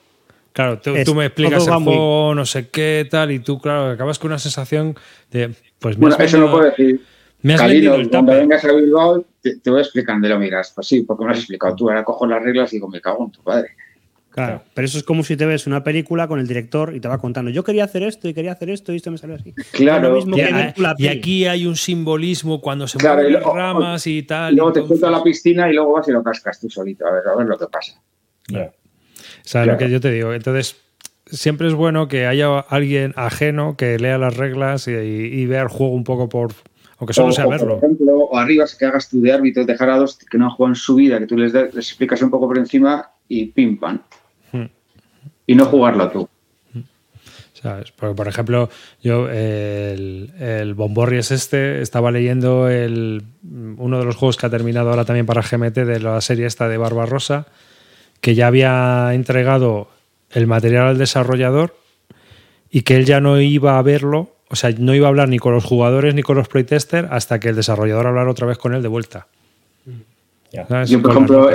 Claro, tú, me explicas el juego, no sé qué, tal, y tú, claro, acabas con una sensación de. Pues bueno, eso no puedo decir. Me has Calino, cuando vengas a Bilbao, te, voy explicando, lo miras. Pues sí, porque me has explicado tú. Ahora cojo las reglas y digo, me cago en tu padre. Claro, pero eso es como si te ves una película con el director y te va contando, yo quería hacer esto y quería hacer esto y esto me salió así. Claro, y, aquí hay un simbolismo cuando se mueven las ramas y tal. Y luego te suelto a la piscina y luego vas y lo cascas tú solito, a ver, a ver lo que pasa. ¿Sabes lo que yo te digo? Entonces, siempre es bueno que haya alguien ajeno que lea las reglas y, vea el juego un poco por. Aunque solo sea verlo. Por ejemplo, o arriba, que hagas tú de árbitros de jarados que no han jugado en su vida, que tú les, explicas un poco por encima y pim pam. Y no jugarlo tú. ¿Sabes? Porque, por ejemplo, yo, el, el Bomborri es este, estaba leyendo el, uno de los juegos que ha terminado ahora también para GMT de la serie esta de Barbarosa que ya había entregado el material al desarrollador y que él ya no iba a verlo, o sea, no iba a hablar ni con los jugadores ni con los playtesters hasta que el desarrollador hablara otra vez con él de vuelta. Yo, por ejemplo,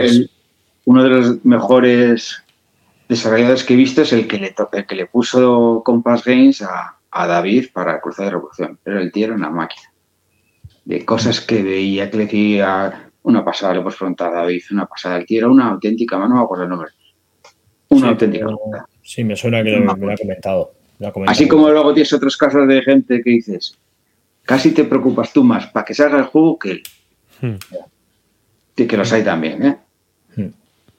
uno de los mejores desarrolladores que he visto es el que le, el que le puso Compass Games a, a David para Cruzada de Revolución. Pero el tío era una máquina. De cosas que veía, que le decía una pasada, le hemos preguntado a David, una pasada. El tío era una auténtica mano, no me acuerdo el nombre. Una Sí, auténtica pero-. Sí, me suena que lo- me lo ha comentado. Así como luego tienes otros casos de gente que dices, casi te preocupas tú más para que salga el juego que él. Hmm. Que los hay también, ¿eh?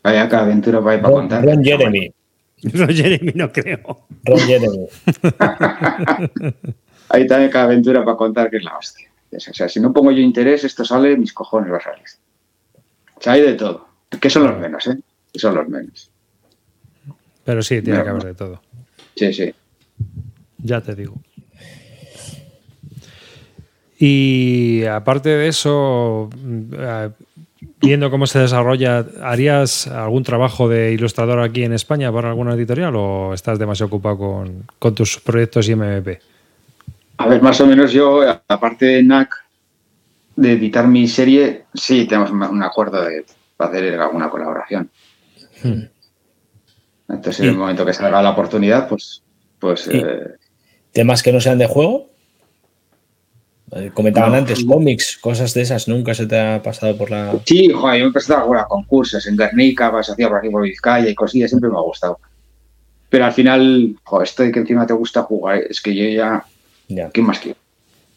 Vaya cada aventura para, para Ron, contar. Ron Jeremy. No, Jeremy, no creo. Ron Jeremy. Hay también cada aventura para contar que es la hostia. O sea, si no pongo yo interés, esto sale, mis cojones va a salir. O sea, hay de todo. Que son los menos, ¿eh? Que son los menos. Pero sí, tiene No. que haber de todo. Sí, sí. Ya te digo. Y aparte de eso, mm, eh, viendo cómo se desarrolla, ¿harías algún trabajo de ilustrador aquí en España para alguna editorial o estás demasiado ocupado con, con tus proyectos y MVP? A ver, más o menos yo, aparte de NAC, de editar mi serie, sí tenemos un acuerdo de hacer alguna colaboración. Entonces, en el momento que salga la oportunidad, pues, pues eh, ¿Temas que no sean de juego? Eh, Comentaban No. antes, cómics, cosas de esas, nunca se te ha pasado por la. sí, joder, yo he empezado a jugar a concursos en Guernica, pues hacía por aquí por Vizcaya y cosillas, siempre me ha gustado. Pero al final, joder, esto de que encima te gusta jugar, es que yo ya, Ya, ¿qué más quiero?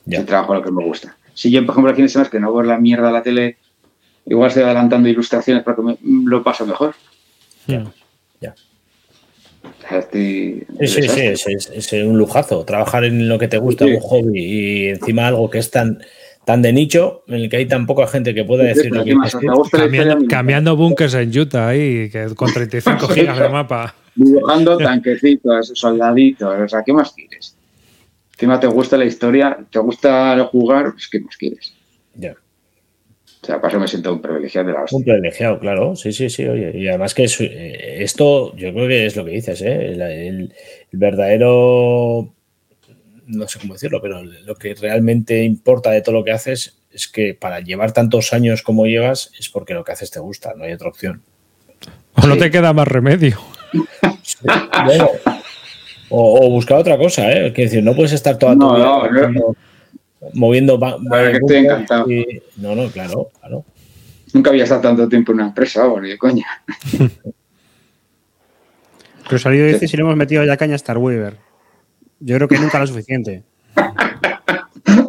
ya. Si trabajo lo que me gusta. Si yo, por ejemplo, aquí en semanas que no veo la mierda a la tele, igual estoy adelantando ilustraciones para que me, lo paso mejor. Hmm. Ya. Estoy- Sí, sí, sí, es, es- es un lujazo. Trabajar en lo que te gusta, Sí. un hobby, y encima algo que es tan, tan de nicho, en el que hay tan poca gente que pueda decir lo que ¿Qué más? dices. ¿Te gusta la historia Cambiando, cambiando bunkers en Utah ahí, que con 35 gigas de mapa. Dibujando tanquecitos, soldaditos, o sea, ¿qué más quieres? Encima te gusta la historia, te gusta jugar, pues ¿qué más quieres? O sea, para eso me siento un privilegiado de la hostia. Un privilegiado, claro. Sí, sí, sí. Oye, y además que eh, esto, yo creo que es lo que dices, ¿eh? El, el- el verdadero, no sé cómo decirlo, pero lo que realmente importa de todo lo que haces es que para llevar tantos años como llevas es porque lo que haces te gusta, no hay otra opción. O no Sí. te queda más remedio. Bueno, o, o buscar otra cosa, ¿eh? Quiero decir, no puedes estar toda tu No, vida no, no. Moviendo. que estoy encantado. y- No, no, claro, claro. Nunca había estado tanto tiempo en una empresa, ni de coña. Rosalío dice si le hemos metido ya caña a Star Weaver. Yo creo que nunca lo suficiente.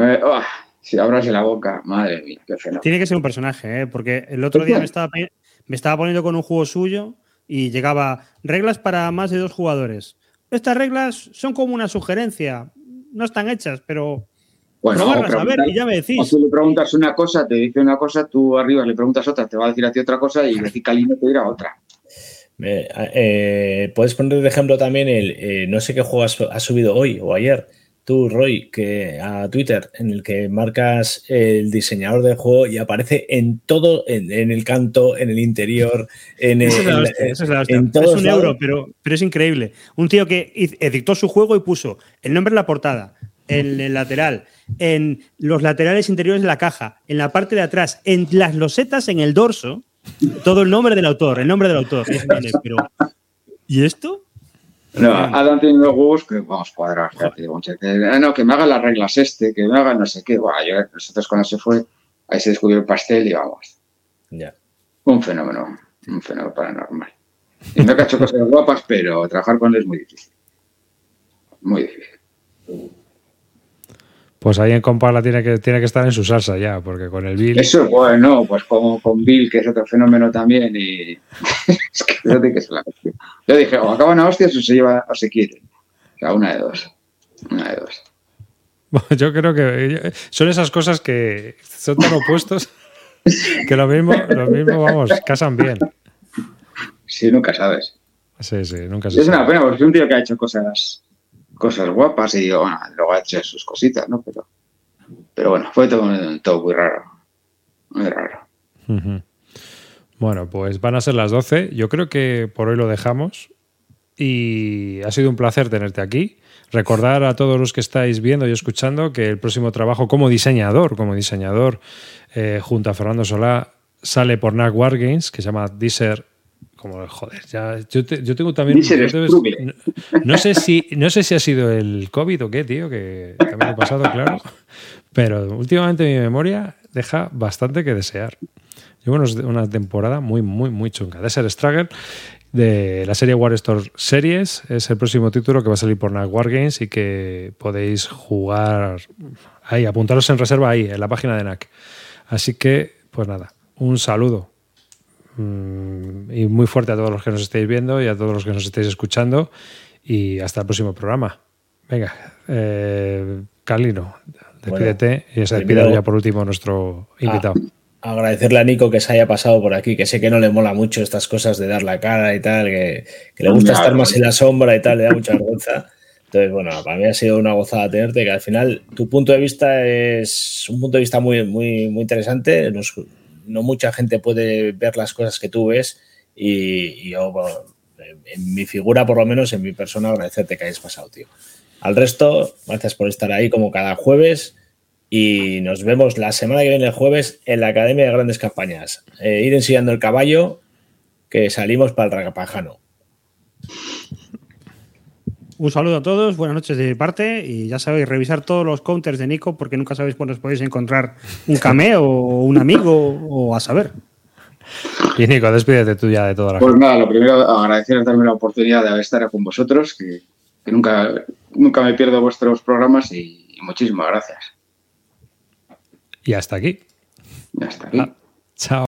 Eh, oh, si abras la boca, madre mía, qué fenómeno. Tiene que ser un personaje, ¿eh? porque el otro día me estaba, me estaba poniendo con un juego suyo y llegaba reglas para más de dos jugadores. Estas reglas son como una sugerencia. No están hechas, pero Bueno, probarlas o a ver y ya me o decís. tú le preguntas una cosa, te dice una cosa, tú arriba le preguntas otra, te va a decir a ti otra cosa y decir Calino te dirá otra. Eh, eh, Puedes poner de ejemplo también el. eh, no sé qué juego has, has subido hoy o ayer, tú, Roy, que a Twitter, en el que marcas el diseñador del juego y aparece en todo, en, en el canto, en el interior, en el. Eso es la en- hostia, eso es la hostia. en Es un lados. euro, pero, pero es increíble. Un tío que editó su juego y puso el nombre en la portada, en el lateral, en los laterales interiores de la caja, en la parte de atrás, en las losetas en el dorso, todo el nombre del autor, el nombre del autor. ¿Y esto? No, Adam tiene unos huevos que vamos a cuadrar. fíjate, mucho, que, ah, no, que me haga las reglas este, que me haga no sé qué. Buah, yo, nosotros cuando se fue, ahí se descubrió el pastel y vamos. Ya. Un fenómeno, un fenómeno paranormal. Y me ha hecho cosas guapas, pero trabajar con él es muy difícil. Muy difícil. Pues ahí en Compala tiene que, tiene que estar en su salsa ya, porque con el Bill. Eso es bueno, pues como con Bill, que es otro fenómeno también, y es que fíjate que es la. Yo dije, o acaban a hostias o se lleva o se quieren. O sea, una de dos. Una de dos. Yo creo que son esas cosas que son tan opuestos que lo mismo, lo mismo, vamos, casan bien. Sí, nunca sabes. Sí, sí, nunca se Es una pena, porque es un tío que ha hecho cosas, cosas guapas y digo, bueno, luego ha hecho sus cositas, ¿no? Pero, pero bueno, fue todo, muy raro. Muy raro. Bueno, pues van a ser las 12. Yo creo que por hoy lo dejamos. Y ha sido un placer tenerte aquí. Recordar a todos los que estáis viendo y escuchando que el próximo trabajo como diseñador, como diseñador, eh, junto a Fernando Solá, sale por NAC Wargames, que se llama Deezer como joder, ya, yo, te- yo tengo también. No, no sé si, no sé si ha sido el COVID o qué, tío, que también he pasado, claro. Pero últimamente mi memoria deja bastante que desear. Llevo una temporada muy, muy, muy chunga. Desert Struggle de la serie War Store Series es el próximo título que va a salir por NAC Wargames y que podéis jugar ahí, apuntaros en reserva ahí, en la página de NAC. Así que, pues nada, un saludo y muy fuerte a todos los que nos estéis viendo y a todos los que nos estéis escuchando. Y hasta el próximo programa. Venga, eh, Carlino, despídete y se despide primero- ya por último nuestro invitado. Agradecerle a Nico que se haya pasado por aquí, que sé que no le mola mucho estas cosas de dar la cara y tal, que, que le gusta estar más en la sombra y tal, le da mucha vergüenza. Entonces, bueno, para mí ha sido una gozada tenerte, que al final tu punto de vista es un punto de vista muy, muy, muy interesante. Nos- no mucha gente puede ver las cosas que tú ves y, yo, en- mi figura, por lo menos, en mi persona, agradecerte que hayas pasado, tío. Al resto, gracias por estar ahí como cada jueves y nos vemos la semana que viene el jueves en la Academia de Grandes Campañas. Eh, ir enseñando el caballo que salimos para el Racapajano. Un saludo a todos, buenas noches de mi parte y ya sabéis, revisar todos los counters de Nico porque nunca sabéis cuándo os podéis encontrar un cameo o un amigo o a saber. Y Nico, despídete tú ya de toda la Pues gente. nada, lo primero, agradeceros también la oportunidad de estar con vosotros, que, que nunca, nunca me pierdo vuestros programas y, y muchísimas gracias. Y hasta aquí. Ya está aquí. Ah, chao.